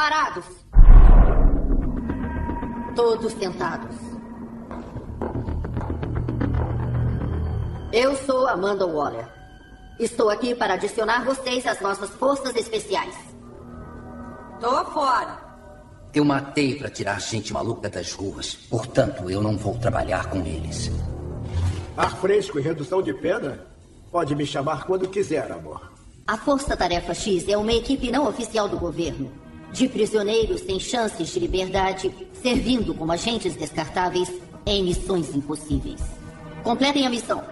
Parados. Todos sentados. Eu sou Amanda Waller. Estou aqui para adicionar vocês às nossas forças especiais. Tô fora. Eu matei para tirar gente maluca das ruas. Portanto, eu não vou trabalhar com eles. Ar fresco e redução de pena? Pode me chamar quando quiser, amor. A Força Tarefa X é uma equipe não oficial do governo. De prisioneiros sem chances de liberdade, servindo como agentes descartáveis em missões impossíveis. Completem a missão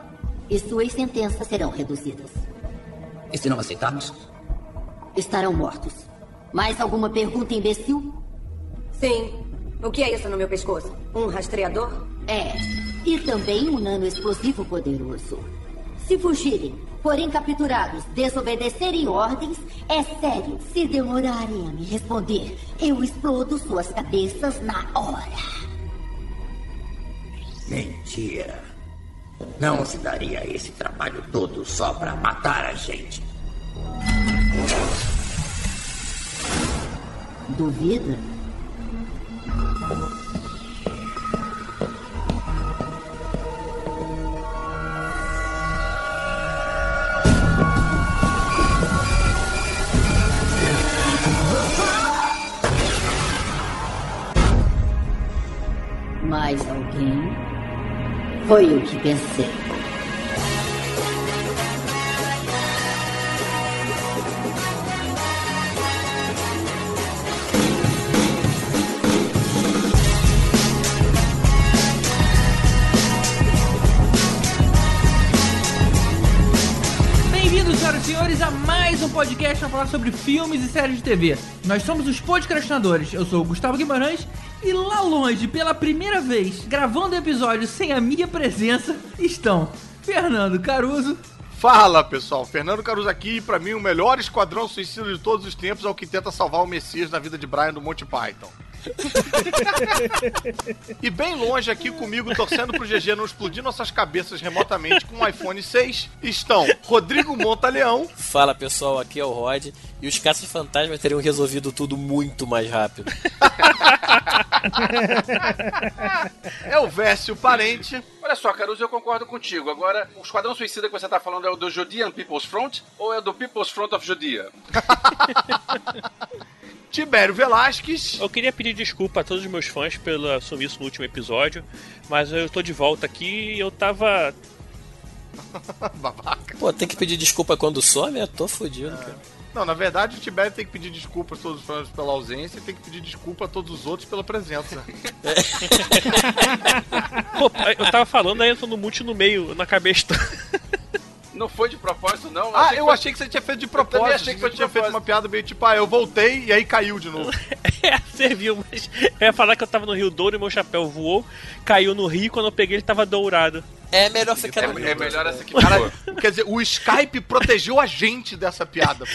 e suas sentenças serão reduzidas. E se não aceitarmos? Estarão mortos. Mais alguma pergunta, imbecil? Sim. O que é isso no meu pescoço? Um rastreador? É. E também um nano explosivo poderoso. Se fugirem, forem capturados, desobedecerem ordens, é sério. Se demorarem a me responder, eu explodo suas cabeças na hora. Mentira. Não se daria esse trabalho todo só para matar a gente. Duvida? Mais alguém? Foi o que pensei. Bem-vindos, senhoras e senhores, a mais um podcast para falar sobre filmes e séries de TV. Nós somos os podcastinadores. Eu sou o Gustavo Guimarães e lá longe, pela primeira vez, gravando episódio sem a minha presença, estão Fernando Caruso. Fala pessoal, Fernando Caruso aqui pra mim o melhor esquadrão suicida de todos os tempos é o que tenta salvar o Messias na vida de Brian do Monty Python. e bem longe aqui comigo, torcendo pro GG não explodir nossas cabeças remotamente com o iPhone 6, estão Rodrigo Montaleão. Fala pessoal, aqui é o Rod. E os caças fantasmas teriam resolvido tudo muito mais rápido. é o Vécio Parente. Olha só, Caruso, eu concordo contigo. Agora, o Esquadrão Suicida que você tá falando é o do Judean People's Front ou é do People's Front of Judea? Tibério Velasquez. Eu queria pedir desculpa a todos os meus fãs pelo sumiço no último episódio, mas eu tô de volta aqui e eu tava. Babaca. Pô, tem que pedir desculpa quando some? Eu tô fodido, é. cara. Não, na verdade o Tibério tem que pedir desculpa a todos os fãs pela ausência e tem que pedir desculpa a todos os outros pela presença. Pô, eu tava falando aí, eu tô no mute no meio, na cabeça. Não foi de propósito, não? Eu ah, achei eu foi... achei que você tinha feito de propósito. Eu achei que você tinha feito uma piada meio tipo, ah, eu voltei e aí caiu de novo. é, serviu, mas eu ia falar que eu tava no Rio Douro e meu chapéu voou, caiu no rio quando eu peguei ele tava dourado. É melhor ficar é, É melhor essa aqui. Cara, quer dizer, o Skype protegeu a gente dessa piada.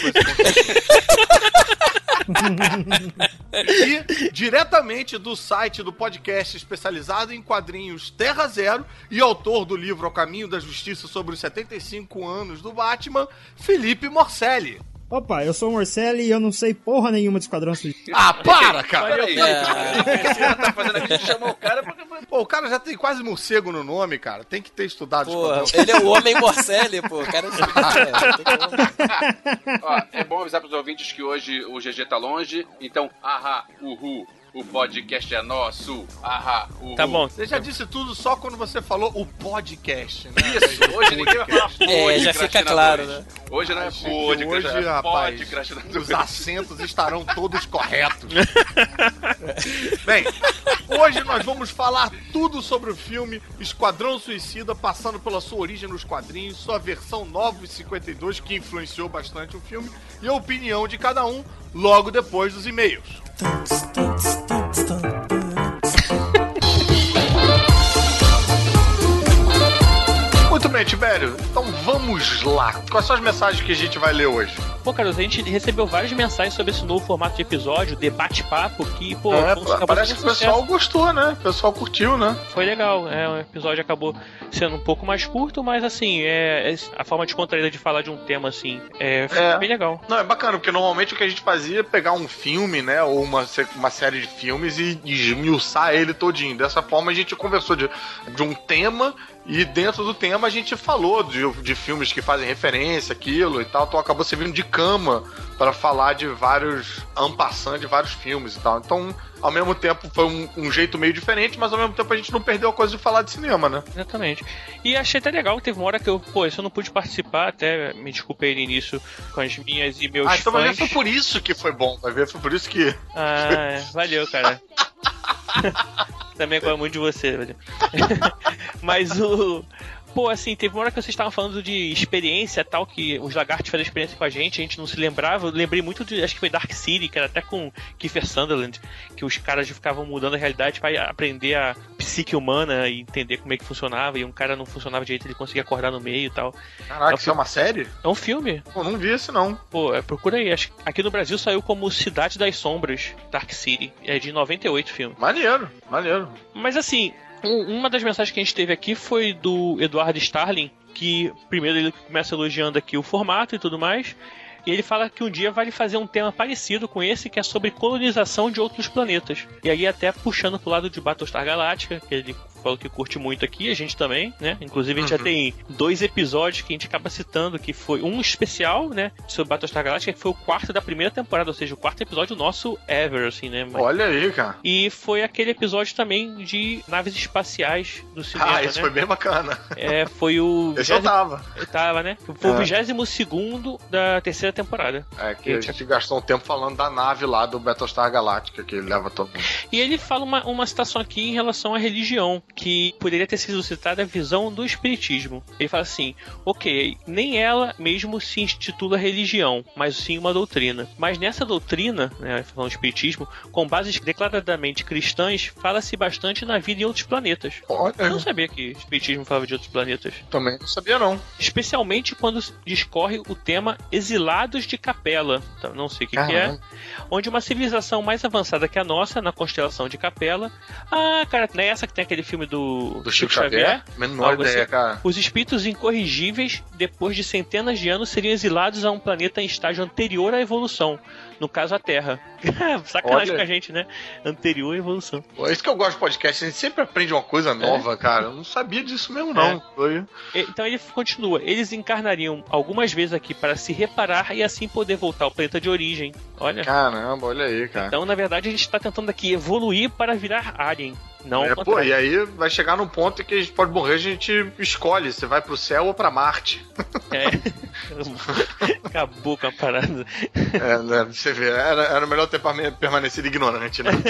e diretamente do site do podcast especializado em quadrinhos Terra Zero e autor do livro Ao Caminho da Justiça sobre os 75 anos do Batman, Felipe Morcelli. Opa, eu sou o Morcelli e eu não sei porra nenhuma de Esquadrão Suicida. Ah, para, cara! Peraí, é... tá fazendo aqui, chamou o cara porque... Pô, o cara já tem quase morcego no nome, cara. Tem que ter estudado Porra, ele é o homem Morcelli, pô. O cara é... Ó, é bom avisar pros ouvintes que hoje o GG tá longe, então, ahá, uhul, o podcast é nosso. Ahá, uhul. Tá bom. Você já disse tudo só quando você falou o podcast, né? Isso, hoje ninguém vai falar É, já fica claro, né? Hoje não é pod, hoje, é rapaz, os acentos estarão todos corretos. Bem, hoje nós vamos falar tudo sobre o filme Esquadrão Suicida, passando pela sua origem nos quadrinhos, sua versão 952, que influenciou bastante o filme, e a opinião de cada um logo depois dos e-mails. dun, dun, dun, Muito bem, Tibério. Então vamos lá. Quais são as mensagens que a gente vai ler hoje? Pô, Carlos, a gente recebeu várias mensagens sobre esse novo formato de episódio, debate-papo, que, pô, É, parece que o pessoal gostou, né? O pessoal curtiu, né? Foi legal, é, o episódio acabou sendo um pouco mais curto, mas assim, é, é- a forma descontraída de falar de um tema assim, é, É. bem legal. Não, é bacana, porque normalmente o que a gente fazia é pegar um filme, né? Ou uma, uma série de filmes e esmiuçar ele todinho. Dessa forma a gente conversou de, de um tema e dentro do tema a gente falou de, de filmes que fazem referência, aquilo e tal. Então acabou servindo de cama para falar de vários ampassando de vários filmes e tal. Então, ao mesmo tempo, foi um, um jeito meio diferente, mas ao mesmo tempo a gente não perdeu a coisa de falar de cinema, né? Exatamente. E achei até legal, teve uma hora que eu, pô, isso eu não pude participar, até me desculpei no início com as minhas e meus ah, então fãs. foi por isso que foi bom. Vai ver, foi por isso que. Ah, valeu, cara. Também gosto muito de você, velho. Mas o. Pô, assim, teve uma hora que vocês estavam falando de experiência e tal, que os lagartos fizeram experiência com a gente, a gente não se lembrava. Eu lembrei muito de, acho que foi Dark City, que era até com Kiefer Sutherland, que os caras ficavam mudando a realidade para aprender a psique humana e entender como é que funcionava, e um cara não funcionava direito, ele conseguia acordar no meio e tal. Caraca, isso é uma série? É um filme. Pô, não vi esse não. Pô, é, procura aí. Acho aqui no Brasil saiu como Cidade das Sombras, Dark City. É de 98 filme. Maneiro, maneiro. Mas assim, uma das mensagens que a gente teve aqui foi do Eduardo Starling, que primeiro ele começa elogiando aqui o formato e tudo mais. E ele fala que um dia vai fazer um tema parecido com esse, que é sobre colonização de outros planetas. E aí até puxando pro lado de Battlestar Galactica, que ele falou que curte muito aqui, a gente também, né? Inclusive a gente já Uhum. tem dois episódios que a gente acaba citando, que foi um especial, né? Sobre Battlestar Galactica, que foi o quarto da primeira temporada, ou seja, o quarto episódio nosso ever, assim, né? Mas- Olha aí, cara. e foi aquele episódio também de naves espaciais do cinema. Ah, esse né? foi bem bacana. É, foi o. Eu tava. Eu tava, né? Foi o É. 22 da terceira temporada. É que a gente gastou um tempo falando da nave lá do Battlestar Galactica, que ele leva todo mundo. E ele fala uma, uma citação aqui em relação à religião, que poderia ter sido citada a visão do espiritismo. Ele fala assim: ok, nem ela mesmo se intitula religião, mas sim uma doutrina. Mas nessa doutrina, né, falando do espiritismo, com bases declaradamente cristãs, fala-se bastante na vida em outros planetas. Olha. Eu não sabia que o espiritismo falava de outros planetas. Também não sabia, não. Especialmente quando discorre o tema Exilados de Capela. Então, não sei o que, que é. Onde uma civilização mais avançada que a nossa, na constelação de Capela. Ah, cara, não é essa que tem aquele filme do, Do Chico Xavier? Menor Algo ideia, assim. cara. Os espíritos incorrigíveis, depois de centenas de anos, seriam exilados a um planeta em estágio anterior à evolução. No caso, a Terra. Sacanagem Olha. com a gente, né? Anterior à evolução. Pô, É isso que eu gosto de podcast, a gente sempre aprende uma coisa nova, cara. Eu não sabia disso mesmo, não. É. Então ele continua. Eles encarnariam algumas vezes aqui para se reparar e assim poder voltar ao planeta de origem. Olha. Caramba, olha aí, cara. Então, na verdade, a gente está tentando aqui evoluir para virar alien. Não É, pô, e aí vai chegar num ponto em que a gente pode morrer, a gente escolhe se vai pro céu ou pra Marte. É. Acabou com a parada. É, né, você vê, era, era melhor ter perma- permanecido ignorante, né?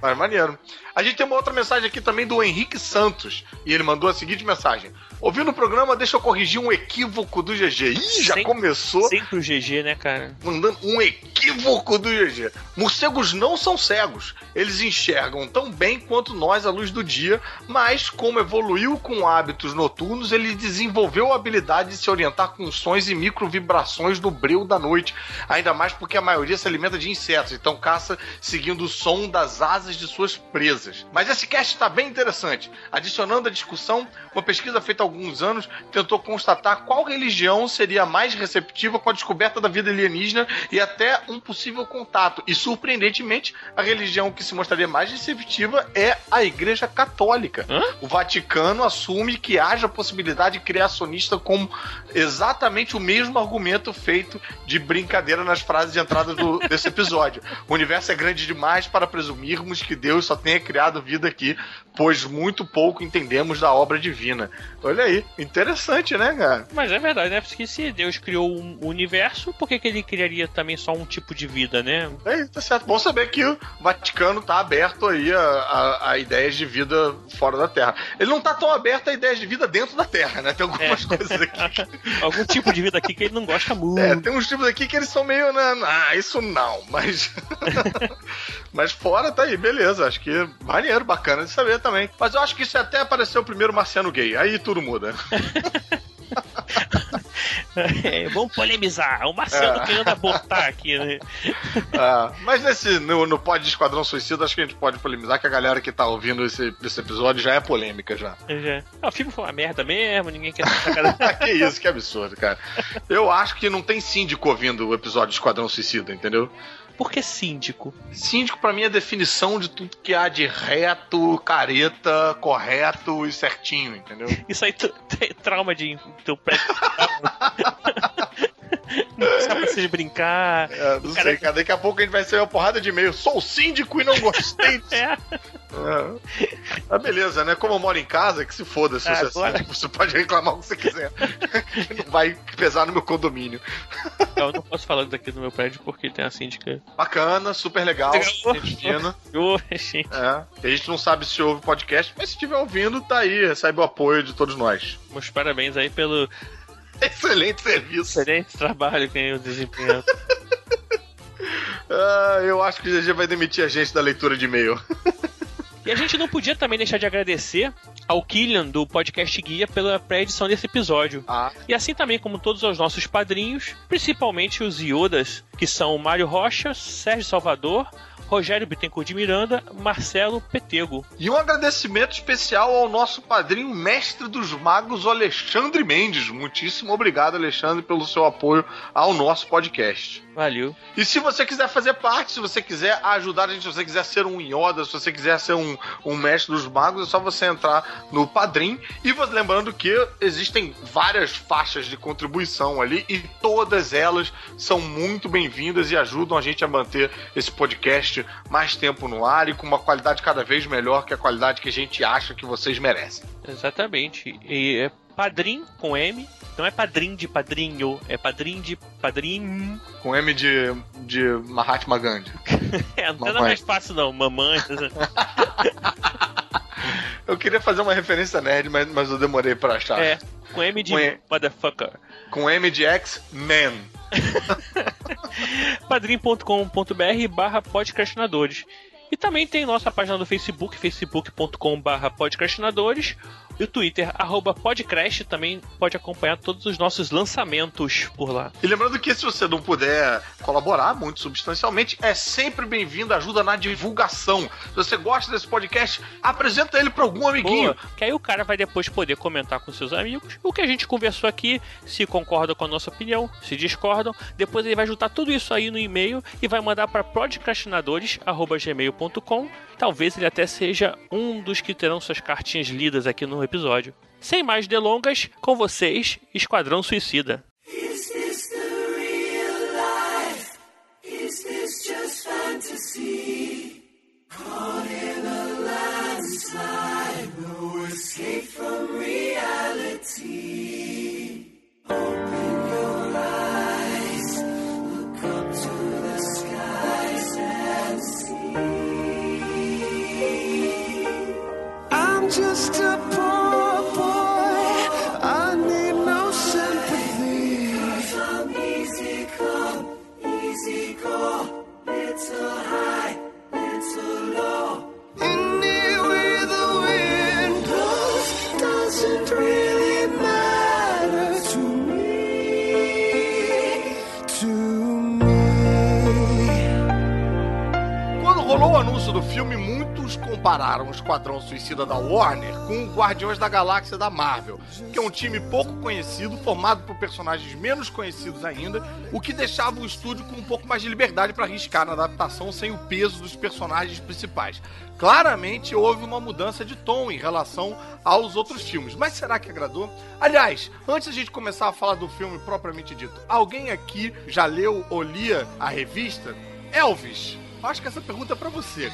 Mas maneiro. A gente tem uma outra mensagem aqui também do Henrique Santos. E ele mandou a seguinte mensagem: Ouvindo o programa, deixa eu corrigir um equívoco do GG. Ih, já Sem- começou Sempre o GG, né, cara? mandando um equívoco do GG. Morcegos não são cegos. Eles enxergam tão bem quanto nós à luz do dia, mas como evoluiu com hábitos noturnos, ele desenvolveu a habilidade de se orientar com sons e microvibrações do breu da noite. Ainda mais porque a maioria se alimenta de insetos, então caça seguindo o som das asas de suas presas. Mas esse cast está bem interessante. Adicionando à discussão, uma pesquisa feita há alguns anos tentou constatar qual religião seria mais receptiva com a descoberta da vida alienígena e até um possível contato. E surpreendentemente, a religião que se mostraria mais receptiva é a Igreja Católica. O Vaticano assume que haja possibilidade criacionista como exatamente o mesmo argumento feito de brincadeira nas frases de entrada do- desse episódio. O universo é grande demais para presumirmos que Deus só tenha criado vida aqui, pois muito pouco entendemos da obra divina. Olha aí, interessante, né, cara? Mas é verdade, né? Porque se Deus criou um universo, por que, que ele criaria também só um tipo de vida, né? É, tá certo. Bom saber que o Vaticano tá aberto aí a, a, a ideias de vida fora da Terra. Ele não tá tão aberto a ideias de vida dentro da Terra, né? Tem algumas coisas aqui. Algum tipo de vida aqui que ele não gosta muito. É, tem uns tipos aqui que eles são meio, né? Ah, isso não, mas. mas fora tá aí, beleza. Acho que maneiro, bacana de saber também. Mas eu acho que isso até apareceu o primeiro marciano gay. Aí tudo muda. Muda. É, vamos polemizar. O Marcelo É. querendo abortar aqui, né? Ah, mas nesse, no, no pod de Esquadrão Suicida, acho que a gente pode polemizar que a galera que tá ouvindo esse, esse episódio já é polêmica já. Já. Ah, o filme foi uma merda mesmo, ninguém quer sacar que isso, que absurdo, cara. Eu acho que não tem síndico ouvindo o episódio de Esquadrão Suicida, entendeu? Por que síndico? Síndico, pra mim, é a definição de tudo que há de reto, careta, correto e certinho, entendeu? Isso aí tem trauma de teu pé. Não sabe pra vocês brincar. É, não sei, cara. Daqui a pouco a gente vai ser uma porrada de e-mail. Sou síndico e não gostei. disso. É. É. Ah, beleza, né? Como eu moro em casa, que se foda se você é agora- síndico, você pode reclamar o que você quiser. não vai pesar no meu condomínio. Eu não posso falar daqui do meu prédio porque tem a síndica. Bacana, super legal. Oxi. É. A gente não sabe se ouve podcast, mas se estiver ouvindo, tá aí, recebe o apoio de todos nós. Meus parabéns aí pelo Excelente serviço. excelente trabalho que eu desempenho. Ah, eu acho que o GG vai demitir a gente da leitura de e-mail. E a gente não podia também deixar de agradecer ao Killian do Podcast Guia pela pré-edição desse episódio. Ah. E assim também como todos os nossos padrinhos, principalmente os Iodas, que são Mário Rocha, Sérgio Salvador, Rogério Bittencourt de Miranda, Marcelo Petego. E um agradecimento especial ao nosso padrinho mestre dos magos, Alexandre Mendes. Muitíssimo obrigado, Alexandre, pelo seu apoio ao nosso podcast. Valeu. E se você quiser fazer parte, se você quiser ajudar a gente, se você quiser ser um Yoda, se você quiser ser um, um mestre dos magos, é só você entrar no Padrim. E você, lembrando que existem várias faixas de contribuição ali e todas elas são muito bem-vindas e ajudam a gente a manter esse podcast mais tempo no ar e com uma qualidade cada vez melhor que a qualidade que a gente acha que vocês merecem. Exatamente. E é padrim com M. Não é padrim de padrinho, é padrim de padrim. Com M de, de Mahatma Gandhi. É, não é mais fácil não, mamãe. Eu queria fazer uma referência nerd, mas, mas eu demorei pra achar. É, com M de Com E- motherfucker. Com M de X-Men. padrim.com.br barra podcastinadores. E também tem nossa página do Facebook, facebook.com barra podcastinadores. E o Twitter, arroba podcast, também pode acompanhar todos os nossos lançamentos por lá. E lembrando que se você não puder colaborar muito substancialmente, é sempre bem-vindo ajuda na divulgação. Se você gosta desse podcast, apresenta ele para algum amiguinho. Boa, que aí o cara vai depois poder comentar com seus amigos o que a gente conversou aqui, se concorda com a nossa opinião, se discordam. Depois ele vai juntar tudo isso aí no e-mail e vai mandar para podcastinadores.gmail.com. Talvez ele até seja um dos que terão suas cartinhas lidas aqui episódio. Sem mais delongas, com vocês, Esquadrão Suicida. Is this the real life? Is this just fantasy? Caught in a landslide, no escape from reality. Do filme, muitos compararam o Esquadrão Suicida da Warner com o Guardiões da Galáxia da Marvel, que é um time pouco conhecido, formado por personagens menos conhecidos ainda, o que deixava o estúdio com um pouco mais de liberdade para arriscar na adaptação sem o peso dos personagens principais. Claramente houve uma mudança de tom em relação aos outros filmes, mas será que agradou? Aliás, antes da gente começar a falar do filme propriamente dito, alguém aqui já leu ou lia a revista? Elvis, acho que essa pergunta é pra você.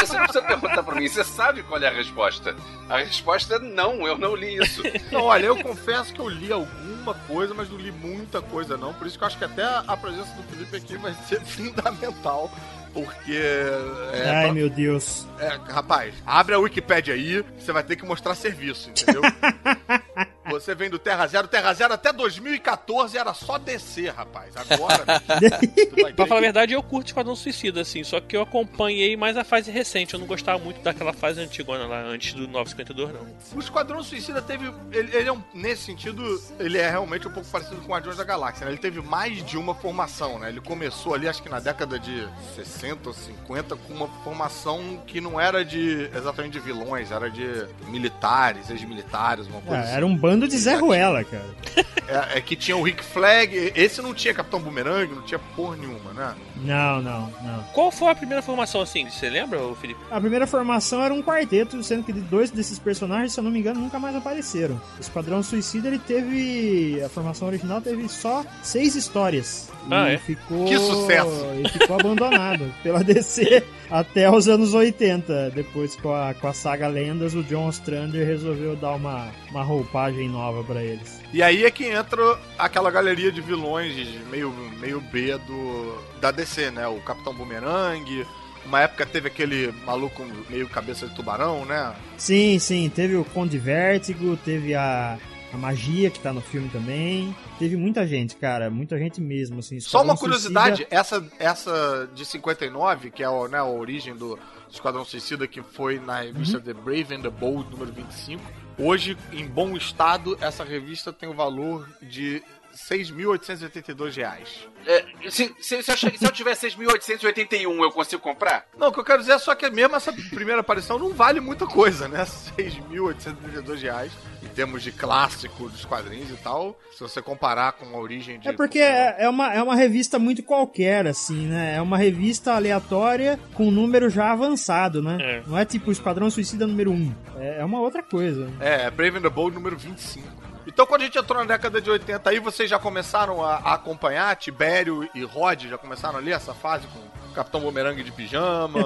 Você não precisa perguntar pra mim, você sabe qual é a resposta. A resposta é não, eu não li isso. Não, olha, eu confesso que eu li alguma coisa, mas não li muita coisa não. Por isso que eu acho que até a presença do Felipe aqui vai ser fundamental. Porque. É, Ai, meu Deus. É, rapaz, abre a Wikipédia aí, você vai ter que mostrar serviço, entendeu? Você vem do Terra Zero. Terra Zero até 2014 era só descer, rapaz. Agora, bicho, Pra falar a verdade, eu curto Esquadrão Suicida, assim, só que eu acompanhei mais a fase recente. Eu não gostava muito daquela fase antigona lá, antes do 952, não. O Esquadrão Suicida teve. Ele, ele é um, nesse sentido, ele é realmente um pouco parecido com o Guardiões da Galáxia, né? Ele teve mais de uma formação, né? Ele começou ali, acho que na década de 60 ou 50, com uma formação que não era de exatamente de vilões, era de militares, ex-militares, uma coisa Ah, assim. era um bando de Zé Ruela, cara. É, é que tinha o Rick Flag, esse não tinha Capitão Boomerang, não tinha porra nenhuma, né? Não, não, não. Qual foi a primeira formação, assim? Você lembra, Felipe? A primeira formação era um quarteto, sendo que dois desses personagens, se eu não me engano, nunca mais apareceram. O Esquadrão Suicida, ele teve. A formação original teve só seis histórias. E Ah, é? ficou. Que sucesso! E ficou abandonado pela DC até os anos 80. Depois, com a, com a saga Lendas, o John Ostrander resolveu dar uma, uma roupagem nova pra eles. E aí é que entra aquela galeria de vilões meio, meio B do, da DC, né? O Capitão Boomerang. Uma época teve aquele maluco meio cabeça de tubarão, né? Sim, sim, teve o Conde Vértigo, teve a, a Magia, que tá no filme também. Teve muita gente, cara, muita gente mesmo, assim. Só uma curiosidade, Suicida- essa, essa de 59, que é o, né, a origem do Esquadrão Suicida, que foi na revista The Brave and the Bold, número 25. Hoje, em bom estado, essa revista tem o valor de 6.882 reais. É, se, se, se eu, se eu tiver 6.881, eu consigo comprar? Não, o que eu quero dizer é só que mesmo essa primeira aparição não vale muita coisa, né? 6.832 reais em termos de clássico dos quadrinhos e tal. Se você comparar com a origem de. É porque é é uma, é uma revista muito qualquer, assim, né? É uma revista aleatória com um número já avançado, né? É. Não é tipo Esquadrão Suicida número 1. É, é uma outra coisa. É, Brave and the Bold número 25. Então, quando a gente entrou na década de 80, aí vocês já começaram a, a acompanhar, Tibério e Rod já começaram ali essa fase com Capitão Boomerang de pijama,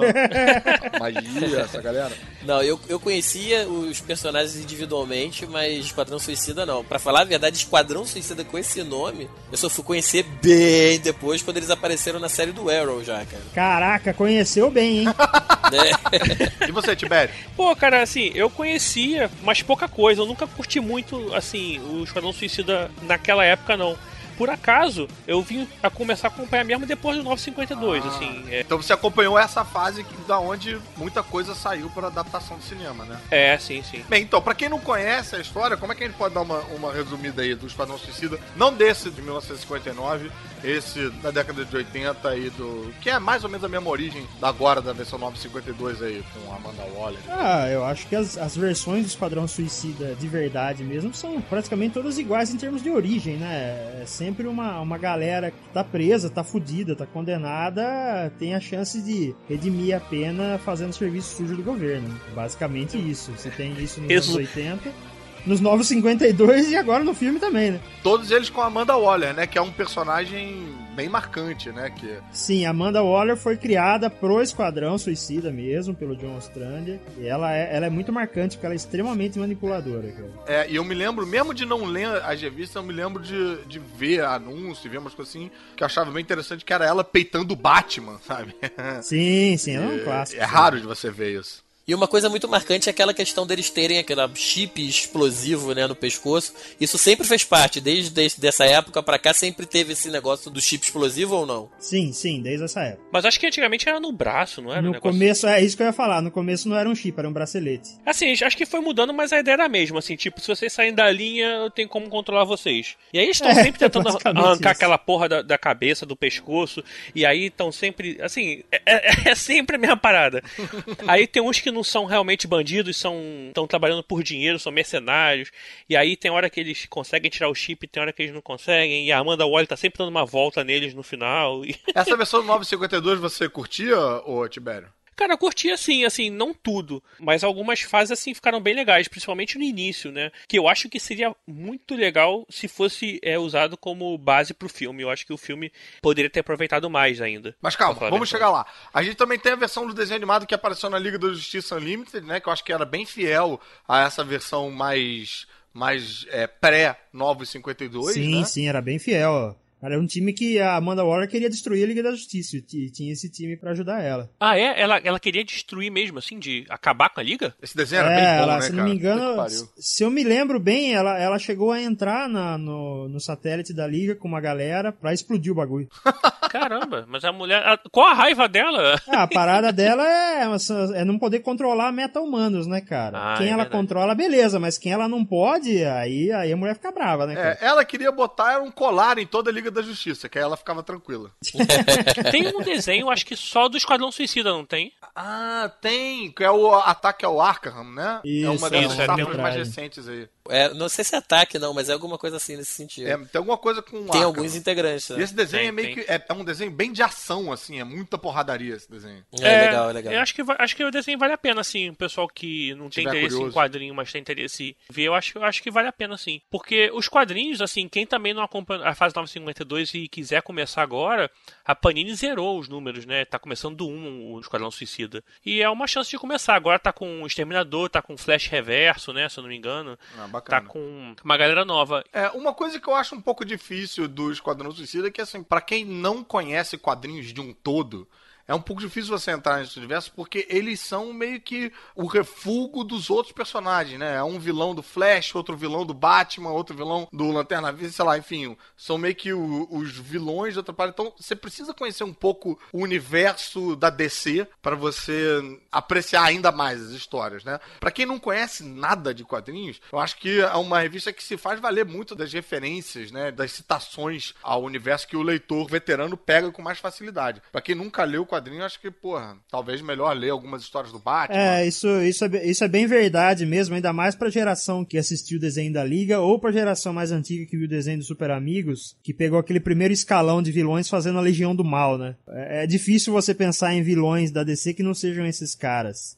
magia, essa galera. Não, eu, eu conhecia os personagens individualmente, mas Esquadrão Suicida não. Pra falar a verdade, Esquadrão Suicida com esse nome, eu só fui conhecer bem depois, quando eles apareceram na série do Arrow já, cara. Caraca, conheceu bem, hein? Né? E você, Tibério? Pô, cara, assim, eu conhecia, mas pouca coisa. Eu nunca curti muito, assim, o Esquadrão Suicida naquela época, não. Por acaso, eu vim a começar a acompanhar mesmo depois do 952, assim. É, Então você acompanhou essa fase da onde muita coisa saiu para adaptação do cinema, né? é, sim, sim. Bem, então, pra quem não conhece a história, como é que a gente pode dar uma, uma resumida aí do Esquadrão Suicida? Não desse de 1959, esse da década de 80 e do. que é mais ou menos a mesma origem da agora, da versão 952 aí, com a Amanda Waller. Ah, eu acho que as, as versões do Esquadrão Suicida de verdade mesmo são praticamente todas iguais em termos de origem, né? É sempre uma, uma galera que tá presa, tá fudida, tá condenada, tem a chance de redimir a pena fazendo serviço sujo do governo. Basicamente isso. Você tem isso nos Isso. anos 80. Nos Novos 52 e agora no filme também, né? Todos eles com a Amanda Waller, né? Que é um personagem bem marcante, né? Que Sim, Amanda Waller foi criada pro Esquadrão Suicida mesmo, pelo John Ostrander. E ela é, ela é muito marcante porque ela é extremamente manipuladora, cara. É, e eu me lembro, mesmo de não ler as revistas, eu me lembro de, de ver anúncio, ver umas coisas assim, que eu achava bem interessante, que era ela peitando o Batman, sabe? Sim, sim, ela é um clássico. É raro de você ver isso. E uma coisa muito marcante é aquela questão deles terem aquele chip explosivo né, no pescoço. Isso sempre fez parte, desde, desde dessa época pra cá, sempre teve esse negócio do chip explosivo ou não? Sim, sim, desde essa época. Mas acho que antigamente era no braço, não era? No começo, é isso que eu ia falar, no começo não era um chip, era um bracelete. Assim, acho que foi mudando, mas a ideia era a mesma. Assim, tipo, se vocês saírem da linha, eu tenho como controlar vocês. E aí eles estão É, sempre tentando basicamente arrancar isso. aquela porra da, da cabeça, do pescoço. E aí estão sempre. Assim, é, é- é sempre a mesma parada. aí tem uns que não são realmente bandidos, são estão trabalhando por dinheiro, são mercenários. E aí tem hora que eles conseguem tirar o chip, tem hora que eles não conseguem. E a Amanda Waller tá sempre dando uma volta neles no final. Essa versão do 952 você curtia, ô Tibério? Cara, eu curti assim, assim, não tudo, mas algumas fases assim ficaram bem legais, principalmente no início, né? Que eu acho que seria muito legal se fosse é, usado como base pro filme. Eu acho que o filme poderia ter aproveitado mais ainda. Mas calma, vamos chegar lá. A gente também tem a versão do desenho animado que apareceu na Liga da Justiça Unlimited, né? Que eu acho que era bem fiel a essa versão mais, mais é, pré-952, sim, né? sim, era bem fiel. Era um time que a Amanda Waller queria destruir a Liga da Justiça e tinha esse time pra ajudar ela. Ah, é? Ela, ela queria destruir mesmo, assim, de acabar com a liga? Esse desenho é, ela, se não me engano, se eu me lembro bem, ela, ela chegou a entrar na, no, no satélite da liga com uma galera pra explodir o bagulho. Caramba, mas a mulher. a- qual a raiva dela? Ah, a parada dela é, é não poder controlar meta-humanos, né, cara? Ah, quem é ela verdade. controla, beleza, mas quem ela não pode, aí, aí a mulher fica brava, né, cara? É, ela queria botar um colar em toda a Liga da Justiça, que aí ela ficava tranquila. Tem um desenho, acho que só do Esquadrão Suicida, não tem? Ah, tem, que é o ataque ao Arkham, né? é Isso, uma das é verdade. mais recentes aí. É, não sei se é ataque, não, mas é alguma coisa assim nesse sentido. É, tem alguma coisa com Tem Arkham. alguns integrantes. né? E esse desenho Tem, é meio tem. que. É, é um desenho bem de ação, assim, é muita porradaria esse desenho. Eu acho que, acho que o desenho vale a pena, assim. O pessoal que não tem Tiver interesse curioso. em quadrinho, mas tem interesse em ver, eu acho, eu acho que vale a pena, sim. Porque os quadrinhos, assim, quem também não acompanha a fase 952 e quiser começar agora, a Panini zerou os números, né? Tá começando do 1 o Esquadrão Suicida. E é uma chance de começar. Agora tá com o Exterminador, tá com o Flash Reverso, né? Se eu não me engano. Ah, bacana. Tá com uma galera nova. É, uma coisa que eu acho um pouco difícil do Esquadrão Suicida é que, assim, pra quem não conhece quadrinhos de um todo, é um pouco difícil você entrar nesse universo porque eles são meio que o refúgio dos outros personagens, né? É um vilão do Flash, outro vilão do Batman, outro vilão do Lanterna Verde, sei lá, enfim, são meio que o- os vilões de outra parte. Então, você precisa conhecer um pouco o universo da DC pra você apreciar ainda mais as histórias, né? Pra quem não conhece nada de quadrinhos, eu acho que é uma revista que se faz valer muito das referências, né, das citações ao universo que o leitor veterano pega com mais facilidade. Pra quem nunca leu quadrinho, acho que, porra, talvez melhor ler algumas histórias do Batman. É, isso, isso, é, isso é bem verdade mesmo, ainda mais pra geração que assistiu o desenho da Liga, ou pra geração mais antiga que viu o desenho dos Super Amigos, que pegou aquele primeiro escalão de vilões fazendo a Legião do Mal, né? É, é difícil você pensar em vilões da DC que não sejam esses caras.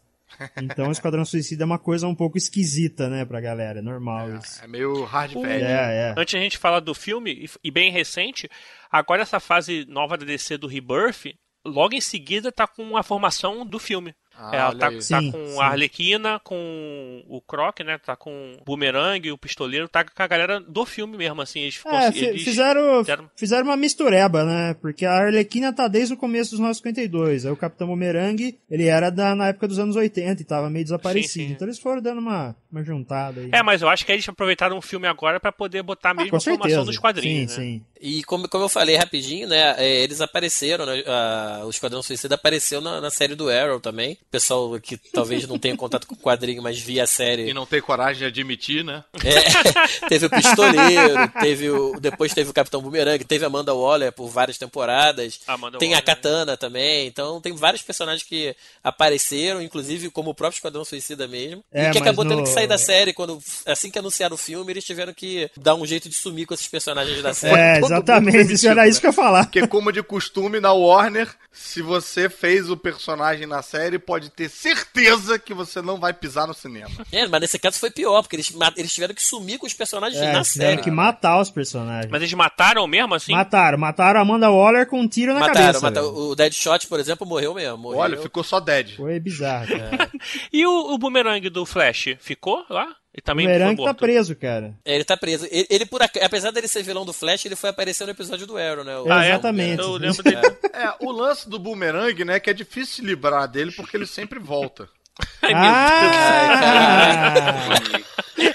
Então o Esquadrão Suicida é uma coisa um pouco esquisita, né, pra galera, é normal isso. É meio hard velho. É, é. Antes a gente falar do filme, e- e bem recente, agora essa fase nova da DC do Rebirth, logo em seguida tá com a formação do filme. Ah, Ela olha tá, tá Sim, com sim. a Arlequina, com o Croc, né? Tá com o Boomerang, o Pistoleiro, tá com a galera do filme mesmo, assim. Eles, É, eles fizeram, fizeram- fizeram uma mistureba, né? Porque a Arlequina tá desde o começo dos 952. Aí o Capitão Boomerang, ele era da, na época dos anos 80 e tava meio desaparecido. Sim, sim. Então eles foram dando uma, uma juntada aí. É, mas eu acho que eles aproveitaram o filme agora pra poder botar a mesma Ah, com formação certeza. dos quadrinhos, Sim, né? sim. E como, como eu falei rapidinho, né? é, eles apareceram, né, a- o Esquadrão Suicida apareceu na, na série do Arrow também. O pessoal que talvez não tenha contato com o quadrinho, mas via a série. E não tem coragem de admitir, né? É, teve o Pistoleiro, teve o, depois teve o Capitão Boomerang, teve a Amanda Waller por várias temporadas. Amanda tem a Waller. Katana também. Então tem vários personagens que apareceram, inclusive como o próprio Esquadrão Suicida mesmo. É, e que acabou no- tendo que sair da série quando assim que anunciaram o filme, eles tiveram que dar um jeito de sumir com esses personagens da série. É, todo exatamente. Isso era né? isso que eu ia falar. Porque, como de costume, na Warner, se você fez o personagem na série, pode ter certeza que você não vai pisar no cinema. É, mas nesse caso foi pior, porque eles, eles tiveram que sumir com os personagens É, na tiveram série. que matar os personagens. Mas eles mataram mesmo, assim? Mataram, mataram a Amanda Waller com um tiro na Mataram, cabeça. mataram. velho. O Deadshot, por exemplo, morreu mesmo. Morreu. Olha, ficou só dead. Foi bizarro, cara. E o, o Boomerang do Flash ficou lá? E O também Boomerang foi tá preso, cara. É, Ele tá preso. Ele, ele, por ac- apesar dele ser vilão do Flash, ele foi aparecer no episódio do Arrow, né? O- Ah, é? Exatamente. Eu lembro dele. É, o lance do boomerang, né, que é difícil se livrar dele porque ele sempre volta. Ai, meu Ah!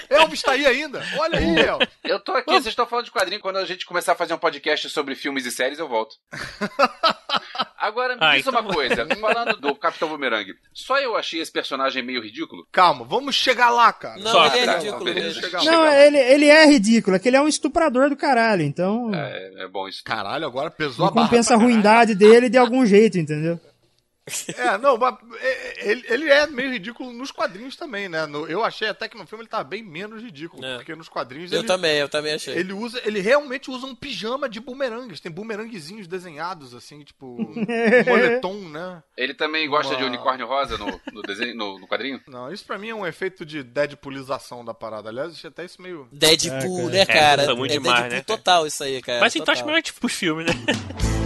Elvis tá aí ainda? Olha aí, Elvis. Eu tô aqui, vocês estão falando de quadrinho. Quando a gente começar a fazer um podcast sobre filmes e séries, eu volto. Agora, me Ah, diz então- uma coisa. Falando do Capitão Boomerang, só eu achei esse personagem meio ridículo? Calma, vamos chegar lá, cara. Não, Só- ele é ridículo mesmo. Não, ele, ele é ridículo, é que ele é um estuprador do caralho, então É, é bom isso. Caralho, agora pesou a barra. compensa a ruindade dele de algum jeito, entendeu? É, não, mas é, ele, ele é meio ridículo nos quadrinhos também, né? No- eu achei até que no filme ele tá bem menos ridículo, É. porque nos quadrinhos Eu ele, também, eu também achei. ele usa, ele realmente usa um pijama de bumerangues, tem bumeranguezinhos desenhados assim, tipo um moletom, né? Ele também gosta de Uma- unicórnio rosa no, no desenho, no, no quadrinho? Não, isso pra mim é um efeito de deadpoolização da parada. Aliás, achei até isso meio Deadpool, É, né, cara? isso é muito é demais, Deadpool né, cara? total isso aí, cara. Mas então total. acho melhor tipo os filmes, né?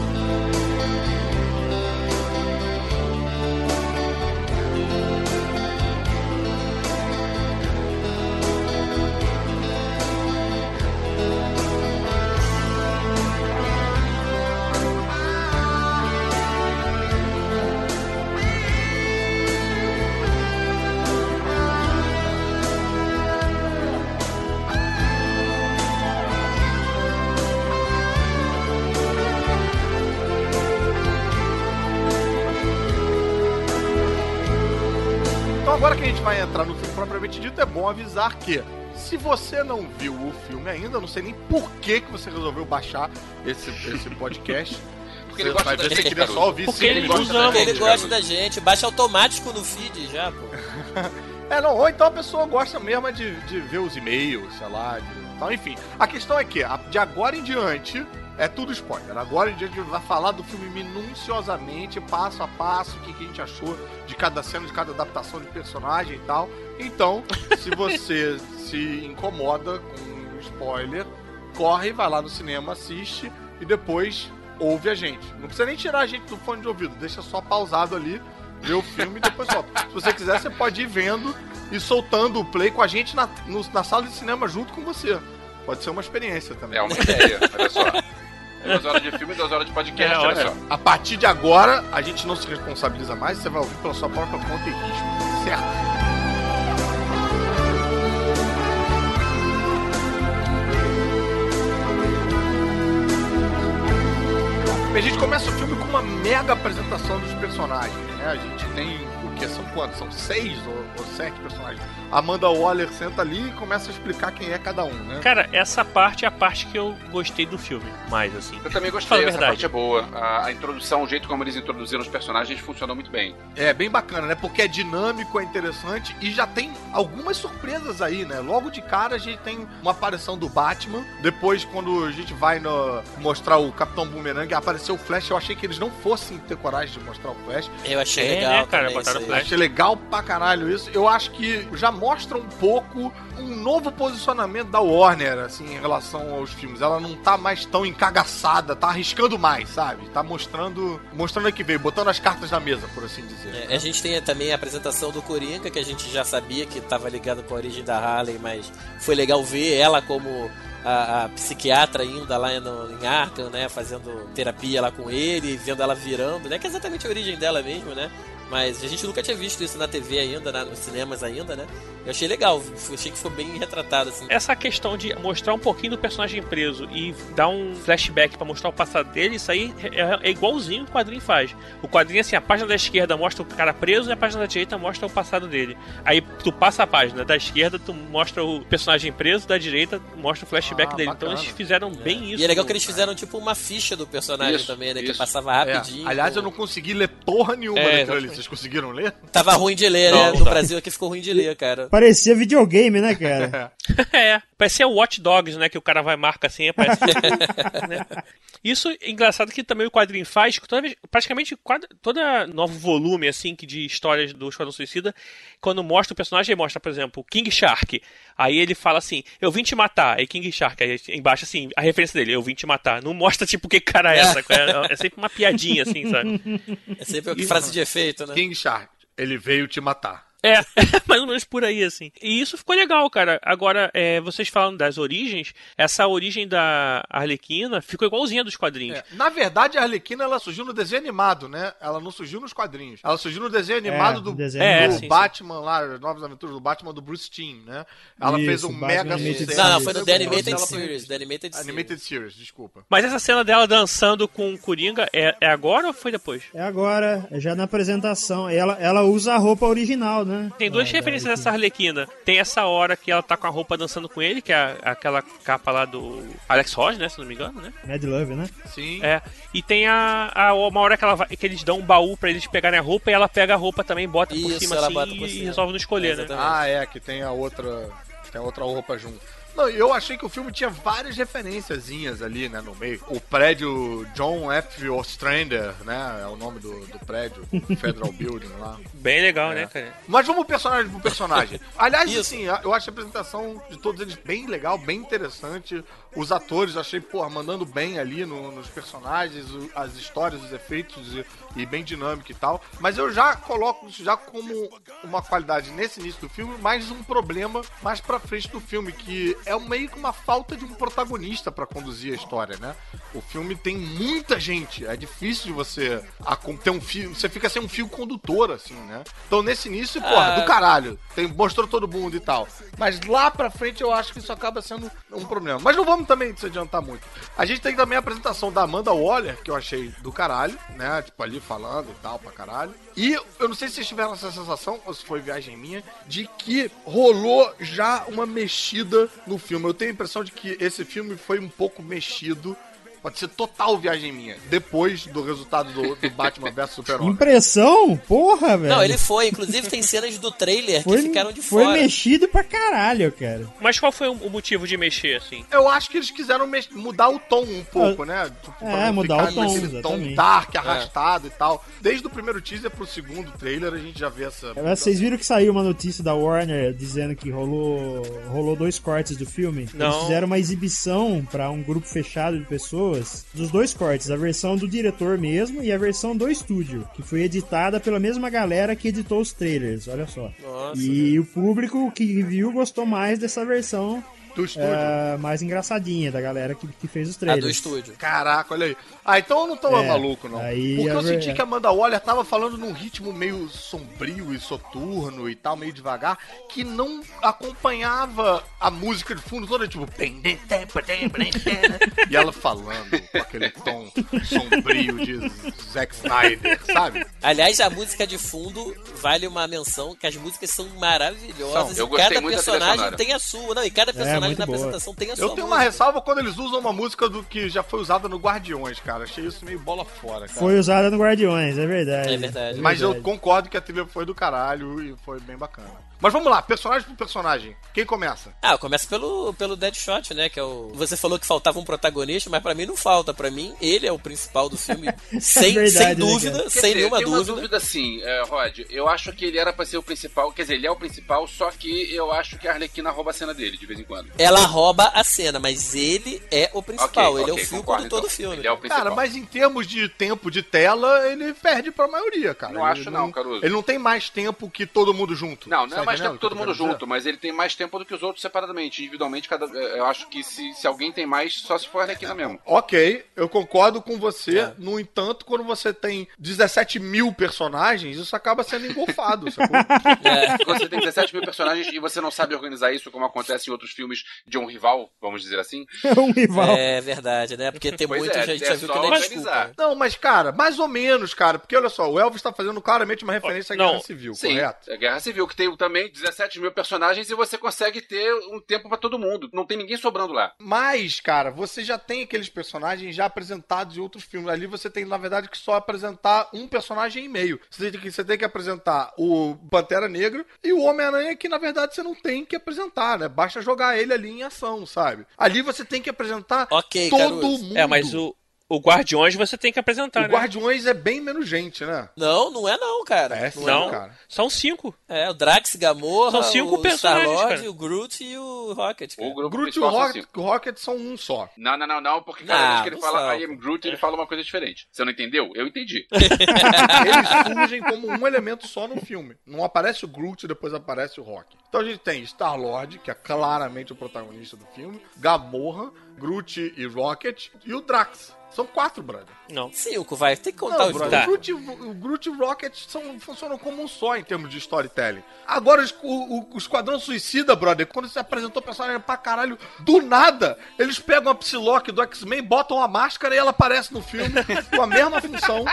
Bom avisar que se você não viu o filme ainda, eu não sei nem por que, que você resolveu baixar esse, esse podcast. Porque ele gosta Vai da ver, você gente, queria Caruso. só ouvir Porque ele gosta da ele gosta da gente, baixa automático no feed já, pô. É, não, ou então a pessoa gosta mesmo de, de ver os e-mails, sei lá, de, então, enfim. A questão é que, de agora em diante, é tudo spoiler. Agora em diante a gente vai falar do filme minuciosamente, passo a passo, o que, que a gente achou de cada cena, de cada adaptação de personagem e tal. Então, se você se incomoda com spoiler, corre, vai lá no cinema, assiste e depois ouve a gente. Não precisa nem tirar a gente do fone de ouvido, deixa só pausado ali, vê o filme e depois solta. Se você quiser, você pode ir vendo e soltando o play com a gente na, no- na sala de cinema junto com você. Pode ser uma experiência também. É uma ideia, olha só. Duas horas de filme e duas horas de podcast, É, olha olha, só. a partir de agora, a gente não se responsabiliza mais, você vai ouvir pela sua própria conta e risco. Certo? A gente começa o filme com uma mega apresentação dos personagens, né? A gente tem, que? São quantos? São seis ou, ou sete personagens. Amanda Waller senta ali e começa a explicar quem é cada um, né? Cara, essa parte é a parte que eu gostei do filme, mais assim. Eu também Fala gostei, a essa verdade. parte é boa. A, a introdução, o jeito como eles introduziram os personagens funcionou muito bem. É bem bacana, né? Porque é dinâmico, é interessante e já tem algumas surpresas aí, né? Logo de cara a gente tem uma aparição do Batman. Depois, quando a gente vai no- mostrar o Capitão Boomerang, apareceu o Flash. Eu achei que eles não fossem ter coragem de mostrar o Flash. Eu achei É, legal né, cara, botaram Flash. Achei legal pra caralho isso. Eu acho que já mostra um pouco um novo posicionamento da Warner, assim, em relação aos filmes. Ela não tá mais tão encagaçada, tá arriscando mais, sabe? Tá mostrando, mostrando que veio, botando as cartas na mesa, por assim dizer. É, a gente tem também a apresentação do Coringa, que a gente já sabia que estava ligado com a origem da Harley, mas foi legal ver ela como a, a psiquiatra ainda lá no, em Arkham, né, fazendo terapia lá com ele, vendo ela virando, né, que é exatamente a origem dela mesmo, né. Mas a gente nunca tinha visto isso na TV ainda, na- nos cinemas ainda, né? Eu achei legal, achei que ficou bem retratado, assim. Essa questão de mostrar um pouquinho do personagem preso e dar um flashback pra mostrar o passado dele, isso aí é, é igualzinho o quadrinho faz. O quadrinho, assim, a página da esquerda mostra o cara preso e a página da direita mostra o passado dele. Aí tu passa a página da esquerda, tu mostra o personagem preso, da direita mostra o flashback Ah, dele. bacana. Então eles fizeram bem isso. E é legal que eles fizeram tipo uma ficha do personagem Isso, também, né? Que isso. passava É, rapidinho. Aliás, eu não consegui ler porra nenhuma É, daquilo ali. Vocês conseguiram ler? Tava ruim de ler, né? Não, No não. Brasil aqui ficou ruim de ler, cara. Parecia videogame, né, cara? é, parecia o Watch Dogs, né? Que o cara vai marca assim, parece que- né? Isso é engraçado que também o quadrinho faz, que toda vez, praticamente quadra- toda novo volume assim que de histórias do Esquadrão Suicida, quando mostra o personagem, ele mostra, por exemplo, o King Shark. Aí ele fala assim: "Eu vim te matar". Aí King Shark, aí embaixo assim, a referência dele, "Eu vim te matar". Não mostra tipo que cara é essa, é, é sempre uma piadinha assim, sabe? É sempre uma frase de efeito, né? King Shark, ele veio te matar. É, mais ou menos por aí, assim. E isso ficou legal, cara. Agora, é, vocês falando das origens, essa origem da Arlequina ficou igualzinha dos quadrinhos. É, Na verdade, a Arlequina ela surgiu no desenho animado, né? Ela não surgiu nos quadrinhos. Ela surgiu no desenho animado É, do, no desenho É, do sim, sim. Batman lá, as novas aventuras do Batman do Bruce Timm, né? Ela Isso, fez um Batman mega sucesso. Não, não, foi no The Animated Series. The Animated Series. Animated Series, desculpa. Mas essa cena dela dançando com o Coringa é, é agora ou foi depois? É agora, é já na apresentação. Ela, ela usa a roupa original, né? Tem duas Ah, referências dessa Arlequina. Tem essa hora que ela tá com a roupa dançando com ele, que é aquela capa lá do Alex Ross, né? Se não me engano, né? Mad Love, né? Sim. É. E tem a, a uma hora que, ela vai- que eles dão um baú pra eles pegarem a roupa e ela pega a roupa também, bota por Isso, cima ela assim bota por e cima. resolve não escolher, né? Exatamente. Ah, é, que tem a outra. Tem a outra roupa junto. Não, eu achei que o filme tinha várias referenciazinhas ali, né, no meio. O prédio John F. Ostrander, né, é o nome do, do prédio, Federal Building lá. Bem legal, É. né, cara? Mas vamos personagem por personagem. Aliás, Isso. assim, eu acho a apresentação de todos eles bem legal, bem interessante. Os atores, achei, pô, mandando bem ali no- nos personagens, as histórias, os efeitos e, e bem dinâmico e tal. Mas eu já coloco isso já como uma qualidade nesse início do filme, mais um problema mais pra frente do filme, que é meio que uma falta de um protagonista pra conduzir a história, né? O filme tem muita gente, é difícil de você ter um fio, você fica sem um fio condutor, assim, né? Então nesse início, porra, Ah. do caralho, tem, mostrou todo mundo e tal. Mas lá pra frente eu acho que isso acaba sendo um problema. Mas não vamos também se adiantar muito. A gente tem também a apresentação da Amanda Waller, que eu achei do caralho, né? Tipo, ali falando e tal, pra caralho. E eu não sei se vocês tiveram essa sensação, ou se foi viagem minha, de que rolou já uma mexida no filme. Eu tenho a impressão de que esse filme foi um pouco mexido. Pode ser total viagem minha. Depois do resultado do, do Batman vs Super-Homem. Impressão? Porra, velho. Não, ele foi. Inclusive tem cenas do trailer foi, que ficaram de foi fora. mexido pra caralho, cara. Mas qual foi o motivo de mexer, assim? Eu acho que eles quiseram mudar o tom um pouco, né? Tipo, É, mudar o tom, naquele tom dark, É. arrastado e tal. Desde o primeiro teaser pro segundo trailer, a gente já vê essa. Mas Vocês viram que saiu uma notícia da Warner dizendo que rolou, rolou dois cortes do filme? Não. Eles fizeram uma exibição pra um grupo fechado de pessoas dos dois cortes, a versão do diretor mesmo e a versão do estúdio, que foi editada pela mesma galera que editou os trailers, olha só. Nossa. E o público que viu gostou mais dessa versão do estúdio. é, mais engraçadinha da galera que, que fez os A trailers. do estúdio. Caraca, olha aí. Ah, então eu não tô É, maluco, não. aí Porque eu ver- senti que a Amanda Waller tava falando num ritmo meio sombrio e soturno e tal, meio devagar, que não acompanhava a música de fundo toda, tipo. E ela falando com aquele tom sombrio de Zack Snyder, sabe? Aliás, a música de fundo vale uma menção que as músicas são maravilhosas. São. Eu e gostei cada muito personagem tem a sua. Não, e cada personagem muito na boa. apresentação tem a sua Eu tenho uma música. ressalva quando eles usam uma música do que já foi usada no Guardiões, cara. Achei isso meio bola fora, cara. Foi usada no Guardiões, é verdade. É verdade. Mas eu verdade. concordo que a trilha foi do caralho e foi bem bacana. Mas vamos lá, personagem por personagem. Quem começa? Ah, começa pelo, pelo Deadshot, né? Que é o. Você falou que faltava um protagonista, mas pra mim não falta. Pra mim, ele é o principal do filme. sem, verdade, sem né, dúvida? Quer sem dizer, nenhuma tem uma dúvida. dúvida sim, é, Rod. Eu acho que ele era pra ser o principal. Quer dizer, ele é o principal, só que eu acho que a Arlequina rouba a cena dele de vez em quando. Ela rouba a cena, mas ele é o principal. Ok, ele é ok, o fio concordo, condutor então. do filme. Ele é o principal. Cara, mas em termos de tempo de tela, ele perde pra maioria, cara. Não Ele acho não, Caruso. Ele não tem mais tempo que todo mundo junto. Não, não é mais tempo que todo o que eu mundo junto, mas ele tem mais tempo do que os outros separadamente. Individualmente, cada, é, eu acho que se, se alguém tem mais, só se for a Arlequina mesmo. Ok, eu concordo com você. É. No entanto, quando você tem 17 mil personagens, isso acaba sendo engolfado, sacou? É. Quando você tem 17 mil personagens e você não sabe organizar isso, como acontece em outros filmes de um rival, vamos dizer assim. É um rival. É verdade, né? Porque tem Pois muito, é, a gente é já viu só que não é organizar. desculpa. né? Não, mas, cara, mais ou menos, cara. Porque olha só, o Elvis tá fazendo claramente uma referência à Não. Guerra Civil, Sim, correto? é Guerra Civil, que tem também 17 mil personagens e você consegue ter um tempo pra todo mundo. Não tem ninguém sobrando lá. Mas, cara, você já tem aqueles personagens já apresentados em outros filmes. Ali você tem, na verdade, que só apresentar um personagem e meio. Você tem que, você tem que apresentar o Pantera Negra e o Homem-Aranha, que na verdade você não tem que apresentar, né? Basta jogar ele ali em ação, sabe? Ali você tem que apresentar Ok, todo Caruso. mundo. É, mas o, o Guardiões você tem que apresentar, O né? Guardiões é bem menos gente, né? Não, não é não, cara. É, sim, Não, cara. são cinco. É, o Drax, Gamorra, São cinco o personagens, Star-Lord, o Groot e o Rocket. cara. O grupo O Groot e o Rocket, o Rocket são um só. Não, não, não, não, porque cada Não, vez que ele não fala são. I am Groot, ele fala uma coisa diferente. Você não entendeu? Eu entendi. Eles surgem como um elemento só no filme. Não aparece o Groot e depois aparece o Rock. Então a gente tem Star-Lord, que é claramente o protagonista do filme, Gamorra, Groot e Rocket, e o Drax. São quatro, brother. Não. Cinco, vai. Tem que contar Não, os brother, dois. Tá. o, Groot, e- o Groot e o Rocket são, funcionam como um só em termos de storytelling. Agora, os- o, o, o Esquadrão Suicida, brother, quando você apresentou o personagem pra caralho, do nada, eles pegam a Psylocke do X-Men, botam a máscara e ela aparece no filme com a mesma função.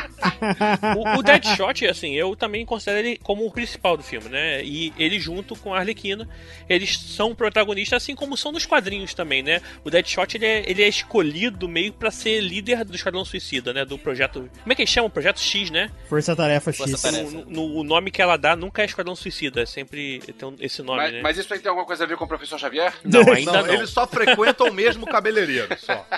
O, o Deadshot, assim, eu também considero ele como o principal do filme, né? E ele junto com a Arlequina, eles são protagonistas, assim como são nos quadrinhos também, né? O Deadshot, ele é, ele é escolhido meio pra ser líder do Esquadrão Suicida, né? Do projeto... Como é que eles chamam? Projeto X, né? Força Tarefa Força X. Tarefa. No, no- o nome que ela dá nunca é Esquadrão Suicida, é sempre tem um- esse nome, mas, né? mas isso aí tem alguma coisa a ver com o professor Xavier? Não, ainda não. Eles só frequentam o mesmo cabeleireiro, só.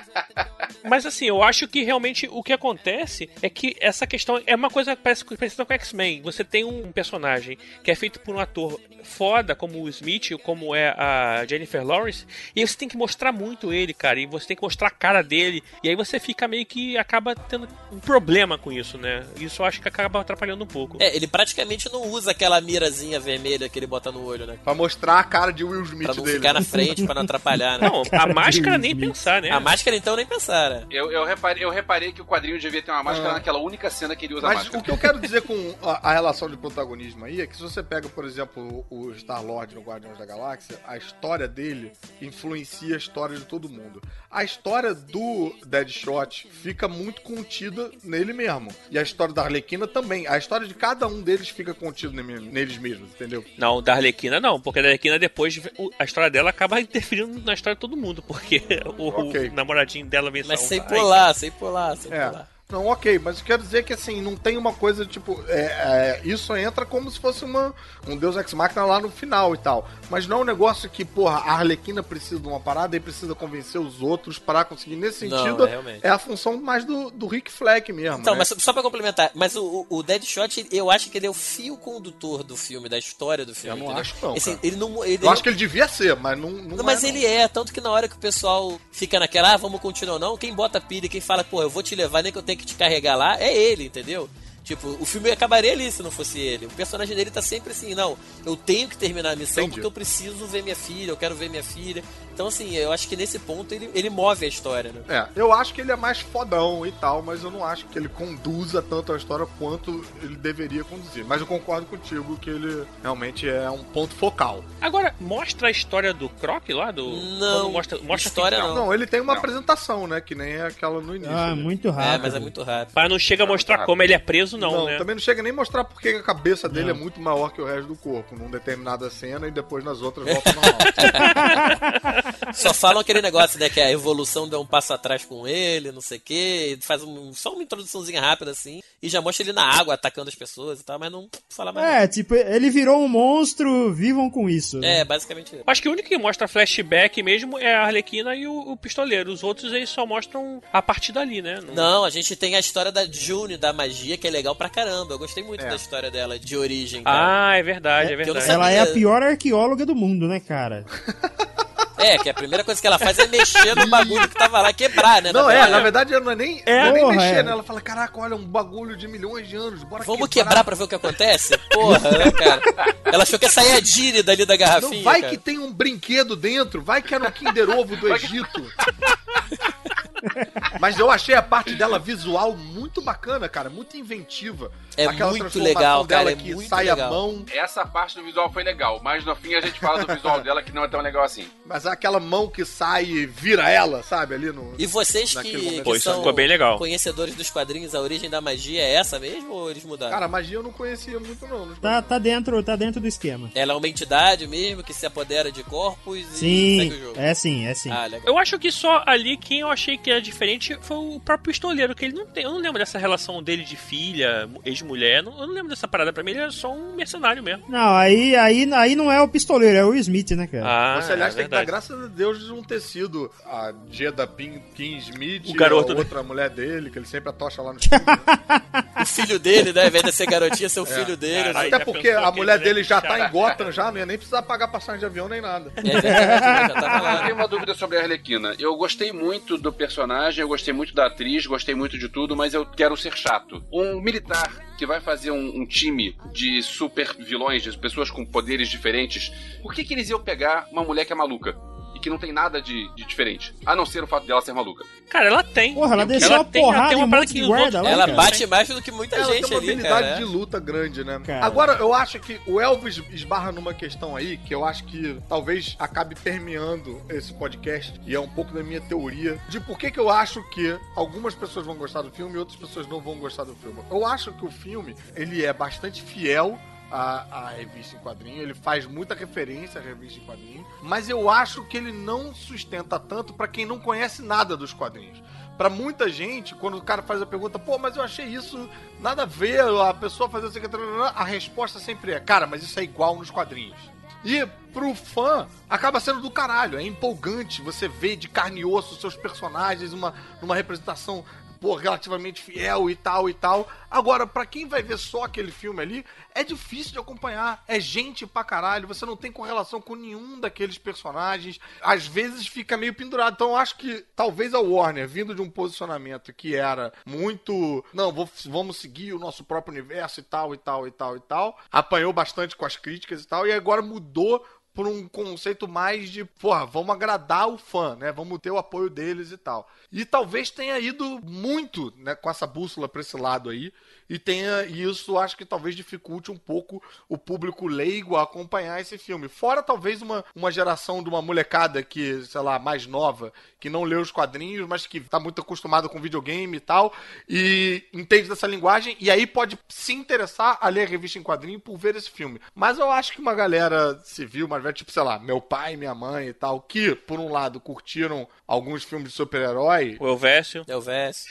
Mas assim, eu acho que realmente o que acontece é que essa questão é uma coisa que parece parecida com X-Men. Você tem um personagem que é feito por um ator foda como o Smith, como é a Jennifer Lawrence, e você tem que mostrar muito ele, cara, e você tem que mostrar a cara dele, e aí você fica meio que acaba tendo um problema com isso, né? Isso eu acho que acaba atrapalhando um pouco. É, ele praticamente não usa aquela mirazinha vermelha que ele bota no olho, né? Pra mostrar a cara de Will Smith Pra não dele. ficar na frente, pra não atrapalhar, né? Não, a máscara nem pensar, né? A máscara então nem pensar, né? Eu, eu, reparei, eu reparei que o quadrinho devia ter uma máscara Ah. naquela única cena que ele usa Mas máscara. o que eu quero dizer com a, a relação de protagonismo aí é que se você pega, por exemplo, o Star-Lord no Guardiões da Galáxia, a história dele influencia a história de todo mundo. A história do Deadshot fica muito contida nele mesmo. E a história da Arlequina também. A história de cada um deles fica contida ne- neles mesmos, entendeu? Não, da Arlequina não, porque a Arlequina depois, o- a história dela acaba interferindo na história de todo mundo, porque o, o Ok. namoradinho dela vem Mas sem pular, sem pular, sem É. pular. Não, ok, mas quero dizer que assim, não tem uma coisa tipo. é, é, isso entra como se fosse uma, um Deus Ex Machina lá no final e tal. Mas não é um negócio que, porra, a Arlequina precisa de uma parada e precisa convencer os outros para conseguir. Nesse Não, sentido, é, realmente. é a função mais do, do Rick Fleck mesmo. Então, né? mas só pra complementar, mas o, o Deadshot, eu acho que ele é o fio condutor do filme, da história do filme. Eu não entendeu? acho, não, Esse- cara. ele não, ele Eu acho que ele devia ser, mas não. Não, Não, mas é, ele é, tanto que na hora que o pessoal fica naquela, ah, vamos continuar ou não, quem bota pilha, quem fala, pô, eu vou te levar, nem que eu tenho que te carregar lá, é ele, entendeu? Tipo, o filme acabaria ali se não fosse ele. O personagem dele tá sempre assim, não, eu tenho que terminar a missão Entendi. porque eu preciso ver minha filha, eu quero ver minha filha. Então, assim, eu acho que nesse ponto ele, ele move a história, né? É, eu acho que ele é mais fodão e tal, mas eu não acho que ele conduza tanto a história quanto ele deveria conduzir. Mas eu concordo contigo que ele realmente é um ponto focal. Agora, mostra a história do Croc lá? Do... Não, mostra, mostra história não. Não, ele tem uma Não. apresentação, né? Que nem é aquela no início. Ah, né? muito rápido. É, mas é muito rápido. Mas não chega a mostrar como ele é preso, não, Não, né? também não chega nem a mostrar porque a cabeça dele Não. é muito maior que o resto do corpo, num determinada cena e depois nas outras volta normal. Só falam aquele negócio, né? Que a evolução deu um passo atrás com ele, não sei o quê. Faz um- só uma introduçãozinha rápida assim. E já mostra ele na água atacando as pessoas e tal, mas não fala mais. É, tipo, ele virou um monstro, vivam com isso. né? É, basicamente isso. Acho que o único que mostra flashback mesmo é a Arlequina e o, o pistoleiro. Os outros eles só mostram a partir dali, né? Não- Não, a gente tem a história da June, da magia, que é legal pra caramba. Eu gostei muito É. da história dela, de origem. cara. Ah, é verdade, é não verdade. Ela é a pior arqueóloga do mundo, né, cara? É, que a primeira coisa que ela faz é mexer no bagulho que tava lá, quebrar, né? Não, na é, verdade. na verdade não é nem, É, não é nem porra, mexer, é. né? Ela fala, caraca, olha, um bagulho de milhões de anos, bora Vamos quebrar pra ver o que acontece? Porra, né, cara? Ela achou que ia sair a Dini dali da garrafinha. Não vai cara. que tem um brinquedo dentro, vai que era um Kinder Ovo do Egito. Mas eu achei a parte dela visual muito bacana, cara, muito inventiva. É Aquela muito legal, dela cara, é que muito sai legal. a mão, Essa parte do visual foi legal, mas no fim a gente fala do visual dela que não é tão legal assim. mas aquela mão que sai e vira ela, sabe, ali no... E vocês que, que são ficou bem legal. conhecedores dos quadrinhos, a origem da magia é essa mesmo ou eles mudaram? Cara, a magia eu não conhecia muito não. Tá, tá, dentro, tá dentro do esquema. Ela é uma entidade mesmo que se apodera de corpos e Sim, segue o jogo. é sim, é sim. Ah, legal. Eu acho que só ali quem eu achei que era diferente foi o próprio pistoleiro, que ele não tem. Eu não lembro dessa relação dele de filha, ex-mulher. não- Eu não lembro dessa parada. Pra mim, ele era só um mercenário mesmo. Não, aí, aí, aí não é o pistoleiro, é o Smith, né, cara? Ah, Você, aliás, é tem que dar graças a Deus de não ter sido a Jada Pin, King Smith, O garoto a dele. outra mulher dele, que ele sempre atocha lá no filme. né? O filho dele, né? Ao invés de ser garotinha, ser o É. filho dele. Caralho. né? Até porque a mulher ele dele já tá em Gotham já, não ia nem precisar pagar passagem de avião nem nada. É verdade, né? já tava Eu lá. tenho uma dúvida sobre a Arlequina. Eu gostei muito do personagem, eu gostei muito da atriz, gostei muito de tudo, mas eu quero ser chato. Um militar que vai fazer um, um time de super vilões, de pessoas com poderes diferentes, por que, que eles iam pegar uma mulher que é maluca? Que não tem nada de, de diferente, a não ser o fato dela ser maluca. Cara, ela tem. Porra, ela Eu- desceu a tem- ela porrada tem em uma um parada que guarda lá, Ela cara. bate mais do que muita Ela gente tem uma ali, habilidade cara. de luta grande, né? Cara. Agora, eu acho que o Elvis esbarra numa questão aí que eu acho que talvez acabe permeando esse podcast e é um pouco da minha teoria de por que, que eu acho que algumas pessoas vão gostar do filme e outras pessoas não vão gostar do filme. Eu acho que o filme, ele é bastante fiel à, à revista em quadrinho, ele faz muita referência à revista em quadrinho, mas eu acho que ele não sustenta tanto pra quem não conhece nada dos quadrinhos. Pra muita gente, quando o cara faz a pergunta, pô, mas eu achei isso nada a ver, a pessoa fazer isso a resposta sempre é, cara, mas isso é igual nos quadrinhos. E pro fã, acaba sendo do caralho. É empolgante você vê de carne e osso seus personagens uma, numa representação pô, relativamente fiel e tal e tal. Agora, pra quem vai ver só aquele filme ali, é difícil de acompanhar. É gente pra caralho, você não tem correlação com nenhum daqueles personagens. Às vezes fica meio pendurado. Então acho que talvez a Warner, vindo de um posicionamento que era muito. Não, vou- vamos seguir o nosso próprio universo e tal, e tal, e tal, e tal. Apanhou bastante com as críticas e tal, e agora mudou por um conceito mais de, porra, vamos agradar o fã, né? Vamos ter o apoio deles e tal. E talvez tenha ido muito, né, com essa bússola pra esse lado aí. E tenha e isso acho que talvez dificulte um pouco o público leigo a acompanhar esse filme. Fora talvez uma, uma geração de uma molecada que, sei lá, mais nova, que não lê os quadrinhos, mas que tá muito acostumado com videogame e tal, e entende dessa linguagem, e aí pode se interessar a ler a revista em quadrinho por ver esse filme. Mas eu acho que uma galera civil, mais velha, tipo, sei lá, meu pai, minha mãe e tal, que, por um lado, curtiram alguns filmes de super-herói. O Elvésio. Elvésio.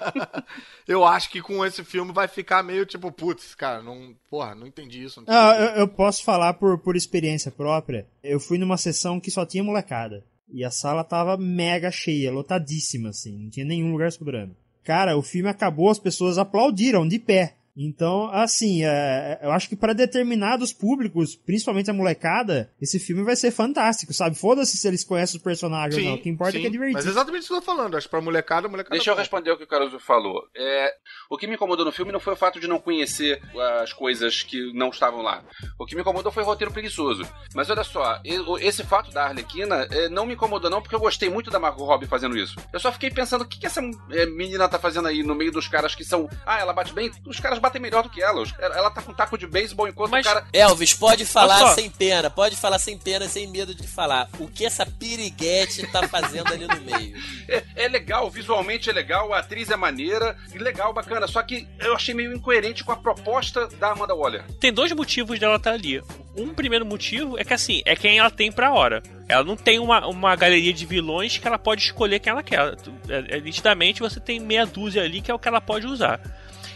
eu acho que com esse filme vai ficar meio tipo, putz, cara, não. Porra, não entendi isso. Não Ah, eu, eu posso falar por, por experiência própria. Eu fui numa sessão que só tinha molecada. E a sala tava mega cheia, lotadíssima, assim. Não tinha nenhum lugar sobrando. Cara, o filme acabou, as pessoas aplaudiram de pé. Então, assim, é, eu acho que para determinados públicos, principalmente a molecada, esse filme vai ser fantástico, sabe? Foda-se se eles conhecem os personagens ou não. O que importa é que é divertido. Mas é exatamente isso que eu tô falando. Acho que pra molecada, molecada. Deixa eu responder o que o Caruso falou. É, o que me incomodou no filme não foi o fato de não conhecer as coisas que não estavam lá. O que me incomodou foi o roteiro preguiçoso. Mas olha só, esse fato da Arlequina é, não me incomodou não, porque eu gostei muito da Margot Robbie fazendo isso. Eu só fiquei pensando, o que, que essa é, menina tá fazendo aí no meio dos caras que são... Ah, ela bate bem? Os caras batem melhor do que ela. Ela tá com taco de beisebol enquanto o cara... Elvis, pode falar sem pena, pode falar sem pena, sem medo de falar. O que essa piriguete tá fazendo ali no meio? É, é legal, visualmente é legal, a atriz é maneira, e legal, bacana. Só que eu achei meio incoerente com a proposta da Amanda Waller. Tem dois motivos dela estar ali. Um primeiro motivo é que assim, é quem ela tem pra hora. Ela não tem uma, uma galeria de vilões que ela pode escolher quem ela quer. É, é, nitidamente você tem meia dúzia ali que é o que ela pode usar.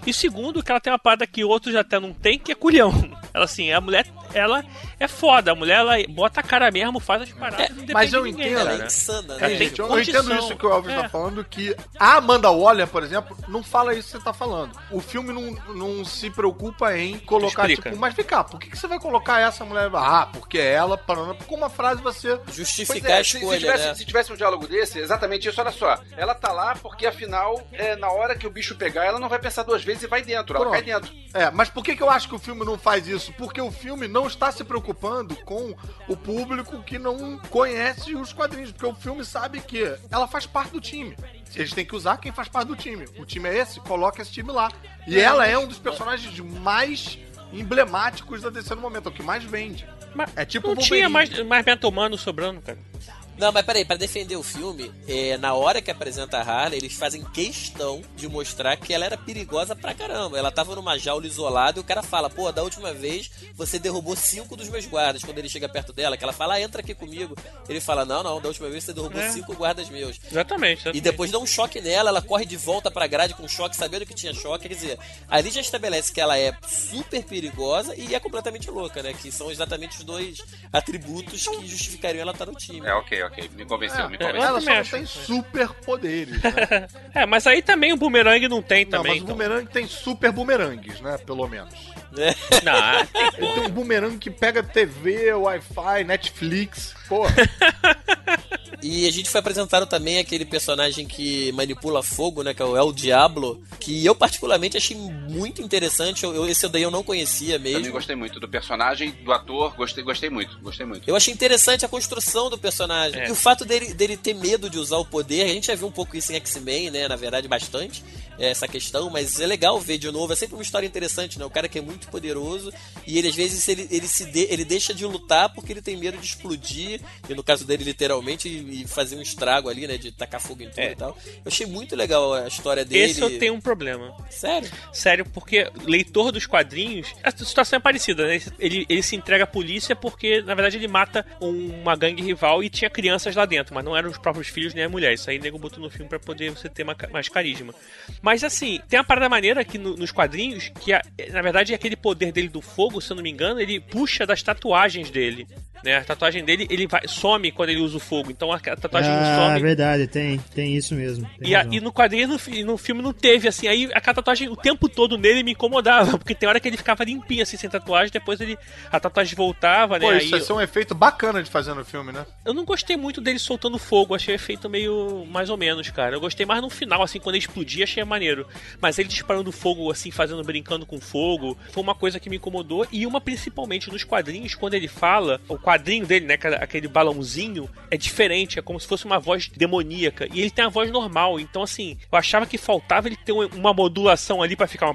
E segundo, que ela tem uma parada que outros até não tem, que é culhão. Ela assim, a mulher, ela é foda. A mulher, ela bota a cara mesmo, faz as paradas, não depende Mas eu ninguém, entendo. cara. Ela é insana, né? Gente, eu, entendo isso que o Elvis É. tá falando, que a Amanda Waller, por exemplo, não fala isso que você tá falando. O filme não, não se preocupa em colocar, Explica. tipo, mas vem cá, por que, que você vai colocar essa mulher? Ah, porque é ela, parando, com uma frase você... Justificar é, a se- se, escolha, tivesse, né? se tivesse um diálogo desse, exatamente isso, olha só. Ela tá lá porque afinal, é, na hora que o bicho pegar, ela não vai pensar duas vezes e vai dentro. Ela Pronto. cai dentro. É, mas por que, que eu acho que o filme não faz isso? Porque o filme não está se preocupando com o público que não conhece os quadrinhos. Porque o filme sabe que ela faz parte do time. Eles têm que usar quem faz parte do time. O time é esse, coloca esse time lá. E ela é um dos personagens mais emblemáticos da DC no momento, é o que mais vende. é tipo Não o tinha mais, mais Beto Humano sobrando, cara. Não, mas peraí, pra defender o filme, é, na hora que apresenta a Harley, eles fazem questão de mostrar que ela era perigosa pra caramba. Ela tava numa jaula isolada e o cara fala, pô, da última vez você derrubou cinco dos meus guardas. Quando ele chega perto dela, que ela fala, ah, entra aqui comigo. Ele fala, não, não, da última vez você derrubou É. cinco guardas meus. Exatamente. exatamente. E depois dá um choque nela, ela corre de volta pra grade com choque, sabendo que tinha choque. Quer dizer, ali já estabelece que ela é super perigosa e é completamente louca, né? Que são exatamente os dois atributos que justificariam ela estar no time. É, ok, ok. Me convenceu, me É, convenceu. Ela só não tem superpoderes, né? É, mas aí também o bumerangue não tem Não, também. mas o então. bumerangue tem super bumerangues, né? Pelo menos. Não, Ele tem um bumerangue que pega TV, Wi-Fi, Netflix. Pô, E a gente foi apresentado também aquele personagem que manipula fogo, né? Que é o El Diablo. Que eu particularmente achei muito interessante. Eu, eu- esse daí eu não conhecia Também mesmo. gostei muito do personagem, do ator, gostei, gostei muito, gostei muito. Eu achei interessante a construção do personagem. É. E o fato dele, dele ter medo de usar o poder. A gente já viu um pouco isso em X-Men, né? Na verdade, bastante. é, Essa questão. Mas é legal ver de novo. É sempre uma história interessante, né? O cara que é muito poderoso. E ele, às vezes, ele, ele, se de- ele deixa de lutar porque ele tem medo de explodir. E no caso dele, literalmente, e, fazer um estrago ali, né? De tacar fogo em tudo É. e tal. Eu achei muito legal a história dele. Esse eu tenho um problema. Sério? Sério, porque leitor dos quadrinhos, a situação é parecida, né? Ele, ele se entrega à polícia porque, na verdade, ele mata uma gangue rival e tinha crianças lá dentro, mas não eram os próprios filhos nem a mulher. Isso aí nego botou no filme pra poder você ter ma- mais carisma. Mas assim, tem uma parada maneira aqui no- nos quadrinhos que, a- na verdade, é aquele poder dele do fogo, se eu não me engano, ele puxa das tatuagens dele. Né? A tatuagem dele, ele some quando ele usa o fogo. Então a, a tatuagem não Ah, some. verdade, tem, tem isso mesmo. tem E, a- e no quadrinho no, no filme não teve, assim, aí a tatuagem o tempo todo nele me incomodava, porque tem hora que ele ficava limpinho, assim, sem tatuagem, depois ele. A tatuagem voltava, né? Pô, aí isso ia ser um efeito bacana de fazer no filme, né? eu não gostei muito dele soltando fogo, achei o efeito meio mais ou menos, cara. Eu gostei mais no final, assim, quando ele explodia, achei maneiro. Mas ele disparando fogo, assim, fazendo, brincando com fogo, foi uma coisa que me incomodou. E uma principalmente nos quadrinhos, quando ele fala, o quadrinho dele, né, aquela- aquele balãozinho, é diferente, é como se fosse uma voz demoníaca. E ele tem a voz normal, então, assim, eu achava que faltava ele ter uma- modulação ali pra ficar uma.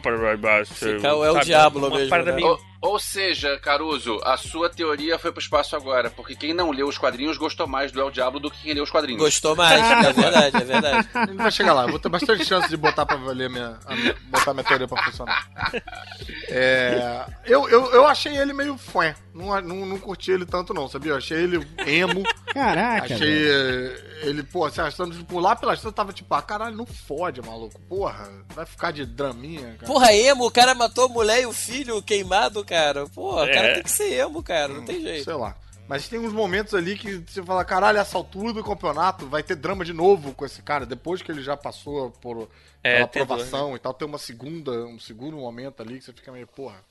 Ficar o El Diablo uma mesmo, parada né? meio- Ou, seja, Caruso, a sua teoria foi pro espaço agora, porque quem não leu os quadrinhos gostou mais do El Diablo do que quem leu os quadrinhos. Gostou mais, é verdade, é verdade. Gente vai chegar lá. Eu vou ter bastante chance de botar pra valer minha, a minha- botar minha teoria pra funcionar. É, eu, eu, eu achei ele meio fã. Não, não, não curti ele tanto, não, sabia? Eu achei ele emo. Caraca, Achei velho. ele, pô, se arrastando tipo, lá pela estrada, tava tipo, ah, caralho, não fode, maluco. Porra, vai ficar de draminha, cara. Porra, emo, o cara matou a mulher e o filho queimado, cara. Porra, o cara É. tem que ser emo, cara, não tem jeito. Sei lá. Mas tem uns momentos ali que você fala, caralho, essa altura do campeonato vai ter drama de novo com esse cara, depois que ele já passou por É, pela aprovação e tal, tem uma segunda, um segundo momento ali que você fica meio, porra,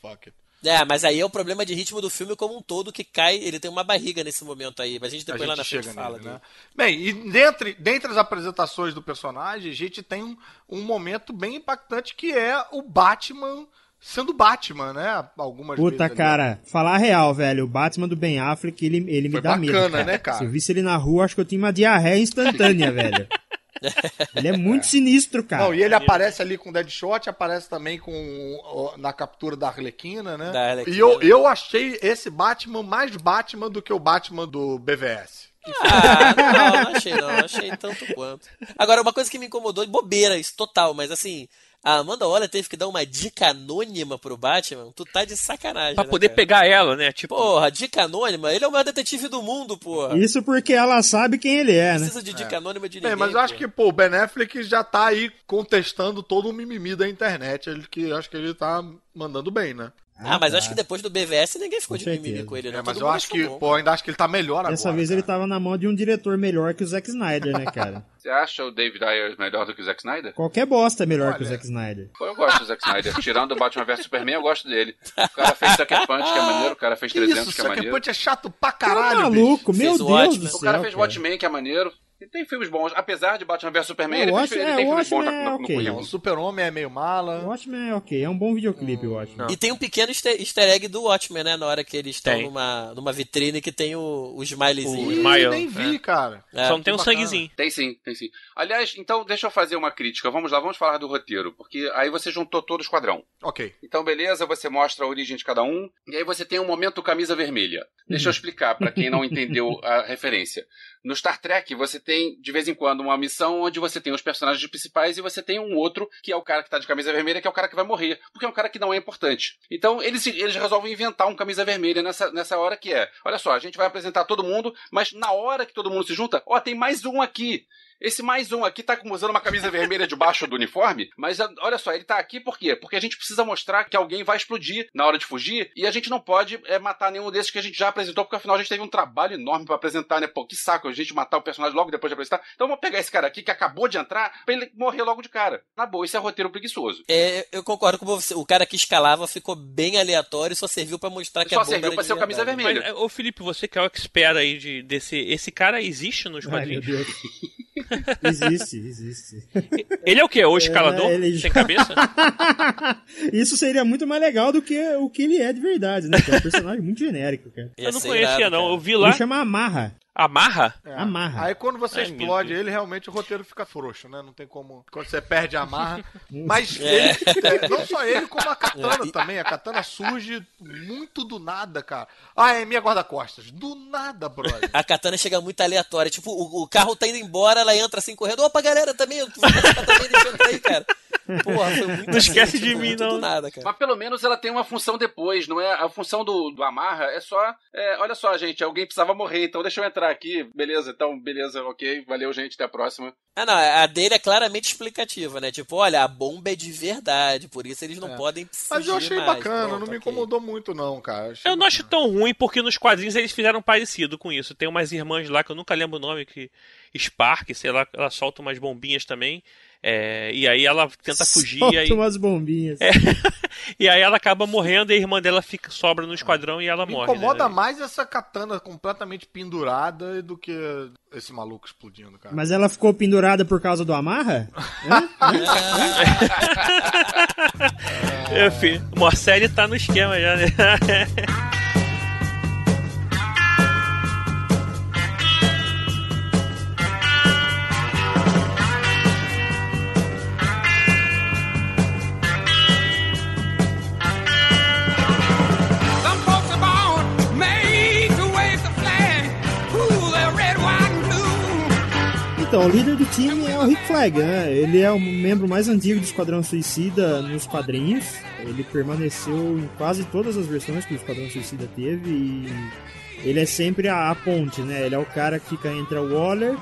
fuck it. É, mas aí é o problema de ritmo do filme como um todo que cai, ele tem uma barriga nesse momento aí, mas a gente depois A lá gente na frente chega fala. nele, né? Bem, e dentre, dentre as apresentações do personagem, a gente tem um, um momento bem impactante que é o Batman sendo Batman, né? Algumas Puta, vezes cara, falar a real, velho, o Batman do Ben Affleck, ele, ele me Foi dá medo. bacana, cara. né, cara? Se eu visse ele na rua, acho que eu tinha uma diarreia instantânea, velho. Ele é muito sinistro, cara. Não, e ele aparece ali com Deadshot, aparece também com na captura da Arlequina, né? Da Arlequina. E eu, eu achei esse Batman mais Batman do que o Batman do BVS. Ah, não, não achei não, achei tanto quanto. Agora, uma coisa que me incomodou, bobeira, isso total, mas assim, a Amanda Waller teve que dar uma dica anônima pro Batman, tu tá de sacanagem. Pra né, poder cara? pegar ela, né? Tipo, Porra, dica anônima? Ele é o maior detetive do mundo, porra. Isso porque ela sabe quem ele é, Não né? precisa de dica anônima de É, ninguém. mas eu acho que, pô, o Ben Affleck já tá aí contestando todo o mimimi da internet. Ele que acho que ele tá mandando bem, né? Ah, mas tá. acho que depois do BVS ninguém ficou Com de mimimi com ele, não. É, mas Todo eu acho que, bom. pô, ainda acho que ele tá melhor Dessa agora. vez ele tava na mão de um diretor melhor que o Zack Snyder, né, cara? Você acha o David Ayer melhor do que o Zack Snyder? Qualquer bosta é melhor Olha. que o Zack Snyder. Pô, eu gosto do Zack Snyder. Tirando o Batman vs Superman, eu gosto dele. O cara fez Sucker Punch, que é maneiro. O cara fez Que 300, isso, que é Sucker maneiro. Punch é chato pra Tá caralho, maluco, Fez meu o Deus Watchmen. do O céu. cara fez cara. Watchmen, que é maneiro. Tem filmes bons. Apesar de Batman vs Superman, É, ele, Watchmen- ele tem é, filmes bons Watchmen no, no, é no. Não, o. Super-Homem é meio mala. O Watchmen é ok, é um bom videoclipe, eu acho. E tem um pequeno easter, egg do Watchmen, né? Na hora que eles estão Tem. numa, numa vitrine que tem o, o smileyzinho. O Ih, Smile, nem vi, cara. É. só não tem um bacana. sanguezinho. Tem sim, tem sim. Aliás, então deixa eu fazer uma crítica. Vamos lá, vamos falar do roteiro. Porque aí você juntou todo o esquadrão. Ok. Então, beleza, você mostra a origem de cada um. E aí você tem um momento camisa vermelha. Deixa eu explicar pra quem não entendeu a referência. No Star Trek, você tem, de vez em quando, uma missão onde você tem os personagens principais e você tem um outro, que é o cara que tá de camisa vermelha, que é o cara que vai morrer. Porque é um cara que não é importante. Então, eles, eles resolvem inventar um camisa vermelha nessa, nessa hora que é. Olha só, a gente vai apresentar todo mundo, mas na hora que todo mundo se junta, ó, tem mais um aqui. Esse mais um aqui tá usando uma camisa vermelha debaixo do uniforme, mas a- olha só, ele tá aqui por quê? Porque a gente precisa mostrar que alguém vai explodir na hora de fugir e a gente não pode é, matar nenhum desses que a gente já apresentou, porque afinal a gente teve um trabalho enorme pra apresentar, né? Pô, que saco a gente matar o personagem logo depois de apresentar. Então vamos pegar esse cara aqui que acabou de entrar pra ele morrer logo de cara. Na boa, isso é roteiro preguiçoso. É, eu concordo com você. O cara que escalava ficou bem aleatório e só serviu pra mostrar que Só a bomba serviu pra ser o camisa vermelha. Mas, ô Felipe, você que é o expert aí de, desse. Esse cara existe nos Ai, meu quadrinhos? Existe, existe. Ele é o quê? O escalador? É, ele Sem cabeça? Isso seria muito mais legal do que o que ele é de verdade, né? Que é um personagem muito genérico, cara. Eu não conhecia, irado, não. cara. Eu vi lá. Ele chama Amarra. Amarra? É. Amarra. Aí quando você Ai, explode ele, realmente o roteiro fica frouxo, né? Não tem como. Quando você perde a amarra. Mas É. ele, é, não só ele, como a katana também. A katana surge muito do nada, cara. Ah, é minha guarda-costas. Do nada, brother. A katana chega muito aleatória. Tipo, o, o carro tá indo embora, ela entra assim correndo. Opa, galera, também. Eu tô também deixando aí, cara. Porra, foi muito Não esquece assim, de tipo, mim, não. nada, cara. Mas pelo menos ela tem uma função depois, não é? A função do, do Amarra é só. é, olha só, gente, alguém precisava morrer, então deixa eu entrar aqui. Beleza, então, beleza, ok. Valeu, gente, até a próxima. Ah, não, a dele é claramente explicativa, né? Tipo, olha, a bomba é de verdade, por isso eles não É. podem Mas eu achei mais. bacana, Pronto, não me incomodou muito, não, cara. Achei Eu não acho tão ruim porque nos quadrinhos eles fizeram parecido com isso. Tem umas irmãs lá que eu nunca lembro o nome, que Spark, sei lá, ela solta umas bombinhas também. É, e aí ela tenta fugir e aí, Solta umas bombinhas. É. e aí ela acaba morrendo e a irmã dela fica, sobra no esquadrão e ela Me morre. incomoda né? mais essa katana completamente pendurada do que esse maluco explodindo, cara. Mas ela ficou pendurada por causa do amarra? Hã? É, filho, o Morcelli tá no esquema já, né? Então, o líder do time é o Rick Flag, né? Ele é o membro mais antigo do Esquadrão Suicida nos quadrinhos. Ele permaneceu em quase todas as versões que o Esquadrão Suicida teve e ele é sempre a, a ponte, né? Ele é o cara que fica entre Waller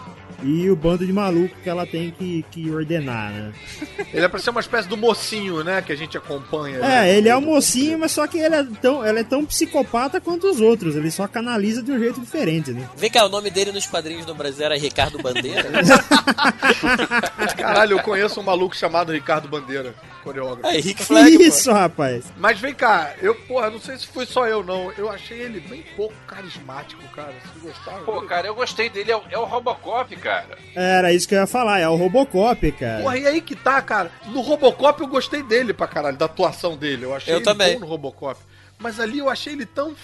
e o bando de maluco que ela tem que, que ordenar, né? Ele é pra ser uma espécie do mocinho, né? Que a gente acompanha. né? É, ele é um mocinho, mas só que ele é tão, ele é tão psicopata quanto os outros. Ele só canaliza de um jeito diferente, né? Vem cá, o nome dele nos quadrinhos do Brasil era Ricardo Bandeira? Caralho, eu conheço um maluco chamado Ricardo Bandeira, coreógrafo. Aí, Rick Flag, pô. Isso, rapaz. Mas vem cá, eu, porra, não sei se foi só eu, não. Eu achei ele bem pouco carismático, cara. Vocês gostaram? Pô, cara, eu gostei dele. É o, é o Robocop, cara. Era isso que eu ia falar, é o Robocop, cara. Porra, e aí que tá, cara. No Robocop eu gostei dele pra caralho, da atuação dele. Eu achei Eu ele também. bom no Robocop. Mas ali eu achei ele tão.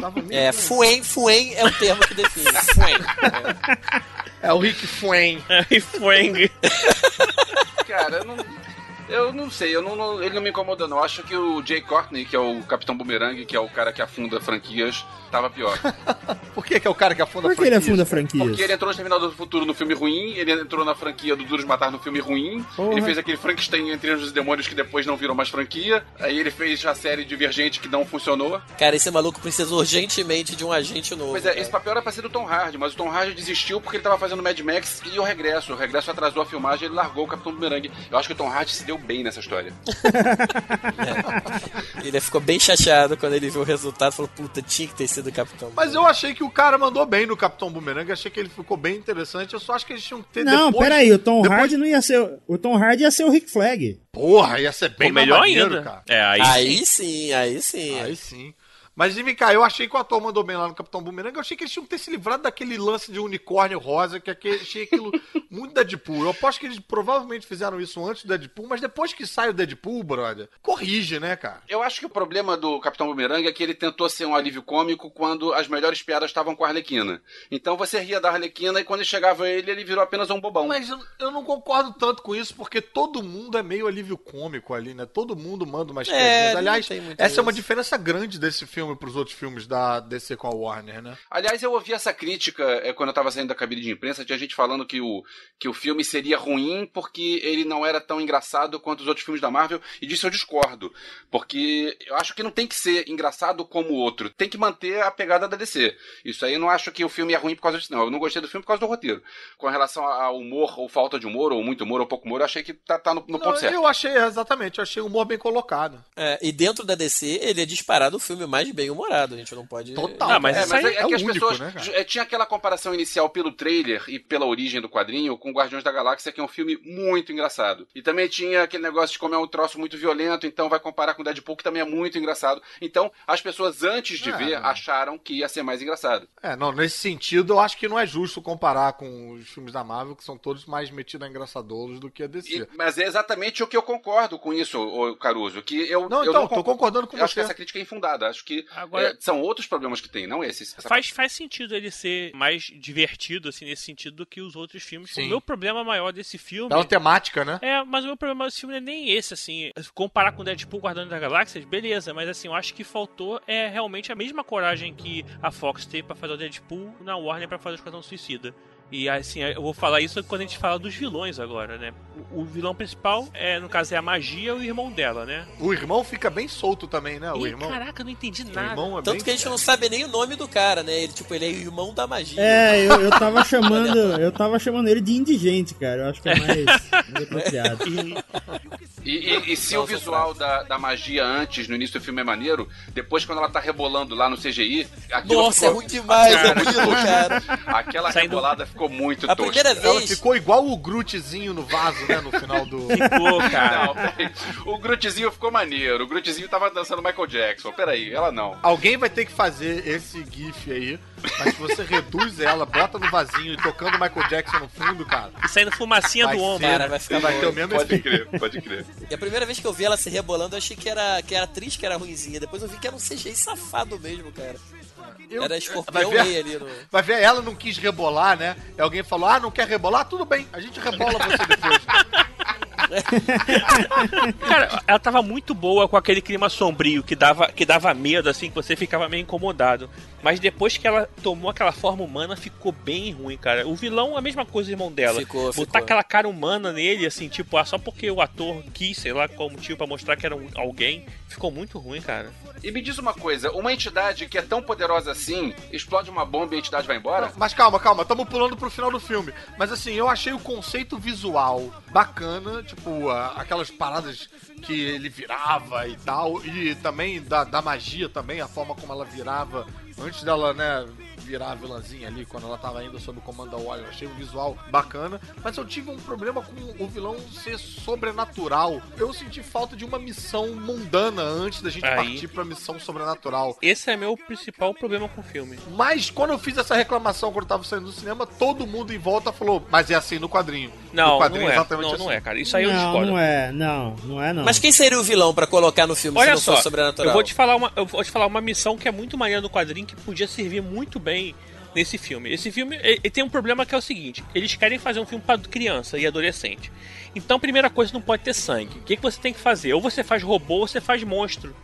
Tava meio- É, Fuen, Fuen é o termo que define. Fuen. É o Rick Fueng. E Fwang. Cara, eu não. Eu não sei, eu não, não- ele não me incomoda, não. Acho que o Jay Courtney, que é o Capitão Boomerang, que é o cara que afunda franquias, tava pior. Por que, que é o cara que afunda Por que ele franquias? afunda franquias? Porque ele entrou no Terminal do Futuro no filme ruim, ele entrou na franquia do Duros de Matar no filme ruim, Porra. ele fez aquele Frankenstein entre os demônios que depois não virou mais franquia, aí ele fez a série Divergente que não funcionou. Cara, esse maluco precisa urgentemente de um agente novo. Pois é, cara. esse papel era pra ser do Tom Hardy, mas o Tom Hardy desistiu porque ele tava fazendo Mad Max e o Regresso. O Regresso atrasou a filmagem e ele largou o Capitão Boomerang. Eu acho que o Tom Hardy se deu bem nessa história. Ele ficou bem chateado quando ele viu o resultado falou, puta, tinha que ter sido o Capitão. Mas eu achei que o cara mandou bem no Capitão Boomerang, achei que ele ficou bem interessante. Eu só acho que eles tinham que ter Não, depois... peraí, o Tom depois- Hardy não ia ser. O Tom Hardy ia ser o Rick Flag. Porra, ia ser bem Pô, melhor ainda. cara. É, aí, Aí sim. sim, aí sim. Aí sim. Mas e vem cá, eu achei que o ator mandou bem lá no Capitão Boomerang. Eu achei que eles tinham que ter se livrado daquele lance de unicórnio rosa, que aquele- achei aquilo muito Deadpool. Eu aposto que eles provavelmente fizeram isso antes do Deadpool, mas depois que sai o Deadpool, brother, corrige, né, cara? Eu acho que o problema do Capitão Boomerang é que ele tentou ser um alívio cômico quando as melhores piadas estavam com a Arlequina. Então você ria da Arlequina e quando chegava ele, ele virou apenas um bobão. Mas eu, eu não concordo tanto com isso, porque todo mundo é meio alívio cômico ali, né? Todo mundo manda umas É, piadinhas. Aliás, essa é uma isso. diferença grande desse filme pros outros filmes da DC com a Warner, né? Aliás, eu ouvi essa crítica é, quando eu tava saindo da cabine de imprensa, tinha gente falando que o, que o filme seria ruim porque ele não era tão engraçado quanto os outros filmes da Marvel, e disso eu discordo. Porque eu acho que não tem que ser engraçado como o outro, tem que manter a pegada da DC. Isso aí eu não acho que o filme é ruim por causa disso, não. Eu não gostei do filme por causa do roteiro. Com relação ao humor, ou falta de humor, ou muito humor, ou pouco humor, eu achei que tá, tá no, no Não, ponto certo. eu achei, exatamente, eu achei o humor bem colocado. É, e dentro da DC, ele é disparado o filme mais bem humorado. A gente não pode. Total. Ah, mas É, isso mas é, é é que as único, pessoas. né, é, tinha aquela comparação inicial pelo trailer e pela origem do quadrinho com Guardiões da Galáxia, que é um filme muito engraçado. E também tinha aquele negócio de como é um troço muito violento, então vai comparar com Deadpool, que também é muito engraçado. Então, as pessoas antes de É, ver né? acharam que ia ser mais engraçado. É, não, nesse sentido, eu acho que não é justo comparar com os filmes da Marvel, que são todos mais metidos a engraçadouros do que a DC. E- mas é exatamente o que eu concordo com isso, Caruso. Que eu Não, eu então, não tô concordando com eu Acho você. que essa crítica é infundada. Acho que Agora- é, são outros problemas que tem, não esses. Faz, faz sentido ele ser mais divertido, assim, nesse sentido, do que os outros filmes. Sim. O meu problema maior desse filme. Dá uma temática, né? É, mas o meu problema desse filme não é nem esse, assim. Comparar com Deadpool Guardiões das Galáxias, beleza, mas assim, eu acho que faltou é realmente a mesma coragem que a Fox teve pra fazer o Deadpool na Warner pra fazer o Esquadrão Suicida. E assim, eu vou falar isso quando a gente fala dos vilões agora, né? O, o vilão principal, é, no caso, é a magia e o irmão dela, né? O irmão fica bem solto também, né? O Ih, irmão. Caraca, eu não entendi O nada. irmão é Tanto bem... que a gente não sabe nem o nome do cara, né? Ele, tipo, ele é o irmão da magia. É, eu, eu tava chamando. Eu tava chamando ele de indigente, cara. Eu acho que é mais, apropriado. E, e- e se o visual da, da magia antes, no início do filme, é maneiro, depois quando ela tá rebolando lá no CGI. aquilo Nossa, ficou- é ruim demais, é Cara, aquilo, tosco. cara. Aquela Saindo- rebolada ficou muito A tosca. primeira Ela vez. ficou igual o Grootzinho no vaso, né? No final do. Ficou, cara. Não. O Grootzinho ficou maneiro. O Grootzinho tava dançando Michael Jackson. Peraí, ela não. Alguém vai ter que fazer esse GIF aí. Mas se você reduz ela, bota no vasinho e tocando Michael Jackson no fundo, cara. E saindo fumacinha Vai do ombro. Cara, vai ficar vai bom. ter o mesmo Pode efeito. crer, pode crer. E a primeira vez que eu vi ela se rebolando, eu achei que era, que era atriz que era ruimzinha. Depois eu vi que era um CGI safado mesmo, cara. Eu- Era vai escorpião ver, rei ali no. vai ver, ela não quis rebolar, né? E alguém falou: ah, não quer rebolar? Tudo bem, a gente rebola você depois. Cara, ela tava muito boa com aquele clima sombrio que dava, que dava medo, assim, que você ficava meio incomodado. Mas depois que ela tomou aquela forma humana, ficou bem ruim, cara. O vilão, a mesma coisa, irmão dela. Ficou, Botar ficou. aquela cara humana nele, assim, tipo, ah, só porque o ator quis, sei lá qual motivo, pra mostrar que era um- alguém, ficou muito ruim, cara. E me diz uma coisa: uma entidade que é tão poderosa assim, explode uma bomba e a entidade vai embora? Mas calma, calma, estamos pulando pro final do filme. Mas assim, eu achei o conceito visual bacana, tipo, a- aquelas paradas que ele virava e tal, e também da, da magia também, a forma como ela virava antes dela, né, virar a vilãzinha ali, quando ela tava ainda sob o comando da Warrior. Eu achei o visual bacana, mas eu tive um problema com o vilão ser sobrenatural. Eu senti falta de uma missão mundana antes da gente Aí. partir pra missão sobrenatural. Esse é meu principal problema com o filme. Mas quando eu fiz essa reclamação quando eu tava saindo do cinema, todo mundo em volta falou, mas é assim no quadrinho. Não, no quadrinho não é. exatamente Não, assim. não é, cara. Isso aí eu não, discordo. não é, não, não é não. Mas quem seria o vilão pra colocar no filme se Olha não só, fosse sobrenatural? eu vou te falar uma, eu vou te falar uma missão que é muito maneira no quadrinho que podia servir muito bem nesse filme. Esse filme ele tem um problema que é o seguinte: eles querem fazer um filme para criança e adolescente. Então, primeira coisa, não pode ter sangue. O que, que você tem que fazer? Ou você faz robô ou você faz monstro.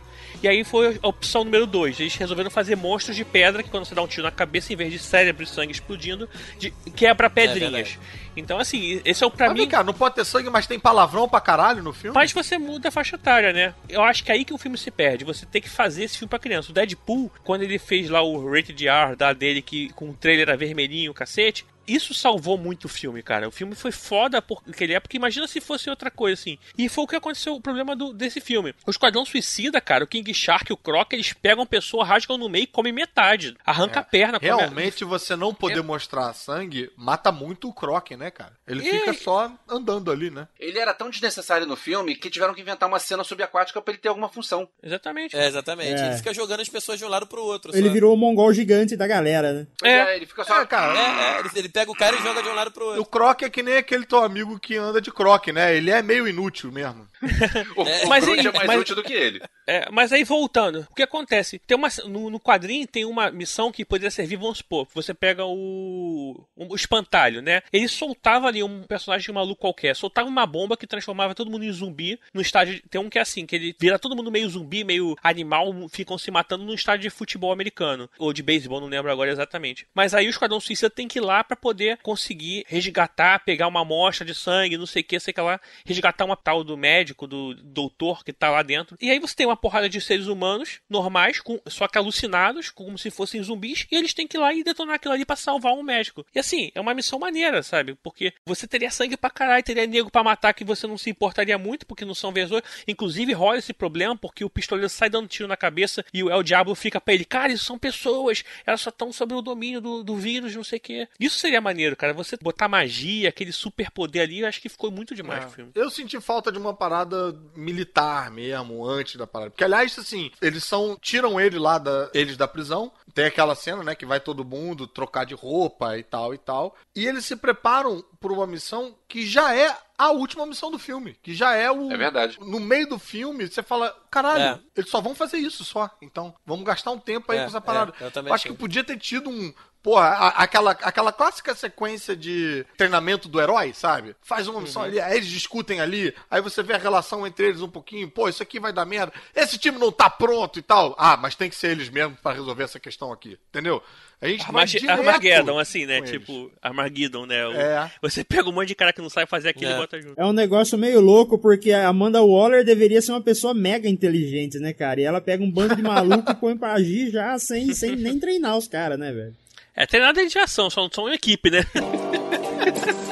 E aí foi a opção número 2. Eles resolveram fazer monstros de pedra que quando você dá um tiro na cabeça, em vez de cérebro e sangue explodindo, de, quebra pedrinhas. verdade. então, assim, esse é o pra Mas mim. vem cá, não pode ter sangue, mas tem palavrão pra caralho no filme? Mas você muda a faixa etária, né? Eu acho que é aí que o filme se perde. Você tem que fazer esse filme pra criança. O Deadpool, quando ele fez lá o Rated R da dele, que com o trailer era vermelhinho, o cacete, isso salvou muito o filme, cara. O filme foi foda por aquele época. Imagina se fosse outra coisa, assim. E foi o que aconteceu, o problema do, desse filme. O Esquadrão Suicida, cara, o King Shark e o Croc, eles pegam a pessoa, rasgam no meio e comem metade. Arranca a perna. a- Realmente, você não poder mostrar sangue mata muito o Croc, né, cara? Ele É. fica só andando ali, né? Ele era tão desnecessário no filme que tiveram que inventar uma cena subaquática pra ele ter alguma função. Exatamente. É, exatamente. É. Ele fica jogando as pessoas de um lado pro outro. Ele só. virou o mongol gigante da galera, né? É. é, ele fica só. É, cara. É, é, ele, ele pega o cara e joga de um lado pro outro. O Croc é que nem aquele teu amigo que anda de Croc, né? Ele é meio inútil mesmo. O, o Mas aí- é mais mas- útil do que ele. É, mas aí voltando, o que acontece? Tem uma, no, no quadrinho tem uma missão que poderia servir, vamos supor, você pega o, o espantalho, né? Ele soltava ali um personagem maluco qualquer, soltava uma bomba que transformava todo mundo em zumbi no estádio. Tem um que é assim, que ele vira todo mundo meio zumbi, meio animal, ficam se matando num estádio de futebol americano. Ou de beisebol, não lembro agora exatamente. Mas aí o Esquadrão Suicida tem que ir lá pra poder conseguir resgatar, pegar uma amostra de sangue, não sei o que, sei que lá, resgatar uma tal do médico, do doutor que tá lá dentro. E aí você tem uma porrada de seres humanos normais, com, só que alucinados, como se fossem zumbis, e eles têm que ir lá e detonar aquilo ali pra salvar um médico. E assim, é uma missão maneira, sabe? Porque você teria sangue pra caralho, teria nego pra matar que você não se importaria muito, porque não são vezões. Inclusive rola esse problema, porque o pistoleiro sai dando tiro na cabeça e o El Diablo fica pra ele, cara, isso são pessoas, elas só estão sob o domínio do, do vírus, não sei o que. Isso seria maneiro, cara. Você botar magia, aquele super poder ali, eu acho que ficou muito demais É. o filme. Eu senti falta de uma parada militar mesmo, antes da parada. Porque, aliás, assim, eles são. Tiram ele lá da, eles da prisão. Tem aquela cena, né? Que vai todo mundo trocar de roupa e tal e tal. E eles se preparam por uma missão que já é a última missão do filme. Que já é o. É verdade. No meio do filme, você fala, caralho, É. eles só vão fazer isso só. Então, vamos gastar um tempo aí É, com essa parada. é, eu também acho achei. que podia ter tido um. Porra, a- aquela, aquela clássica sequência de treinamento do herói, sabe? Faz uma missão Uhum. ali, aí eles discutem ali, aí você vê a relação entre eles um pouquinho, pô, isso aqui vai dar merda, esse time não tá pronto e tal. Ah, mas tem que ser eles mesmos pra resolver essa questão aqui, entendeu? A gente direto Armageddon, assim, né? Tipo, Armageddon, né? O- É. Você pega um monte de cara que não sabe fazer aquilo e É. bota junto. É um negócio meio louco, porque a Amanda Waller deveria ser uma pessoa mega inteligente, né, cara? E ela pega um bando de maluco e põe pra agir já sem, sem nem treinar os caras, né, velho? É, tem nada de ação, só são uma equipe, né?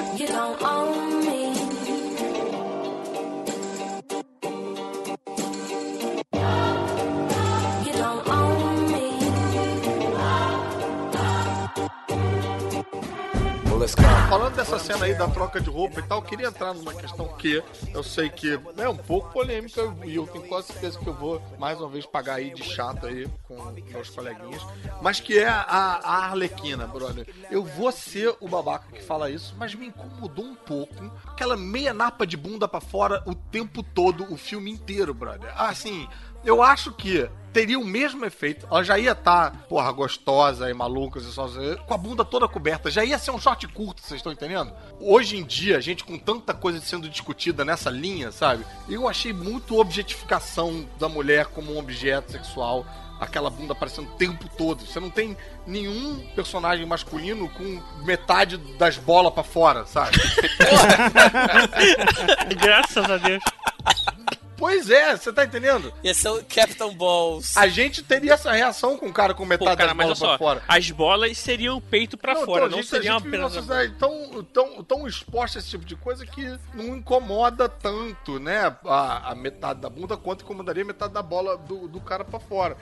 Falando dessa cena aí da troca de roupa e tal, queria entrar numa questão que eu sei que é um pouco polêmica e eu tenho quase certeza que eu vou mais uma vez pagar aí de chato aí com meus coleguinhas, mas que é a, a Arlequina, brother. Eu vou ser o babaca que fala isso, mas me incomodou um pouco aquela meia napa de bunda pra fora o tempo todo, o filme inteiro, brother. Assim, eu acho que teria o mesmo efeito. Ela já ia estar, porra, gostosa e maluca, e só- com a bunda toda coberta. Já ia ser um short curto, vocês estão entendendo? Hoje em dia, a gente com tanta coisa sendo discutida nessa linha, sabe? Eu achei muito objetificação da mulher como um objeto sexual. Aquela bunda aparecendo o tempo todo. Você não tem nenhum personagem masculino com metade das bolas pra fora, sabe? Graças a Deus. Pois é, você tá entendendo? Ia ser o Captain Balls. A gente teria essa reação com o cara com Pô, metade cara, das bolas pra só, fora. as bolas seriam o peito pra fora, então, não gente, seria a uma gente vive numa apenas... tão, tão, tão exposta a esse tipo de coisa que não incomoda tanto, né? A, a metade da bunda quanto incomodaria a metade da bola do, do cara pra fora.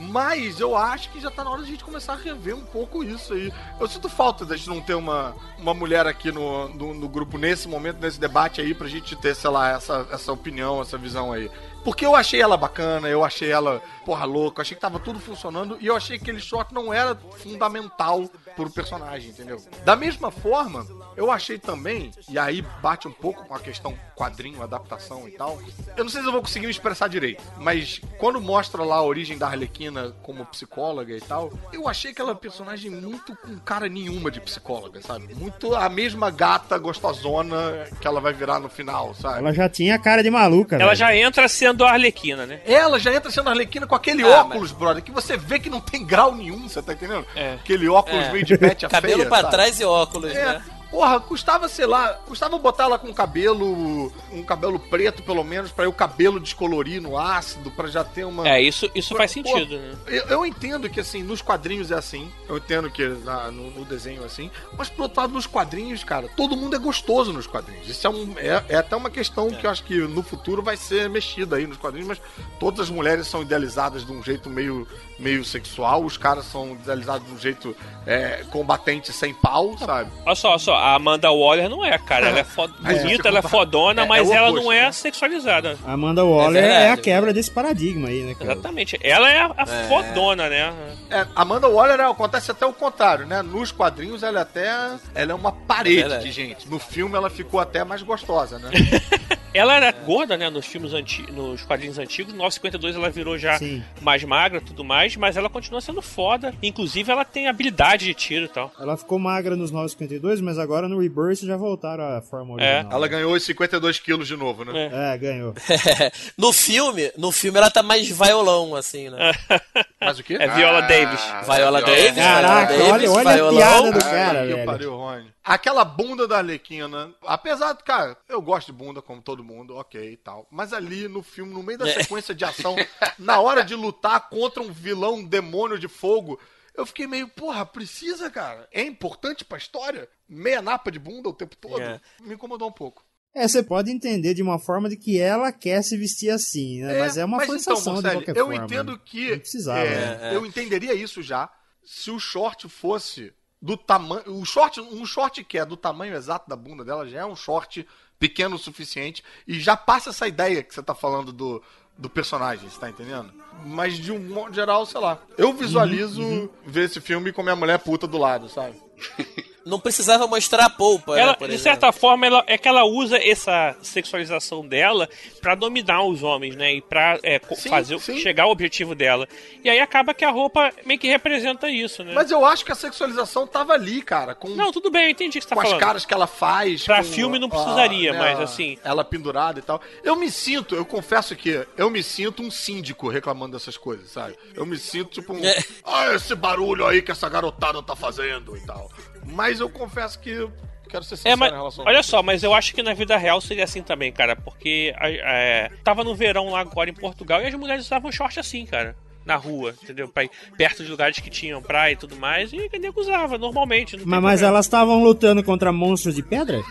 Mas eu acho que já tá na hora de a gente começar a rever um pouco isso aí. Eu sinto falta da gente não ter uma, uma mulher aqui no, no, no grupo nesse momento, nesse debate aí, pra gente ter, sei lá, essa, essa opinião, essa visão aí. Porque eu achei ela bacana, eu achei ela, porra, louca, eu achei que tava tudo funcionando e eu achei que aquele shot não era fundamental pro personagem, entendeu? Da mesma forma, eu achei também, e aí bate um pouco com a questão quadrinho, adaptação e tal. Eu não sei se eu vou conseguir me expressar direito, mas quando mostra lá a origem da Arlequina como psicóloga e tal, eu achei aquela personagem muito com cara nenhuma de psicóloga, sabe? Muito a mesma gata gostosona que ela vai virar no final, sabe? Ela já tinha cara de maluca, Ela velho. já entra sendo a Arlequina, né? Ela já entra sendo Arlequina com aquele Ah, óculos, brother, que você vê que não tem grau nenhum, você tá entendendo? É. Aquele óculos É. meio de pet a Cabelo feia, pra sabe? trás e óculos, É. né? Porra, custava, sei lá, custava botar ela com cabelo, um cabelo preto pelo menos, pra ir o cabelo descolorir no ácido, pra já ter uma... É, isso, isso faz Pô, sentido, né? Eu, eu entendo que, assim, nos quadrinhos é assim. Eu entendo que na- no, no desenho é assim. Mas, por outro lado, nos quadrinhos, cara, todo mundo é gostoso nos quadrinhos. Isso é, um, é, é até uma questão que eu acho que no futuro vai ser mexida aí nos quadrinhos. Mas todas as mulheres são idealizadas de um jeito meio, meio sexual. Os caras são idealizados de um jeito é, combatente sem pau, sabe? Olha só, olha só, a Amanda Waller não é, cara. Ela é fo- Mas bonita, ela é fodona, é- é mas ela oposto, não é né? sexualizada. A Amanda Waller É é, verdade. a quebra desse paradigma aí, né, cara? Exatamente. Ela é a, a É. fodona, né? É, Amanda Waller é, acontece até o contrário, né? Nos quadrinhos ela é até ela é uma parede É de gente. No filme ela ficou até mais gostosa, né? Ela era gorda, né, nos filmes anti... nos quadrinhos antigos. No 952 ela virou já Sim. mais magra e tudo mais, mas ela continua sendo foda. Inclusive, ela tem habilidade de tiro e tal. Ela ficou magra nos 952, mas agora no Rebirth já voltaram à forma É. original. Ela ganhou os 52 quilos de novo, né? É. É, ganhou. no filme, no filme ela tá mais violão, assim, né? Mas o quê? É Viola Davis. Viola Davis, Caraca, Viola olha, Davis, olha a violão. piada do cara, que velho. pariu, Rony. Aquela bunda da Arlequina, apesar de, cara, eu gosto de bunda como todo mundo, ok e tal. Mas ali no filme, no meio da É. sequência de ação, na hora de lutar contra um vilão, um demônio de fogo, eu fiquei meio, porra, precisa, cara? É importante pra história? Meia napa de bunda o tempo todo? É. Me incomodou um pouco. É, você pode entender de uma forma de que ela quer se vestir assim, né? mas é uma forçação de Marcelo, qualquer eu forma. entendo né? que Não precisava, é, né? eu entenderia isso já se o short fosse do tamanho, o short, um short que é do tamanho exato da bunda dela já é um short pequeno o suficiente e já passa essa ideia que você tá falando do do personagem, você tá entendendo? Mas de um modo geral, sei lá. Eu visualizo Uhum, ver esse filme com minha mulher puta do lado, sabe? Não precisava mostrar a polpa, Ela, né, por de certa forma, ela, é que ela usa essa sexualização dela pra dominar os homens, né? E pra é, Sim, fazer sim. chegar ao objetivo dela. E aí acaba que a roupa meio que representa isso, né? Mas eu acho que a sexualização tava ali, cara. Com, Não, tudo bem, eu entendi o que você tá com as falando. caras que ela faz. Pra com filme não a- precisaria, né, mas assim- Ela pendurada e tal. Eu me sinto, eu confesso que eu me sinto um síndico reclamando dessas coisas, sabe? Eu me sinto tipo um. É. Ah, esse barulho aí que essa garotada tá fazendo e tal. Mas eu confesso que eu quero ser sincero É, mas, em relação olha só, mas eu acho que na vida real seria assim também, cara, porque é, tava no verão lá agora em Portugal e as mulheres usavam short assim, cara. Na rua, entendeu? Pra perto de lugares que tinham praia e tudo mais, e quem nego usava, normalmente. Mas, mas elas estavam lutando contra monstros de pedra?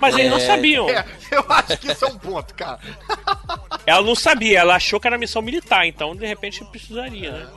Mas eles não sabiam. É, eu acho que isso é um ponto, cara. Ela não sabia, ela achou que era missão militar, então de repente precisaria, né?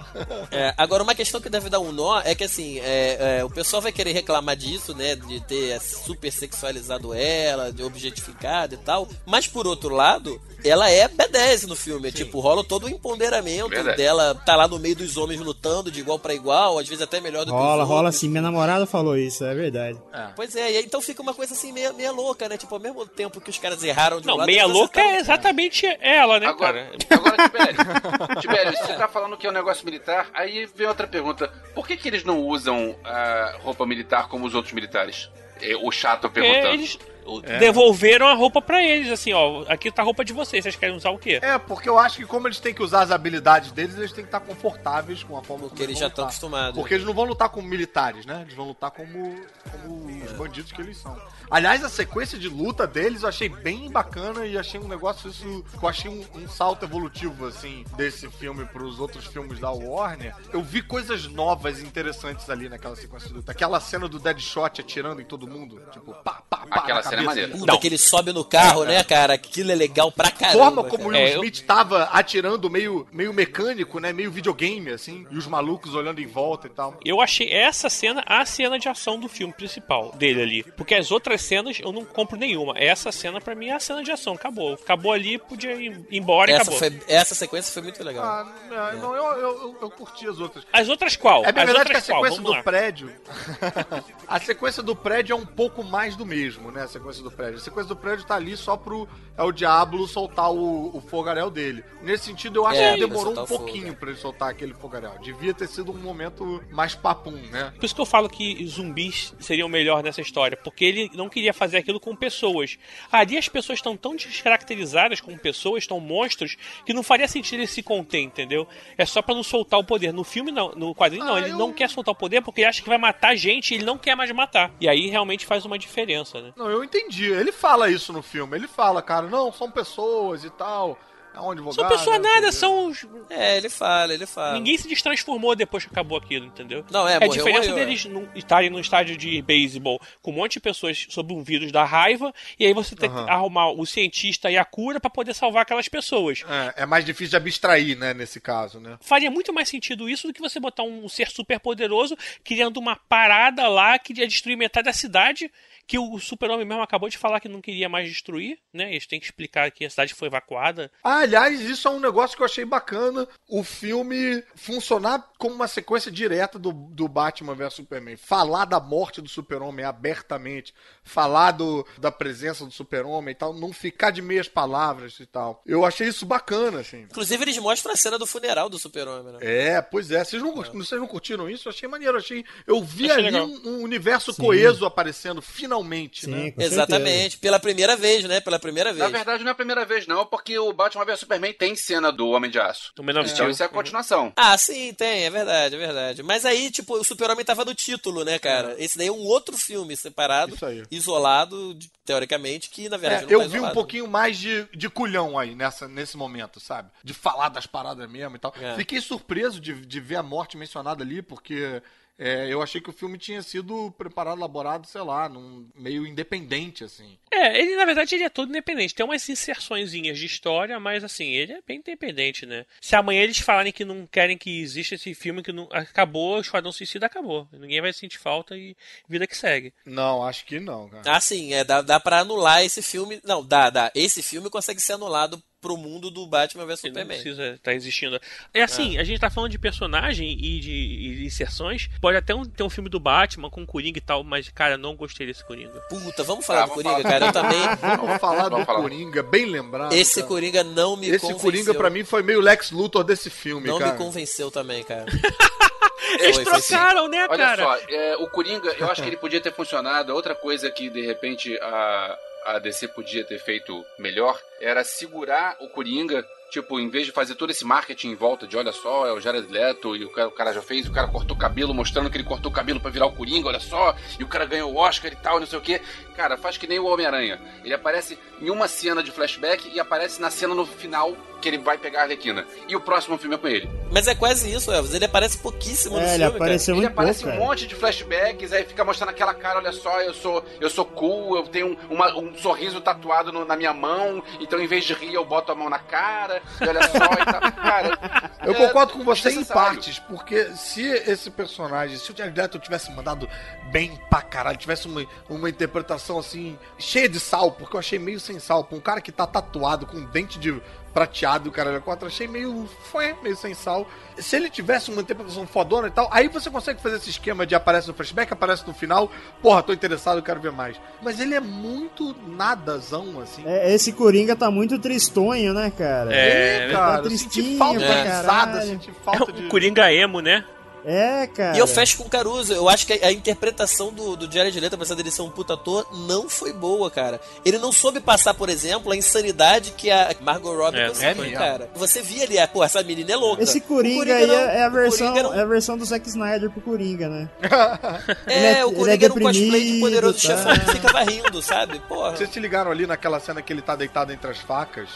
É, agora, uma questão que deve dar um nó é que, assim, é, é, o pessoal vai querer reclamar disso, né? De ter super sexualizado ela, de objetificado e tal. Mas, por outro lado, ela é B10 no filme. Tipo, rola todo o empoderamento Verdade. dela. Tá lá no meio dos homens lutando de igual pra igual, às vezes até melhor do que Rola, os rola outros. assim. Minha namorada falou isso, é verdade. Pois é, e aí, então fica uma coisa assim meia, meia louca, né? Tipo, ao mesmo tempo que os caras erraram de um Não, lado, meia louca é acertaram. exatamente ela, né, Agora, cara? agora Tibério, Tibério, você tá falando que é um negócio militar, aí vem outra pergunta. Por que, que eles não usam a roupa militar como os outros militares? É, O chato perguntando. eles devolveram a roupa pra eles, assim, ó, aqui tá a roupa de vocês, vocês querem usar o quê? É, porque eu acho que como eles têm que usar as habilidades deles, eles têm que estar confortáveis com a forma Porque como eles já estão acostumados. Porque eles não vão lutar como militares, né? Eles vão lutar como, como os bandidos que eles são. Aliás, a sequência de luta deles eu achei bem bacana e achei um negócio isso. Eu achei um, um salto evolutivo, assim, desse filme pros outros filmes da Warner. Eu vi coisas novas e interessantes ali naquela sequência de luta. Aquela cena do Deadshot atirando em todo mundo. Tipo, pá, pá, pá. Aquela na cena é maneira. Puta, que ele sobe no carro, né, cara? Aquilo é legal pra A caramba. forma como o. Will Smith tava atirando meio, meio mecânico, né? Meio videogame, assim. E os malucos olhando em volta e tal. Eu achei essa cena a cena de ação do filme principal dele ali. Porque as outras cenas eu não compro nenhuma. Essa cena pra mim é a cena de ação. Acabou. Acabou ali, podia ir embora e Essa, acabou. foi, essa sequência foi muito legal. Ah, não, não, eu, eu, eu, eu curti as outras. As outras qual? É bem as verdade que a sequência do lá. prédio. a sequência do prédio é um pouco mais do mesmo, né? A sequência do prédio. A sequência do prédio tá ali só pro é o Diablo soltar o, o fogaréu dele. Nesse sentido, eu acho É, que demorou um pouquinho pra ele soltar aquele fogaréu. Devia ter sido um momento mais papum, né? Por isso que eu falo que zumbis seriam melhor nessa história, porque ele não queria fazer aquilo com pessoas. Ali as pessoas estão tão descaracterizadas como pessoas, tão monstros, que não faria sentido ele se conter, entendeu? É só pra não soltar o poder. No filme, não. No quadrinho, não. Ah, Ele eu- não quer soltar o poder porque ele acha que vai matar gente e ele não quer mais matar. E aí realmente faz uma diferença, né? Não, eu entendi. Ele fala isso no filme. Ele fala, cara, não, são pessoas e tal. É um advogado. São pessoas né, nada, são os. É, ele fala, ele fala. Ninguém se destransformou depois que acabou aquilo, entendeu? Não, é, a morreu, diferença morreu, deles não estarem no estádio de beisebol com um monte de pessoas sob um vírus da raiva, e aí você tem que Aham. arrumar o cientista e a cura pra poder salvar aquelas pessoas. É, é mais difícil de abstrair, né, nesse caso, né? Faria muito mais sentido isso do que você botar um ser super poderoso criando uma parada lá que ia destruir metade da cidade, que o super-homem mesmo acabou de falar que não queria mais destruir, né? Eles têm que explicar que a cidade foi evacuada. Ah, aliás, isso é um negócio que eu achei bacana. O filme funcionar como uma sequência direta do, do Batman vs Superman. Falar da morte do Super-Homem abertamente. Falar do, da presença do Super-Homem e tal. Não ficar de meias palavras e tal. Eu achei isso bacana, assim. Inclusive, eles mostram a cena do funeral do super-homem, né? É, pois é. Vocês não, vocês não curtiram isso? Eu achei maneiro. Eu, achei, eu vi Achei ali um, um universo Sim. coeso aparecendo, finalmente, né? Exatamente, pela primeira vez, né? Pela primeira vez. Na verdade, não é a primeira vez, não, porque o Batman vs Superman tem cena do Homem de Aço. Man of Então isso é a continuação. Ah, sim, tem, é verdade, é verdade. Mas aí, tipo, o Super-Homem tava no título, né, cara? Esse daí é um outro filme separado, Isso aí. isolado, teoricamente, que na verdade É, não eu tá vi um pouquinho mais de, de culhão aí nessa, nesse momento, sabe? De falar das paradas mesmo e tal. É. Fiquei surpreso de, de ver a morte mencionada ali, porque é, eu achei que o filme tinha sido preparado, elaborado, sei lá, num meio independente, assim. É, ele na verdade ele é todo independente. Tem umas inserçõezinhas de história, mas assim, ele é bem independente, né? Se amanhã eles falarem que não querem que exista esse filme, que não acabou, o Esquadrão Suicida acabou. Ninguém vai sentir falta e vida que segue. Não, acho que não, cara. Ah, sim, é, dá, dá pra anular esse filme. Não, dá, dá. Esse filme consegue ser anulado pro mundo do Batman vs Não Superman. precisa estar existindo. É assim, a gente tá falando de personagem e de, e de inserções. Pode até um- ter um filme do Batman com Coringa e tal, mas, cara, não gostei desse Coringa. Puta, vamos falar Ah, do vamos Coringa, falar. cara. Eu também. Vamos falar do falar. Coringa, bem lembrado. Esse cara. Coringa não me Esse convenceu. Coringa pra mim foi meio Lex Luthor desse filme, Não cara. me convenceu também, cara. Eles Foi, foi sim. trocaram, né, Olha cara? só, é, o Coringa, eu acho que ele podia ter funcionado. Outra coisa que, de repente, a, a DC podia ter feito melhor era segurar o Coringa. Tipo, em vez de fazer todo esse marketing em volta de olha só, é o Jared Leto e o cara, o cara já fez, o cara cortou o cabelo, mostrando que ele cortou o cabelo pra virar o Coringa, olha só, e o cara ganhou o Oscar e tal, não sei o que. Cara, faz que nem o Homem-Aranha. Ele aparece em uma cena de flashback e aparece na cena no final que ele vai pegar a Arlequina. E o próximo filme é com ele. Mas é quase isso, Elvis. Ele aparece pouquíssimo no É, ele filme, apareceu Ele muito pouco, aparece um cara. monte de flashbacks, aí fica mostrando aquela cara, olha só, eu sou, eu sou cool, eu tenho um, uma- um sorriso tatuado no- na minha mão, então em vez de rir eu boto a mão na cara, e olha só e tal. Cara, Eu é concordo com você em partes, porque se esse personagem, se o Jared Leto tivesse mandado bem pra caralho, tivesse uma, uma interpretação assim, cheia de sal, porque eu achei meio sem sal, pra um cara que tá tatuado com um dente de prateado o cara quatro, achei meio, foi meio sem sal. Se ele tivesse uma interpretação fodona e tal, aí você consegue fazer esse esquema de aparece no flashback, aparece no final, porra, tô interessado, quero ver mais. Mas ele é muito nadazão, assim. É, esse Coringa tá muito tristonho, né, cara? É, cara, tá eu senti tristinho falta pra de risada, senti falta É de... um Coringa emo, né? É, cara. E eu fecho com o Caruso. Eu acho que a, a interpretação do, do Jared Leto, apesar dele ser um puta ator, não foi boa, cara. Ele não soube passar, por exemplo, a insanidade que a Margot Robbie É, conseguiu, é cara. Você via ali, ah, pô, essa menina é louca. Esse O Coringa, aí não. é, a versão, Coringa é a versão do Zack Snyder pro Coringa, né? É, é- o é Coringa era um cosplay de poderoso tá? chefão que ficava rindo, sabe? Porra. Vocês se ligaram ali naquela cena que ele tá deitado entre as facas?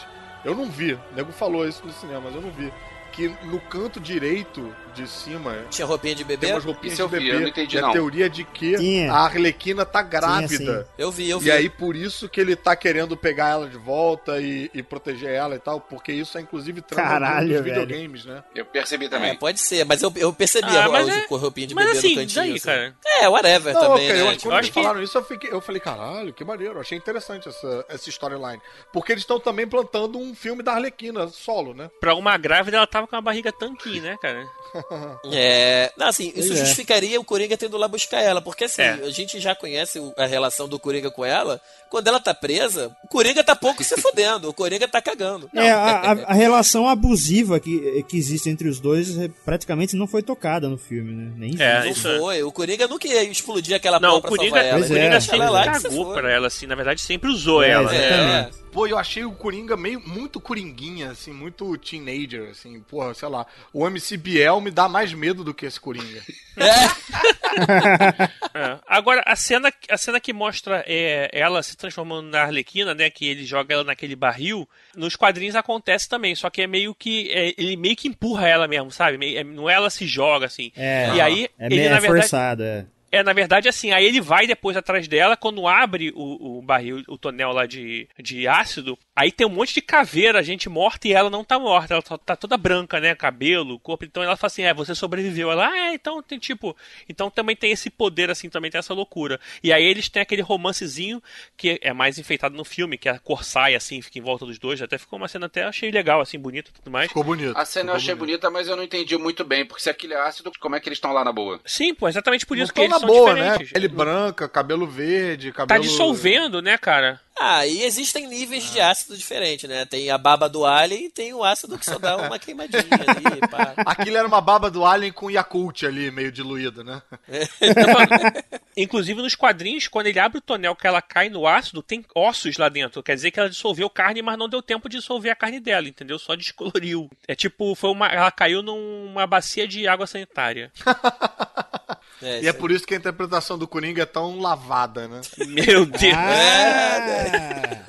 Eu não vi. O nego falou isso no cinema, mas eu não vi. Que no canto direito de cima Tinha roupinha de bebê? tem umas roupinhas Isso eu de vi, bebê. eu não entendi, e a não. teoria de que Tinha. a Arlequina tá grávida. sim. Eu vi, eu vi. E aí, por isso que ele tá querendo pegar ela de volta e, e proteger ela e tal, porque isso é inclusive trama dos videogames, né? Eu percebi É, também. pode ser, mas eu, eu percebi Ah, a, mas a, é- a roupinha de mas bebê assim, no cantinho. daí, assim. cara? É, whatever Não, também, ok, né? eu, Tipo, quando acho eles que- falaram isso, eu, fiquei, eu falei, caralho, que maneiro, eu achei interessante essa, essa storyline. Porque eles estão também plantando um filme da Arlequina solo, né? Pra uma grávida, ela tava com a barriga tanquinho, né, cara? É. Não, assim, isso Pois é. justificaria o Coringa tendo lá buscar ela. Porque assim, É. a gente já conhece a relação do Coringa com ela. Quando ela tá presa, o Coringa tá pouco se fudendo. O Coringa tá cagando. É, a, a- a relação abusiva que, que existe entre os dois é, praticamente não foi tocada no filme, né? Nem É, Não isso é. foi. O Coringa nunca ia explodir aquela Não, pau o pra Coringa, salvar ela. o Coringa é. sempre ela cagou pra ela, assim. Na verdade, sempre usou É, ela. É. Pô, eu achei o Coringa meio muito coringuinha, assim, muito teenager, assim, porra, sei lá. O MC Biel me dá mais medo do que esse Coringa. É. Agora, a cena, a cena que mostra é, ela se transformando na Arlequina, né? Que ele joga ela naquele barril, nos quadrinhos acontece também, só que é meio que. é, ele meio que empurra ela mesmo, sabe? Meio- é, não é ela se joga, assim. É, e aí, é, ele, meio- na é verdade. forçado, é. É, na verdade, assim, aí ele vai depois atrás dela, quando abre o, o barril, o tonel lá de, de ácido, aí tem um monte de caveira, gente morta, e ela não tá morta, ela tá, tá toda branca, né, cabelo, corpo, então ela fala assim, é, você sobreviveu, ela, ah, é, então tem tipo, então também tem esse poder, assim, também tem essa loucura. E aí eles têm aquele romancezinho, que é mais enfeitado no filme, que a cor sai, assim, fica em volta dos dois, até ficou uma cena até, achei legal, assim, bonita e tudo mais. Ficou bonito. A cena eu achei bonita, mas eu não entendi muito bem, porque se aquilo é ácido, como é que eles estão lá na boa? Sim, pô, exatamente por isso Não que eles boa, né? Pele branca, cabelo verde, cabelo... Tá dissolvendo, né, cara? Ah, e existem níveis de ácido diferentes, né? Tem a baba do alien e tem o ácido que só dá uma queimadinha ali, pá. Aquilo era uma baba do Alien com Yakult ali, meio diluída, né? Inclusive nos quadrinhos, quando ele abre o tonel que ela cai no ácido, tem ossos lá dentro. Quer dizer que ela dissolveu carne, mas não deu tempo de dissolver a carne dela, entendeu? Só descoloriu. É tipo, foi uma, ela caiu numa bacia de água sanitária. É, E é por isso que a interpretação do Coringa é tão lavada, né? Meu Deus. Ah,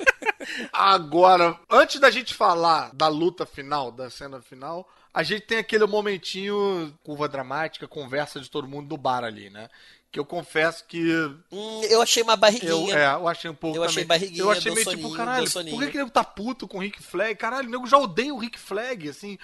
Agora, antes da gente falar da luta final, da cena final, a gente tem aquele momentinho, curva dramática, conversa de todo mundo do bar ali, né? Que eu confesso que. Hum, eu achei uma barriguinha. Eu, é, eu achei um pouco Eu achei também. barriguinha, Eu achei meio soninho, tipo, caralho, por que, que o nego tá puto com o Rick Flag? Caralho, o nego já odeia o Rick Flag, assim.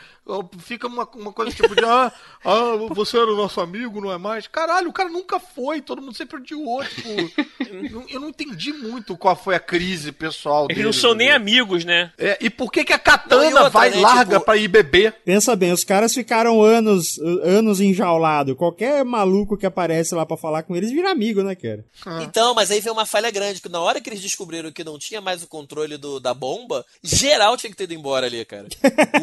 Fica uma, uma coisa tipo de, ah, ah, você era o nosso amigo, não é mais? Caralho, o cara nunca foi, todo mundo sempre odiou, tipo. eu- eu não entendi muito qual foi a crise pessoal Eles dele. não são nem amigos, né? É, e por que que a Não, Katana outra, vai né, larga tipo- pra ir beber? Pensa bem, os caras ficaram anos, anos enjaulados. Qualquer maluco que aparece lá pra falar com eles vira amigo, né, cara? Então, mas aí veio uma falha grande, que na hora que eles descobriram que não tinha mais o controle do, da bomba, geral tinha que ter ido embora ali, cara.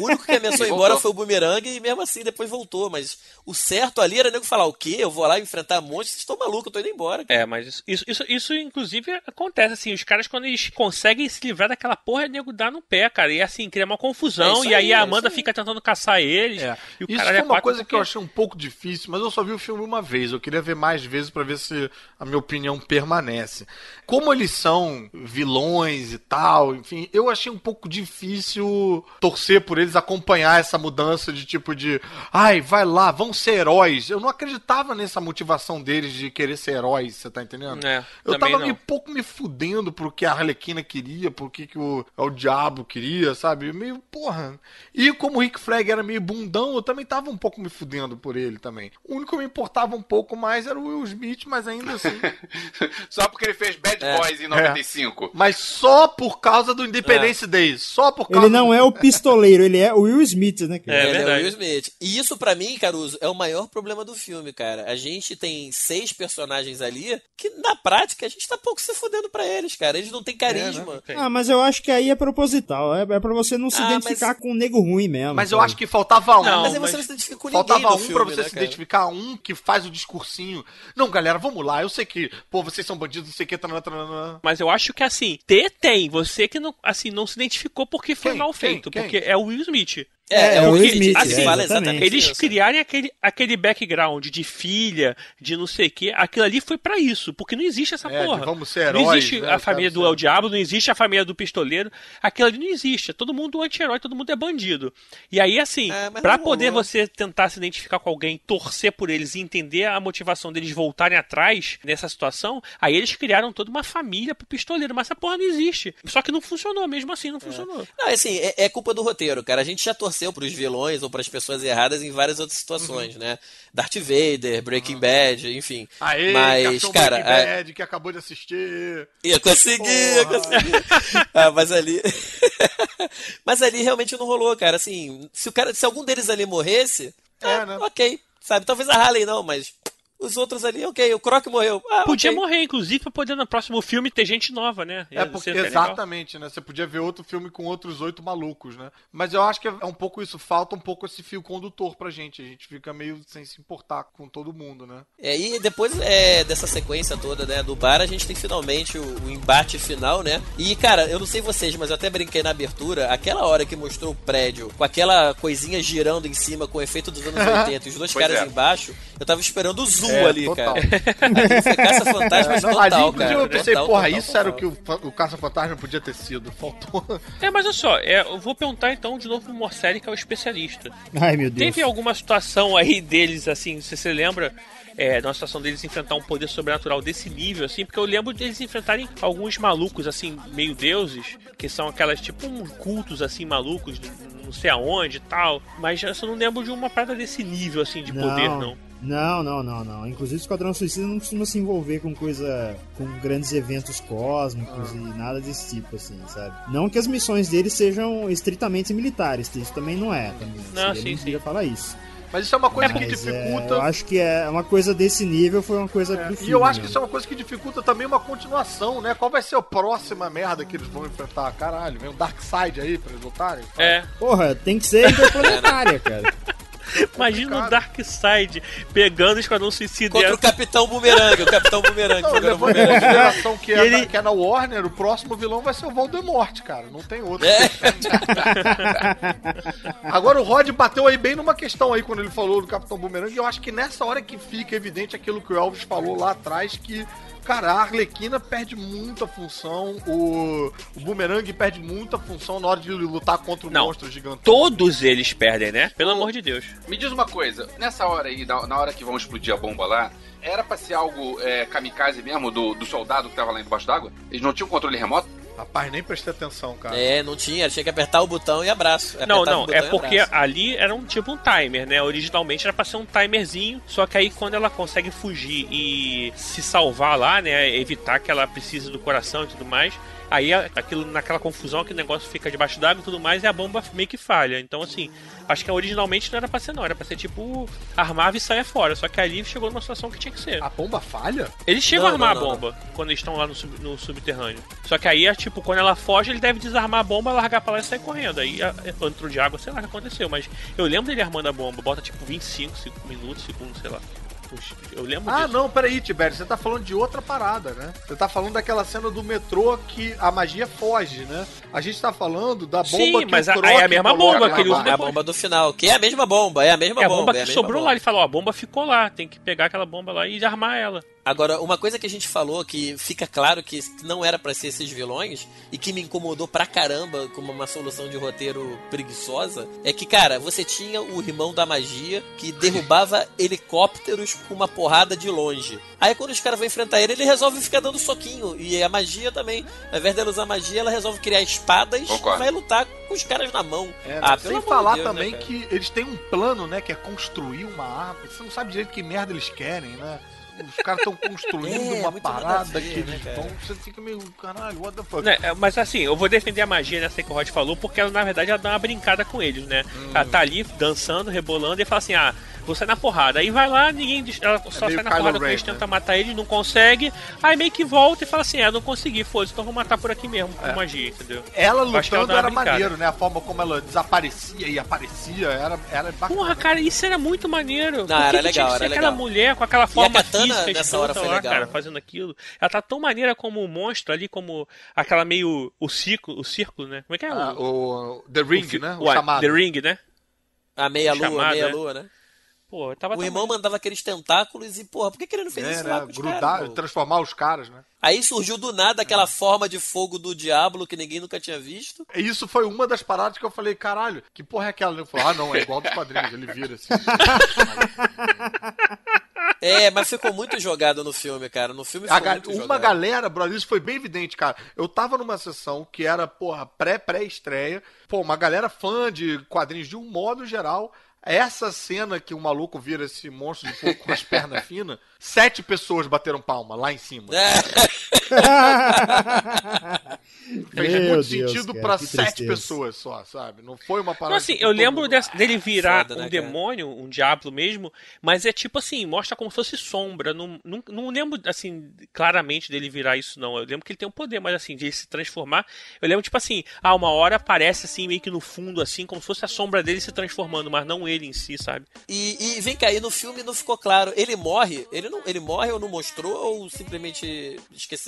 O único que ameaçou ir embora foi o Boomerang e mesmo assim depois voltou. Mas o certo ali era nego falar, o quê? Eu vou lá enfrentar monstros, vocês estão malucos, eu tô indo embora. É, mas isso, isso, isso, isso, inclusive acontece, assim, os caras quando eles conseguem se livrar daquela porra, o nego dá no pé, cara. E assim, cria uma É confusão, isso e aí aí, a é Amanda aí. fica tentando caçar eles. É. E o Isso foi é uma quatro coisa que eu achei um pouco difícil, mas eu só vi o filme uma vez. Eu queria ver mais vezes pra ver se a minha opinião permanece. Como eles são vilões e tal, enfim, eu achei um pouco difícil torcer por eles, acompanhar essa mudança de tipo de, ai, vai lá, vão ser heróis. Eu não acreditava nessa motivação deles de querer ser heróis, você tá entendendo? É, eu tava não. meio pouco me fudendo pro que a Arlequina queria, pro que, que o, o diabo queria, sabe? Meio, porra. E como o Rick Flag era meio bundão, eu também tava um pouco me fudendo por ele também. O único que me importava um pouco mais era o Will Smith, mas ainda assim. Só porque ele fez Bad É. Boys em 95. mas só por causa do Independence Day. Só por causa Ele não é o pistoleiro, ele é o Will Smith, né, cara? É Ele verdade. o Will Smith. E isso pra mim, Caruso, é o maior problema do filme, cara. A gente tem seis personagens ali que na prática a gente tá pouco se fudendo pra eles, cara. Eles não têm carisma. Ah, mas eu acho que aí é proposital. É, é pra você não se Ah, identificar com um nego ruim mesmo. Mas eu sabe? acho que faltava um. Não, mas aí mas você não se identifica com ninguém Faltava um filme, pra você né, se cara? identificar, um que faz o discursinho. Não, galera, vamos lá. Eu sei que, pô, vocês são bandidos, não sei o que. Mas eu acho que assim, ter tem. Você que não, assim, não se identificou porque foi Quem? mal Quem? feito. Quem? Porque é o Will Smith. É, É, o Will porque, Smith, assim, é, exatamente. exatamente Eles criarem aquele, aquele background de filha, de não sei o que, aquilo ali foi pra isso, porque não existe essa É, de porra. vamos ser não heróis, existe né, a família do ser- El Diabo, não existe a família do pistoleiro, aquilo ali não existe. É todo mundo anti-herói, todo mundo é bandido. E aí, assim, É, não poder rolou. você tentar se identificar com alguém, torcer por eles e entender a motivação deles voltarem atrás nessa situação, aí eles criaram toda uma família pro pistoleiro, mas essa porra não existe. Só que não funcionou, mesmo assim, não funcionou. Não, assim, é, é culpa do roteiro, cara. A gente já torceu pros vilões ou pras pessoas erradas em várias outras situações, né? Darth Vader, Breaking Bad, enfim. Aê, Mas, cara, Breaking a- Bad, que acabou de assistir. Ia conseguir, ia conseguir. Ah, mas ali. mas ali realmente não rolou, cara. Assim, se o cara, se algum deles ali morresse, É, é, né? ok. Sabe? Talvez a Harley não, mas os outros ali, ok. O Croc morreu. Ah, Podia ok. morrer, inclusive, pra poder no próximo filme ter gente nova, né? É porque, legal. exatamente, né? Você podia ver outro filme com outros oito malucos, né? Mas eu acho que é um pouco isso, falta um pouco esse fio condutor pra gente. A gente fica meio sem se importar com todo mundo, né? É, e depois é, dessa sequência toda, né, do bar, a gente tem finalmente o, o embate final, né? E, cara, eu não sei vocês, mas eu até brinquei na abertura, aquela hora que mostrou o prédio com aquela coisinha girando em cima com o efeito dos anos 80 e os dois Pois caras é. embaixo, eu tava esperando o zoom É, ali, total. cara. Foi caça-fantasma É, não, total, ali, cara. inclusive, eu pensei, Total, porra, total, isso total. era o que o, o Caça-Fantasma podia ter sido. Faltou. É, mas olha só, é, eu vou perguntar então de novo pro Morcelli, que é o especialista. Ai, meu Deus. Teve alguma situação aí deles, assim, se você lembra, é, de uma situação deles enfrentar um poder sobrenatural desse nível, assim, porque eu lembro deles enfrentarem alguns malucos, assim, meio deuses, que são aquelas, tipo, um cultos, assim, malucos, não sei aonde e tal, mas eu só não lembro de uma parada desse nível, assim, de poder, não. Não, não, não, não. Inclusive o Esquadrão Suicida não costuma se envolver com coisa. com grandes eventos cósmicos e nada desse tipo, assim, sabe? Não que as missões deles sejam estritamente militares, isso também não é. Também. Não, Seria sim, mentira falar isso. Mas isso é uma coisa que Mas, é, dificulta. eu acho que é uma coisa desse nível foi uma coisa do E eu acho que isso é uma coisa que dificulta também uma continuação, né? Qual vai ser a próxima merda que eles vão enfrentar? Caralho, vem um Dark Side aí pra eles lutarem? É, Porra, tem que ser interplanetária, cara. imagina o Darkseid pegando o Esquadrão Suicida Contra o Capitão Boomerang, o Capitão Boomerang Não, levando em consideração que é, Ele- na, que é na Warner, o próximo vilão vai ser o Voldemort, cara. Não tem outro. É. Agora o Rod bateu aí bem numa questão aí quando ele falou do Capitão Boomerang, e eu acho que nessa hora que fica evidente aquilo que o Elvis falou lá atrás, que Cara, a Arlequina perde muita função, o, o Boomerang perde muita função na hora de lutar contra o Não. monstro gigante. Todos eles perdem, né? Pelo amor de Deus. Me diz uma coisa, nessa hora aí, na, na hora que vão explodir a bomba lá, era pra ser algo é, kamikaze mesmo, do, do soldado que tava lá embaixo d'água? Eles não tinham controle remoto? Rapaz, nem prestei atenção, cara. É, não tinha, tinha que apertar o botão e abraço. Não, Apertava não, o botão é porque ali era um tipo um timer, né? Originalmente era pra ser um timerzinho, só que aí quando ela consegue fugir e se salvar lá, né? Evitar que ela precise do coração e tudo mais. Aí aquilo, naquela confusão, aquele negócio fica debaixo d'água e tudo mais, e a bomba meio que falha. Então, assim, acho que originalmente não era pra ser, não. Era pra ser tipo, armava e saia fora. Só que ali chegou numa situação que tinha que ser. A bomba falha? Eles chegam Não, a armar não, não, a bomba quando eles estão lá no, sub- no subterrâneo. Só que aí é tipo, quando ela foge, ele deve desarmar a bomba, largar pra lá e sair correndo. Aí a- entrou de água, sei lá o que aconteceu. Mas eu lembro dele armando a bomba, bota tipo 25 cinco minutos, segundos, sei lá. Eu lembro Ah, disso. não, peraí, Tibério, você tá falando de outra parada, né? Você tá falando daquela cena do metrô que a magia foge, né? A gente tá falando da bomba Sim, que mas o a- é a mesma bomba que ele usa. É a bomba do final, que é a mesma bomba, é a mesma É a bomba. bomba é que a mesma sobrou bomba. lá. Ele falou, ó, a bomba ficou lá, tem que pegar aquela bomba lá e armar ela. Agora, uma coisa que a gente falou que fica claro que não era pra ser esses vilões e que me incomodou pra caramba como uma solução de roteiro preguiçosa é que, cara, você tinha o irmão da magia que derrubava helicópteros com uma porrada de longe. Aí quando os caras vão enfrentar ele, ele resolve ficar dando soquinho. E a magia também, ao invés dela usar magia, ela resolve criar espadas Concordo. e vai lutar com os caras na mão. É, né? ah, Sem falar Deus, né, também cara? que eles têm um plano, né? Que é construir uma arma. Você não sabe direito que merda eles querem, né? Os caras estão construindo É, uma parada que né, eles vão. Você fica meio, caralho, what the fuck? Né, é, mas assim, eu vou defender a magia nessa que o Rod falou, porque ela, na verdade, ela dá uma brincada com eles, né? Hum. Ela tá ali dançando, rebolando e fala assim: ah, vou sair na porrada. Aí vai lá, ninguém. Ela só É sai na Kylo porrada Ren, eles né? tentam matar ele, não consegue. Aí meio que volta e fala assim: ah, não consegui, foda-se, então vou matar por aqui mesmo, com É. magia, entendeu? Ela lutando era brincada. maneiro, né? A forma como ela desaparecia e aparecia era, era bacana. Porra, cara, isso era muito maneiro. Por era que que tinha legal, que ser era aquela legal. mulher com aquela forma katana física nessa hora foi lá, legal. cara, fazendo aquilo. Ela tá tão maneira como o monstro ali, como aquela meio. o círculo, o círculo, né? Como é que é? Ah, o, o The Ring, fi- né? O Ué, chamado. The Ring, né? A meia-lua, meia-lua, né? Pô, O irmão mandava aqueles tentáculos e, porra, por que, que ele não fez É, isso né? lá com os Grudar, caras? transformar os caras, né? Aí surgiu do nada aquela forma de fogo do diabo que ninguém nunca tinha visto. E Isso foi uma das paradas que eu falei, caralho, que porra é aquela? Ele falou, ah, não, é igual dos quadrinhos, ele vira assim. É, mas ficou muito jogado no filme, cara. No filme ficou ga- muito uma jogado. galera, brother, isso foi bem evidente, cara. Eu tava numa sessão que era, porra, pré-pré-estreia. Pô, uma galera fã de quadrinhos de um modo geral. Essa cena que o maluco vira esse monstro de fogo com as pernas finas, sete pessoas bateram palma lá em cima. É. Fez Meu muito Deus, sentido cara, pra que sete tristeza. pessoas só, sabe? Não foi uma Não, parada. assim, que eu lembro mundo- dessa- dele virar Foda, né, um cara? demônio, um diabo mesmo, mas é tipo assim, mostra como se fosse sombra. Não, não, não lembro, assim, claramente dele virar isso, não. Eu lembro que ele tem um poder, mas assim, de ele se transformar. Eu lembro, tipo assim, ah, uma hora aparece assim, meio que no fundo, assim, como se fosse a sombra dele se transformando, mas não ele em si, sabe? E, e vem cá, e no filme não ficou claro. Ele morre? Ele, não, ele morre ou não mostrou ou simplesmente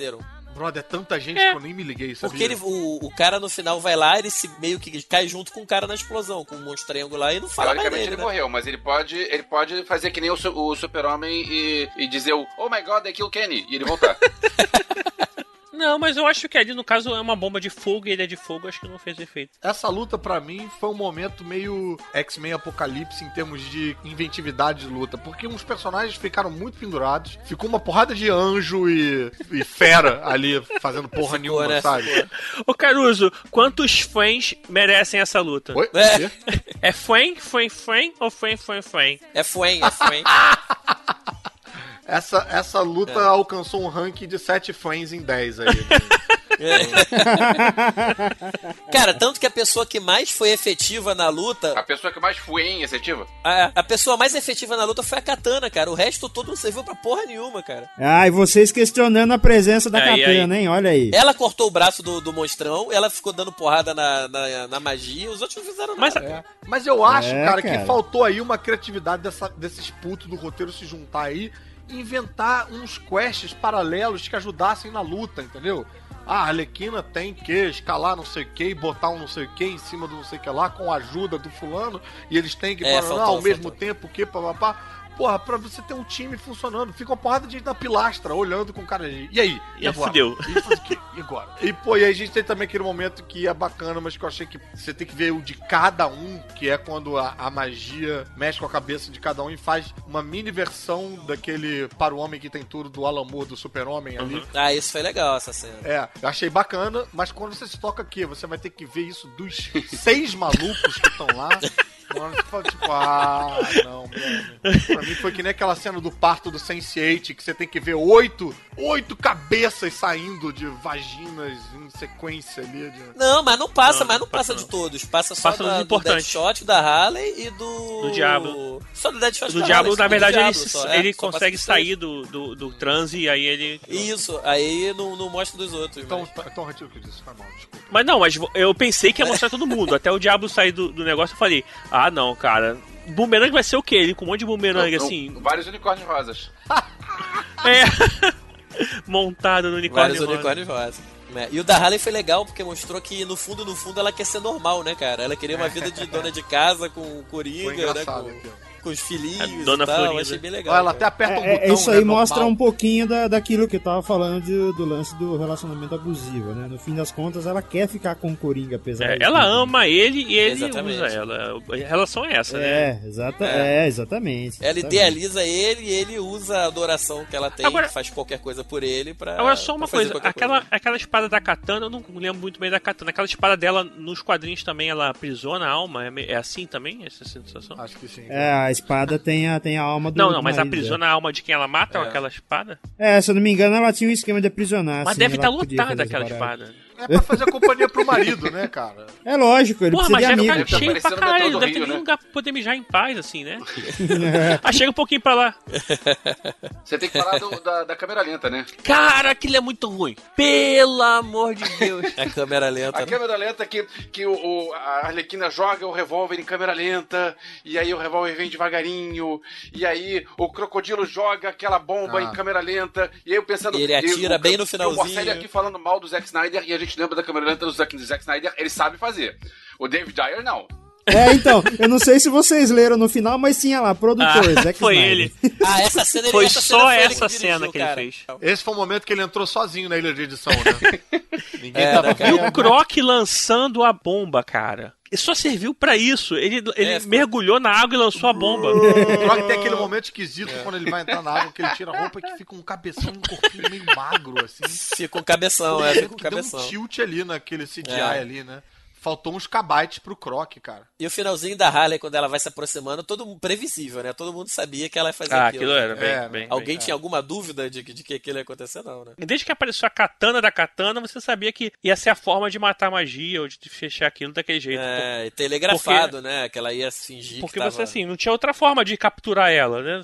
esqueceram? Brother, é tanta gente É. que eu nem me liguei, sabia? Porque ele, o, o cara no final vai lá, ele se meio que cai junto com o cara na explosão, com o monstro triangular e não fala mais Teoricamente dele, ele né? morreu, mas ele pode, ele pode fazer que nem o, o super-homem e, e dizer o Oh my god, I kill Kenny, e ele voltar. Não, mas eu acho que ali, no caso, é uma bomba de fogo e ele é de fogo, acho que não fez efeito. Essa luta, pra mim, foi um momento meio X-Men Apocalipse em termos de inventividade de luta, porque uns personagens ficaram muito pendurados, ficou uma porrada de anjo e, e fera ali fazendo porra nenhuma, né? sabe? Ô Caruso, quantos fãs merecem essa luta? Oi? É. É fã, fã, fã ou fã, fã, fã? É Fuen, é Fuen. Essa, essa luta É. alcançou um ranking de 7 fãs em 10 aí. Cara, tanto que a pessoa que mais foi efetiva na luta. A pessoa que mais foi em efetiva. A, a pessoa mais efetiva na luta foi a Katana, cara. O resto todo não serviu pra porra nenhuma, cara. Ah, e vocês questionando a presença da Aí, katana, hein? Olha aí. Ela cortou o braço do, do monstrão, ela ficou dando porrada na, na, na magia, os outros não fizeram Mas- nada. É. Mas eu acho, É, cara, cara. que faltou aí uma criatividade dessa, desses putos do roteiro se juntar aí inventar uns quests paralelos que ajudassem na luta, entendeu? Ah, a Arlequina tem que escalar não sei o que e botar um não sei o que em cima do não sei o que lá com a ajuda do fulano e eles têm que É, falar, faltou, ao mesmo faltou. tempo que papapá. Porra, pra você ter um time funcionando, fica uma porrada de gente na pilastra, olhando com cara de. E aí? E agora? fudeu. E? E agora? E, pô, e aí a gente tem também aquele momento que é bacana, mas que eu achei que você tem que ver o de cada um, que é quando a, a magia mexe com a cabeça de cada um e faz uma mini versão daquele para o homem que tem tudo do Alan Moore, do super-homem ali. Ah, isso foi legal, essa cena. É, eu achei bacana, mas quando você se toca aqui, você vai ter que ver isso dos seis malucos que estão lá. Mano, você fala tipo, ah, não, mano. Mim foi que nem aquela cena do parto do Sense8, que você tem que ver oito, oito cabeças saindo de vaginas em sequência ali. de- Não, mas não passa, Não, mas não não passa passa de todos. Passa só Passa da, do. Deadshot, da Harley e do... Do Diablo. Só do Deadshot Do da Diablo, Harley, na verdade, Diablo ele, só, é, ele só passa consegue sair do, do, do transe e aí ele. Isso, aí não, não mostra dos outros. Então, então retiro o que eu disse, foi mal, desculpa. Mas não, mas eu pensei que ia mostrar todo mundo. Até o Diablo sair do, do negócio, eu falei: ah, não, cara. Boomerang vai ser o quê? Ele com um monte de boomerang Não, assim. Vários unicórnios rosas. É. Montado no unicórnio. Vários rosa. unicórnios rosa. É, E o da Harley foi legal porque mostrou que no fundo, no fundo, ela quer ser normal, né, cara? Ela queria uma vida de dona de casa com o Foi Coringa, né? Com. Com os filhinhos A e dona tal. Florinda. Achei bem legal. Olha, ela até aperta um É, botão. isso aí né, mostra normal. um pouquinho da, daquilo que eu tava falando de- do lance do relacionamento abusivo, né? No fim das contas, ela quer ficar com o Coringa, apesar É, de ela tudo. ama ele e ele Exatamente. usa ela. A relação é essa, né? É, exata, é. exatamente. Ela exatamente. idealiza ele e ele usa a adoração que ela tem, Agora- faz qualquer coisa por ele pra. Agora, só uma coisa: aquela, coisa. aquela espada da katana, eu não lembro muito bem da katana. Aquela espada dela nos quadrinhos também, ela aprisiona a alma. É, é assim também, essa sensação? Acho que sim. É, a espada tem a, tem a alma do Não, do não, mas marido aprisiona a alma de quem ela mata É. com aquela espada? É, se eu não me engano, ela tinha um esquema de aprisionar. Mas assim, deve estar podia lotada aquela espada. É pra fazer companhia pro marido, né, cara? É lógico, ele Porra, precisa mas de deve amigo. estar cheio pra o caralho, deve ter Rio, né? lugar pra poder mijar em paz, assim, né? ah, chega um pouquinho pra lá. Você tem que falar do- da, da câmera lenta, né? Cara, aquilo é muito ruim. Pelo amor de Deus. A câmera lenta. A né? câmera lenta que, que o, o- a Arlequina joga o revólver em câmera lenta, e aí o revólver vem devagarinho, e aí o crocodilo joga aquela bomba Ah. em câmera lenta, e aí eu pensando... E ele atira o- bem no o finalzinho. Morcelli aqui falando mal do Zack Snyder, e a gente lembra da câmera lenta do Zack Snyder, ele sabe fazer. O David Dyer, não. É, então, eu não sei se vocês leram no final, mas tinha lá, produtor, Ah, Zack foi Snyder. ele. Ah, essa cena ele- Foi essa só cena foi essa dirigiu, cena que ele cara. fez. Esse foi o momento que ele entrou sozinho na ilha de edição, né? Ninguém É, tava né, cara? E o Croc lançando a bomba, cara. Ele só serviu pra isso. Ele, ele É, mergulhou na água e lançou a bomba. O Croc tem aquele momento esquisito quando ele vai entrar na água, que ele tira a roupa e que fica um cabeção, um corpinho meio magro, assim. Fica com cabeção, é, fica com que deu cabeção. um tilt ali naquele CGI É. ali, né? Faltou uns kbytes pro Croc, cara. E o finalzinho da Harley, quando ela vai se aproximando, todo mundo previsível, né? Todo mundo sabia que ela ia fazer Ah, aquilo. aquilo era bem, É, bem. Alguém bem. tinha alguma dúvida de, que- de que aquilo ia acontecer, não, né? Desde que apareceu a katana da katana, você sabia que ia ser a forma de matar a magia ou de fechar aquilo daquele jeito. É, e telegrafado, né? Que ela ia fingir Porque que tava... você, assim, não tinha outra forma de capturar ela, né?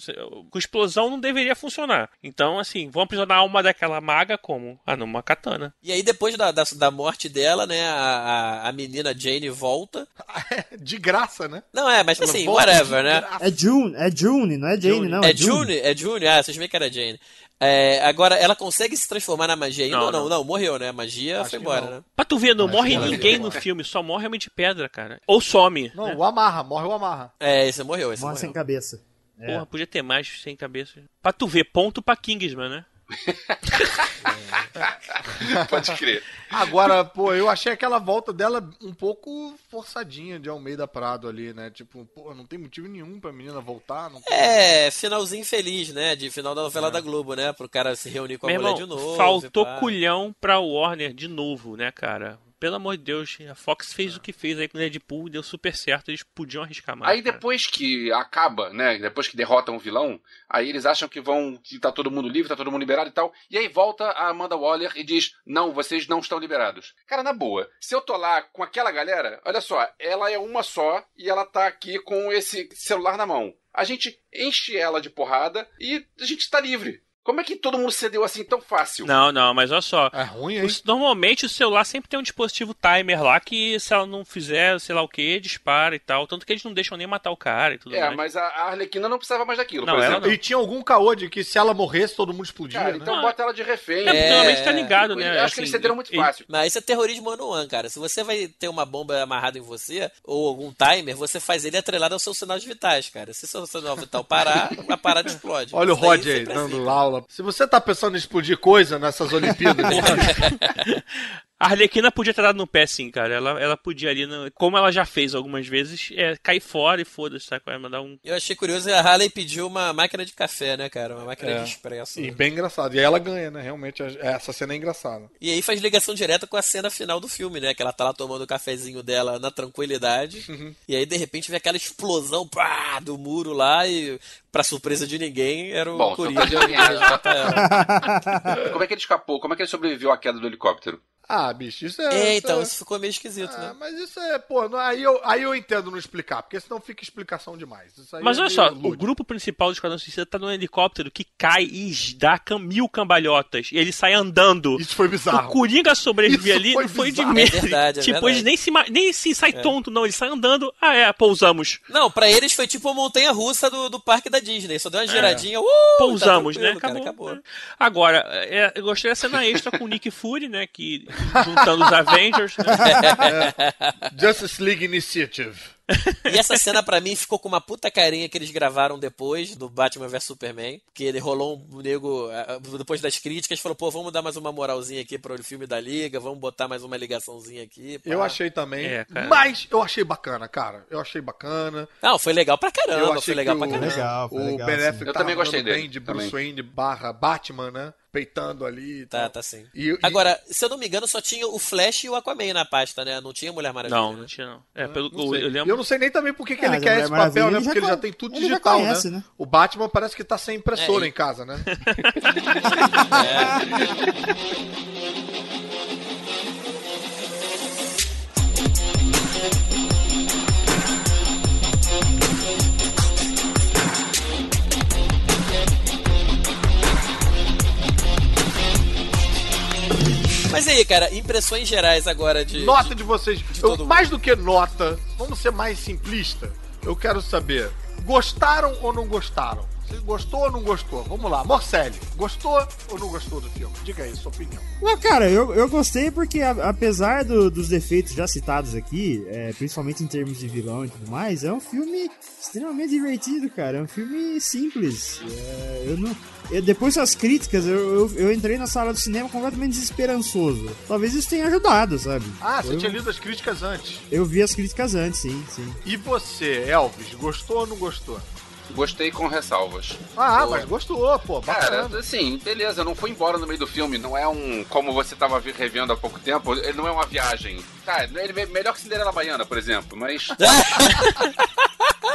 Com explosão não deveria funcionar. Então, assim, vão aprisionar a alma daquela maga como? Ah, numa katana. E aí, depois da, da, da morte dela, né? A, a, a menina Jane volta. De graça, né? Não, é, mas Ela assim, whatever, né? graça. É June, é June, não é Jane, June. não. É June? É June? Ah, vocês veem que era Jane. É, agora, ela consegue se transformar na magia ainda Não, ou não? não. Não, morreu, né? A magia Acho foi embora, não. né? Pra tu ver, não Acho morre ninguém no filme, só morre Homem de Pedra, cara. Ou some. Não, né? o Amarra, morre o Amarra. É, esse morreu, esse Morre morreu. sem cabeça. É. Porra, podia ter mais sem cabeça. Pra tu ver, ponto pra Kingsman, né? Pode crer. Agora, pô, eu achei aquela volta dela um pouco forçadinha de Almeida Prado ali, né? Tipo, pô, não tem motivo nenhum pra menina voltar. Não É, finalzinho feliz, né? De final da novela da Globo, né? Pro cara se reunir com a Meu mulher irmão, de novo. faltou culhão pra Warner de novo, né, cara? Pelo amor de Deus, a Fox É. fez o que fez aí com o Deadpool, deu super certo, eles podiam arriscar mais. Aí cara. depois que acaba, né? Depois que derrotam o vilão, aí eles acham que vão. que tá todo mundo livre, tá todo mundo liberado e tal. E aí volta a Amanda Waller e diz: Não, vocês não estão liberados. Cara, na boa, se eu tô lá com aquela galera, olha só, ela é uma só e ela tá aqui com esse celular na mão. A gente enche ela de porrada e a gente tá livre. Como é que todo mundo cedeu assim tão fácil? Não, não, mas olha só. É ruim, hein? Normalmente o celular sempre tem um dispositivo timer lá que se ela não fizer, sei lá o que, dispara e tal. Tanto que eles não deixam nem matar o cara e tudo É, mais. mas a Arlequina não precisava mais daquilo, Não, por ela exemplo. E tinha algum caô de que se ela morresse, todo mundo explodia, Cara, né? então bota ela de refém. É, porque normalmente tá ligado, né? Eu acho que eles Assim, cederam muito ele- fácil. Mas isso é terrorismo on one, cara. Se você vai ter uma bomba amarrada em você, ou algum timer, você faz ele atrelado aos seus sinais vitais, cara. Se seu sinal vital parar, a parada explode. Olha o Rod aí, é dando assim. Se você tá pensando em explodir coisa nessas Olimpíadas, A Arlequina podia ter dado no pé, sim, cara. Ela, ela podia ali, no- como ela já fez algumas vezes, é, cair fora e foda-se, sabe? Vai mandar um. Eu achei curioso, a Harley pediu uma máquina de café, né, cara? Uma máquina É. de expresso. e bem engraçado. E aí ela ganha, né? Realmente, essa cena é engraçada. E aí faz ligação direta com a cena final do filme, né? Que ela tá lá tomando o cafezinho dela na tranquilidade. Uhum. E aí, de repente, vem aquela explosão pá, do muro lá e, pra surpresa de ninguém, era o Bom, Coringa ela. Como é que ele escapou? Como é que ele sobreviveu à queda do helicóptero? Ah, bicho, isso é. É, isso então, é- isso ficou meio esquisito, Ah, né? mas isso é, pô, não- aí, eu, aí eu entendo não explicar, porque senão fica explicação demais. Isso aí Mas é olha só, o lúdico. grupo principal do Esquadrão Suicida tá num helicóptero que cai e dá mil cambalhotas. E ele sai andando. Isso foi bizarro. O Coringa sobreviver Isso ali foi não foi de medo. É verdade, é tipo, verdade. eles nem se, nem se sai É. tonto, não. Ele sai andando. Ah, é, pousamos. Não, pra eles foi tipo a montanha russa do, do parque da Disney. Só deu uma giradinha, uh, Pousamos, tá né? Acabou. Cara, acabou. Agora, é, eu gostei da cena extra com o Nick Fury, né? Que juntando os Avengers. né? Justice League Initiative. E essa cena pra mim ficou com uma puta carinha que eles gravaram depois do Batman vs Superman, que ele rolou um nego ah, depois das críticas, falou, pô, vamos dar mais uma moralzinha aqui pro filme da Liga, vamos botar mais uma ligaçãozinha aqui. pá. Eu achei também. É, mas eu achei bacana, cara. Eu achei bacana. Não, foi legal pra eu caramba, achei foi legal que pra o, caramba. Legal, foi o legal, Ben sim. Affleck Eu tava também gostei dele, bem de Bruce também. Wayne barra Batman, né? Peitando ali. e Tá, tal. tá sim. E, e- Agora, se eu não me engano, só tinha o Flash e o Aquaman na pasta, né? Não tinha Mulher Maravilha. Não, né? não tinha não. É, pelo, não eu lembro. Eu não sei nem também por que, que Ah, ele quer esse papel, né? ele já Porque ele já tem tudo ele já digital, conhece, né? né? O Batman parece que tá sem impressora É, e- em casa, né? Mas aí, cara, impressões gerais agora de. Nota de vocês. Eu- todo mais do que nota, vamos ser mais simplista. Eu quero saber, gostaram ou não gostaram? Você gostou ou não gostou? Vamos lá, Morcelli, gostou ou não gostou do filme? Diga aí, sua opinião. Não, cara, eu, eu gostei porque, a- apesar do- dos defeitos já citados aqui, é, principalmente em termos de vilão e tudo mais, é um filme extremamente divertido, cara. É um filme simples. É, eu não, eu- depois das críticas, eu, eu, eu entrei na sala do cinema completamente desesperançoso. Talvez isso tenha ajudado, sabe? Ah, você eu, tinha lido as críticas antes. eu vi as críticas antes, sim, sim. E você, Elvis, gostou ou não gostou? Gostei com ressalvas. Ah, Pô. mas gostou, pô, Cara, assim, beleza, não foi embora no meio do filme, não é um. Como você tava revendo há pouco tempo, ele não é uma viagem. Tá, ele é melhor que Cinderela Baiana, por exemplo, mas.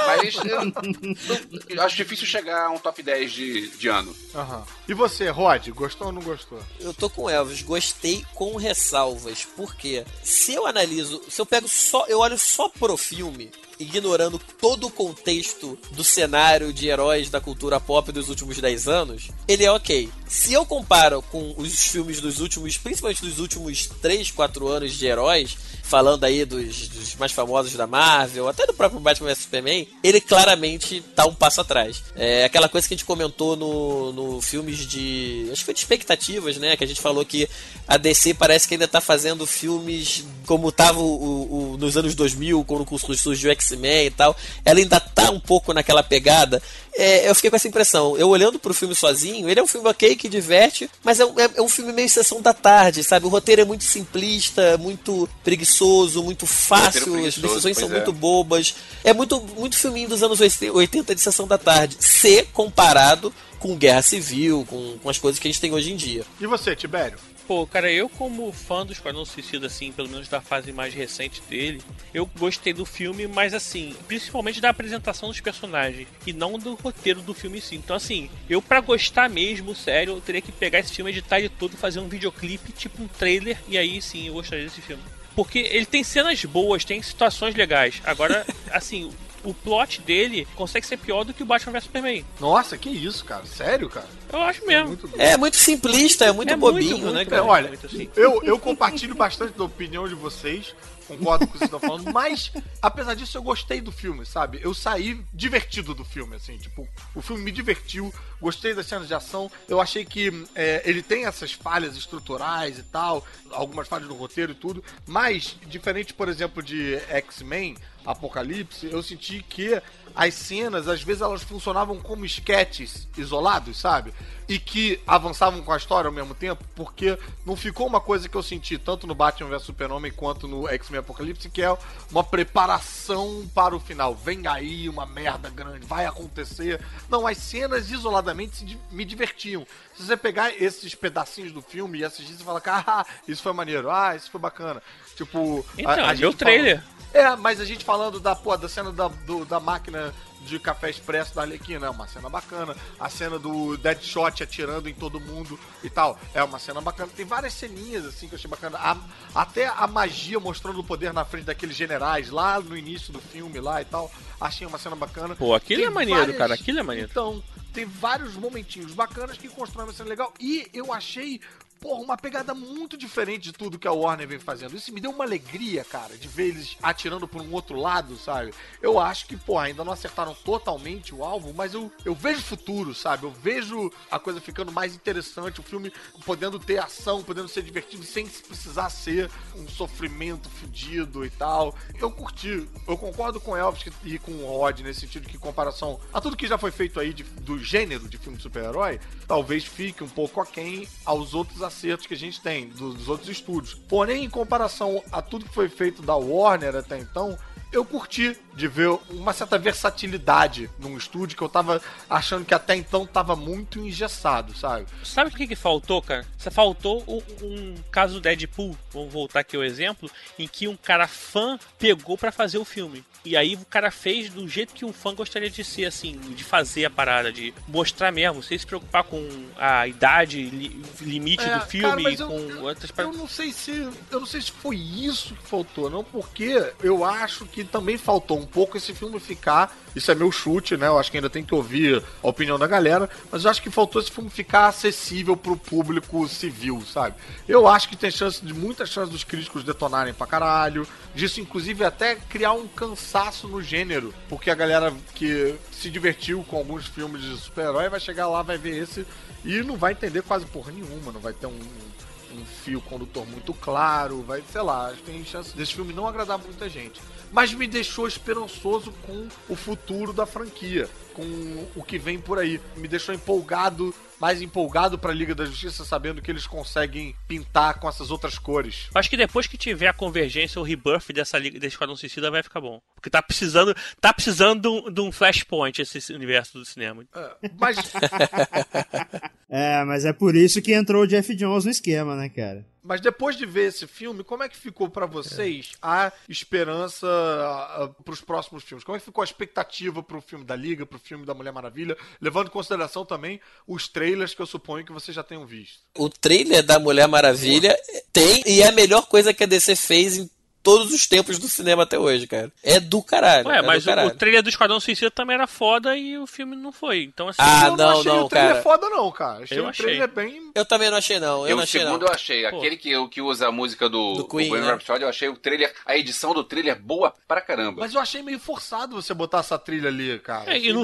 mas eu, eu acho difícil chegar a um top 10 de, de ano. Aham. E você, Rod, gostou ou não gostou? Eu tô com o Elvis, gostei com ressalvas, porque se eu analiso, se eu pego só, eu olho só pro filme, ignorando todo o contexto do cenário de heróis da cultura pop dos últimos 10 anos, ele é ok. Se eu comparo com os filmes dos últimos, principalmente dos últimos 3, 4 anos de heróis, falando aí dos, dos mais famosos da Marvel, até do próprio Batman vs Superman, ele claramente tá um passo atrás. É aquela coisa que a gente comentou no, no filmes de. Acho que foi de expectativas, né? Que a gente falou que a DC parece que ainda tá fazendo filmes como tava o, o- o- nos anos 2000, quando surgiu o X-Men e tal. Ela ainda tá um pouco naquela pegada. É, eu fiquei com essa impressão. Eu olhando pro filme sozinho, ele é um filme ok que diverte, mas é, um- é- é um filme meio sessão da tarde, sabe? O roteiro é muito simplista, muito preguiçoso, muito fácil, as preguiçoso, decisões são é. muito bobas. É muito, muito filminho dos anos 80 de sessão da tarde, se comparado com Guerra Civil, com, com as coisas que a gente tem hoje em dia. E você, Tibério? Pô, cara, eu como fã do Esquadrão Suicida, assim, pelo menos da fase mais recente dele, eu gostei do filme, mas assim, principalmente da apresentação dos personagens, e não do roteiro do filme em si. Então, assim, eu pra gostar mesmo, sério, eu teria que pegar esse filme, editar ele todo e fazer um videoclipe, tipo um trailer, e aí sim eu gostaria desse filme. Porque ele tem cenas boas, tem situações legais. Agora, assim, o plot dele consegue ser pior do que o Batman vs Superman. Nossa, que isso, cara? Sério, cara? Eu acho mesmo. É muito simplista, é muito É bobinho, muito, né, muito, cara? É, olha, muito assim. eu, eu compartilho bastante da opinião de vocês, concordo com o que vocês estão falando, mas apesar disso eu gostei do filme, sabe? Eu saí divertido do filme, assim, tipo, o filme me divertiu, gostei das cenas de ação, eu achei que é, ele tem essas falhas estruturais e tal, algumas falhas no roteiro e tudo, mas, diferente, por exemplo, de X-Men, Apocalipse, eu senti que as cenas, às vezes, elas funcionavam como esquetes isolados, sabe? E que avançavam com a história ao mesmo tempo, porque não ficou uma coisa que eu senti tanto no Batman vs Super-Homem quanto no X-Men Apocalipse, que é uma preparação para o final. Vem aí uma merda grande, vai acontecer. Não, as cenas isoladamente me divertiam. Se você pegar esses pedacinhos do filme e assistir, você fala, ah, isso foi maneiro, ah, isso foi bacana. Tipo, Então, a, a trailer? É, mas a gente falando da, pô, da cena da, do- da máquina de café expresso da Arlequina, é uma cena bacana. A cena do Deadshot atirando em todo mundo e tal, é uma cena bacana. Tem várias ceninhas, assim, que eu achei bacana. A- até a magia mostrando o poder na frente daqueles generais, lá no início do filme, lá e tal. Achei uma cena bacana. Pô, aquilo Tem é maneiro, várias- cara, aquilo é maneiro. Então, tem vários momentinhos bacanas que constroem uma cena legal. E eu achei, porra, uma pegada muito diferente de tudo que a Warner vem fazendo. Isso me deu uma alegria, cara, de ver eles atirando por um outro lado, sabe? Eu acho que, pô, ainda não acertaram totalmente o alvo, mas eu, eu vejo futuro, sabe? Eu vejo a coisa ficando mais interessante, o filme podendo ter ação, podendo ser divertido sem precisar ser um sofrimento fudido e tal. Eu curti. Eu concordo com Elvis e com o Rod nesse sentido que, em comparação a tudo que já foi feito aí de- do gênero de filme de super-herói, talvez fique um pouco aquém aos outros acertos que a gente tem, dos, dos outros estúdios. Porém, em comparação a tudo que foi feito da Warner até então, eu curti de ver uma certa versatilidade num estúdio que eu tava achando que até então tava muito engessado, sabe? Sabe o que, que faltou, cara? Você faltou um, um caso do Deadpool, vamos voltar aqui ao exemplo, em que um cara fã pegou pra fazer o filme. E aí o cara fez do jeito que um fã gostaria de ser, assim, de fazer a parada, de mostrar mesmo, sem se preocupar com a idade, li- limite É, do filme, cara, mas eu- com outras Eu paradas. não sei se. Eu não sei se foi isso que faltou, não, porque eu acho que também faltou um pouco esse filme ficar. Isso é meu chute, né? Eu acho que ainda tem que ouvir a opinião da galera, mas eu acho que faltou esse filme ficar acessível pro público civil, sabe? Eu acho que tem chance de muita chance dos críticos detonarem pra caralho, disso inclusive até criar um cansaço no gênero, porque a galera que se divertiu com alguns filmes de super-herói vai chegar lá, vai ver esse e não vai entender quase porra nenhuma, não vai ter um, um fio condutor muito claro, vai, sei lá, acho que tem chance desse filme não agradar muita gente. Mas me deixou esperançoso com o futuro da franquia, com o que vem por aí. Me deixou empolgado, mais empolgado pra Liga da Justiça, sabendo que eles conseguem pintar com essas outras cores. Acho que depois que tiver a convergência, o rebirth dessa liga desse Esquadrão Suicida vai ficar bom. Porque tá precisando, tá precisando de um- de um flashpoint esse universo do cinema. Mas É, mas é por isso que entrou o Jeff Jones no esquema, né, cara? Mas depois de ver esse filme, como é que ficou pra vocês a esperança ah, pros próximos filmes? Como é que ficou a expectativa pro filme da Liga, pro filme da Mulher Maravilha, levando em consideração também os trailers que eu suponho que vocês já tenham visto? O trailer da Mulher Maravilha tem e é a melhor coisa que a DC fez em todos os tempos do cinema até hoje, cara. É do caralho. Ué, é mas do o, caralho. o trailer do Esquadrão Suicida também era foda e o filme não foi. Então, assim. Ah, eu não, achei não, o trailer cara. foda não, cara. Achei Eu o achei. trailer bem... Eu também não achei, não. Eu, Eu, não o achei, segundo não. eu achei. Aquele que, que usa a música do, Do Queen, Bohemian né? Rhapsody, eu achei o trailer, a edição do trailer boa pra caramba. Mas eu achei meio forçado você botar essa trilha ali, cara. É, e que no-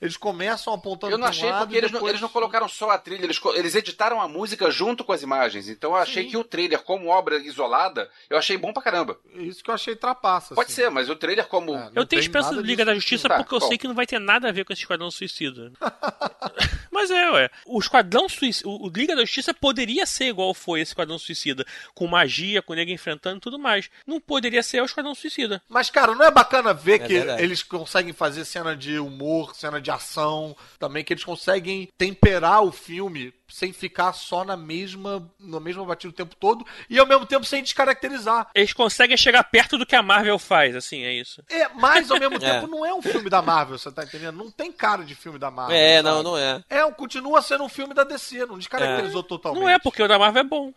eles começam apontando Eu não um achei lado porque eles, não, depois- eles não colocaram só a trilha, eles, eles editaram a música junto com as imagens. Então eu achei que o trailer, como obra isolada, eu achei bom pra caramba. Isso que eu achei trapaça. Pode assim. ser, mas o trailer como. É, Eu tenho esperança do Liga disso. da Justiça Tá, porque eu bom. sei que não vai ter nada a ver com esse Esquadrão Suicida. Mas é, ué. O Esquadrão Suicida. O o Liga da Justiça poderia ser igual foi esse Esquadrão Suicida. Com magia, com nego enfrentando e tudo mais. Não poderia ser o Esquadrão Suicida. Mas, cara, não é bacana ver É que verdade. eles conseguem fazer cena de humor, cena de ação, também que eles conseguem temperar o filme sem ficar só na mesma, na mesma batida o tempo todo e ao mesmo tempo sem descaracterizar. Eles conseguem chegar perto do que a Marvel faz, assim, é isso. É, mas ao mesmo É. tempo não é um filme da Marvel, você tá entendendo? Não tem cara de filme da Marvel. É, sabe? não, não é. É, continua sendo um filme da DC, não descaracterizou totalmente. Não é, porque o da Marvel é bom.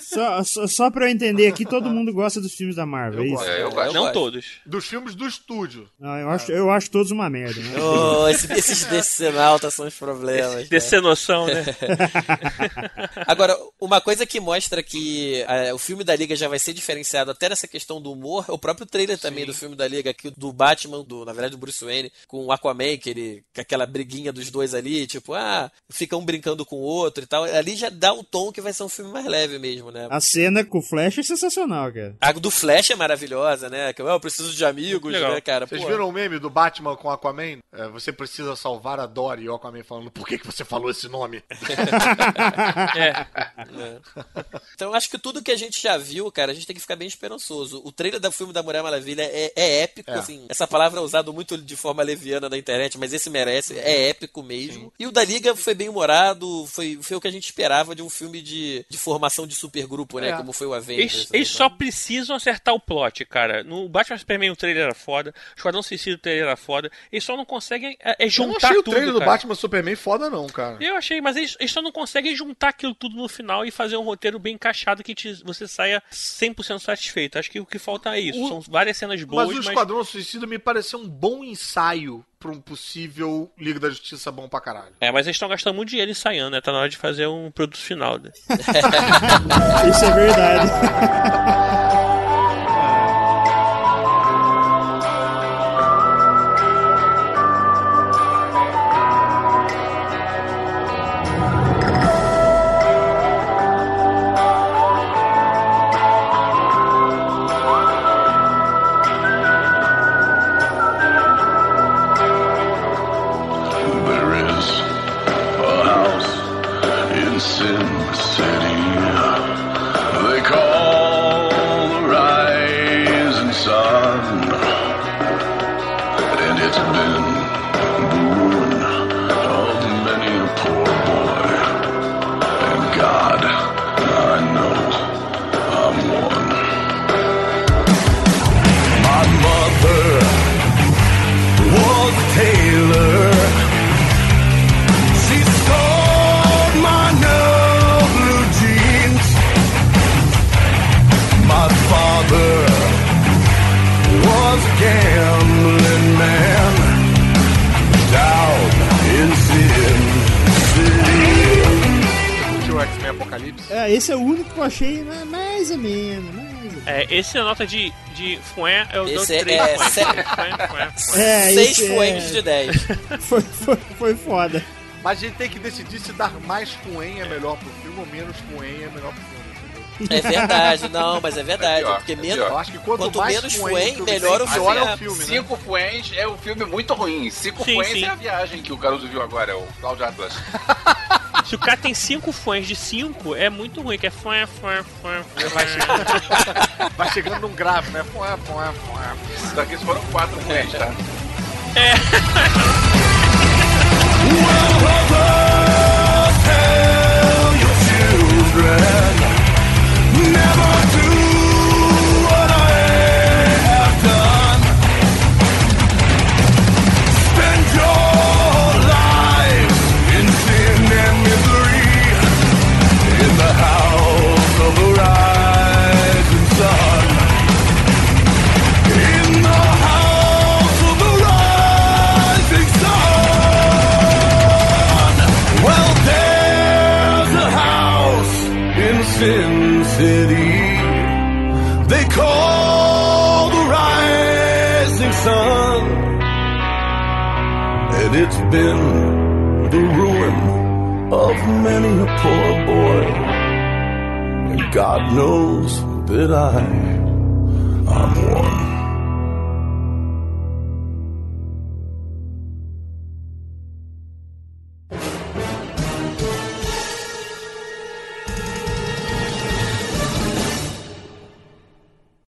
Só, só, só pra eu entender aqui, todo mundo gosta dos filmes da Marvel, é isso? É, eu gosto. Não todos. Dos filmes do estúdio. Não, eu, acho, eu acho todos uma merda. Né? Oh, esse- esses decenaltas são os problemas. Desse sem noção, né? Agora, uma coisa que mostra que é, o filme da Liga já vai ser diferenciado até nessa questão do humor, é o próprio trailer também do filme da Liga, aqui, do Batman, do, na verdade, do Bruce Wayne, com o Aquaman, que ele, com aquela briguinha dos dois ali, tipo, ah, fica um brincando com o outro e tal. Ali já dá um tom que vai ser um filme mais leve mesmo, né? A cena com o Flash é sensacional, cara. A do Flash é maravilhosa, né? Que, "Ah, eu preciso de amigos, Legal. né, cara? Vocês Pô. viram o meme do Batman com Aquaman? É, você precisa salvar a Dory e o Aquaman falando, por que, que você falou esse nome? É. Então, acho que tudo que a gente já viu, cara, a gente tem que ficar bem esperançoso. O trailer do filme da Mulher Maravilha é, é épico, É. assim. Essa palavra é usada muito de forma leviana na internet, mas esse merece, é épico mesmo. E o da Liga foi bem humorado, foi, foi o que a gente esperava de um filme de, de formação de supergrupo, né? É. Como foi o Avengers. Eles, eles só precisam acertar o plot, cara. No Batman Superman o trailer era foda, o Esquadrão Suicida o trailer era foda. Eles só não conseguem é, é Eu não juntar achei o tudo, trailer do cara. Batman Superman foda não, cara. Eu achei, mas eles, eles só não conseguem juntar aquilo tudo no final e fazer um roteiro bem encaixado que te- você saia 100% satisfeito. Acho que o que falta é isso. O- São várias cenas boas, Mas o mas... Esquadrão Suicida me pareceu um bom ensaio pra um possível Liga da Justiça bom pra caralho. É, mas eles estão gastando muito dinheiro ensaiando, né? Tá na hora de fazer um produto final, né? Isso é verdade. esse é a nota de, de Fué, eu dou Esse é- 3 é Fué. sé- Fué, Fué. É, Seis esse é- fuentes de 10. Foi, foi, foi foda. Mas a gente tem que decidir se dar mais Fuen é melhor pro filme ou menos Fuen é melhor pro filme. É verdade, não, mas é verdade. É pior, porque é menos. Eu acho que quanto, quanto mais menos Fuen melhor tem, o filme é é. o filme, né? Cinco Fuens é um filme muito ruim. Cinco Sim, Fuens sim. é a viagem que o Caruso viu agora, é o Cloud Atlas. Se o cara tem 5 Fués de 5, é muito ruim, que é Fué, Fué, Fué, Vai chegando, vai chegando num grave, né? Fuen, Fuen, Fuen. Isso daqui foram quatro Fuens, tá? Tell your children never been the ruin of many a poor boy. And God knows that I, I'm one.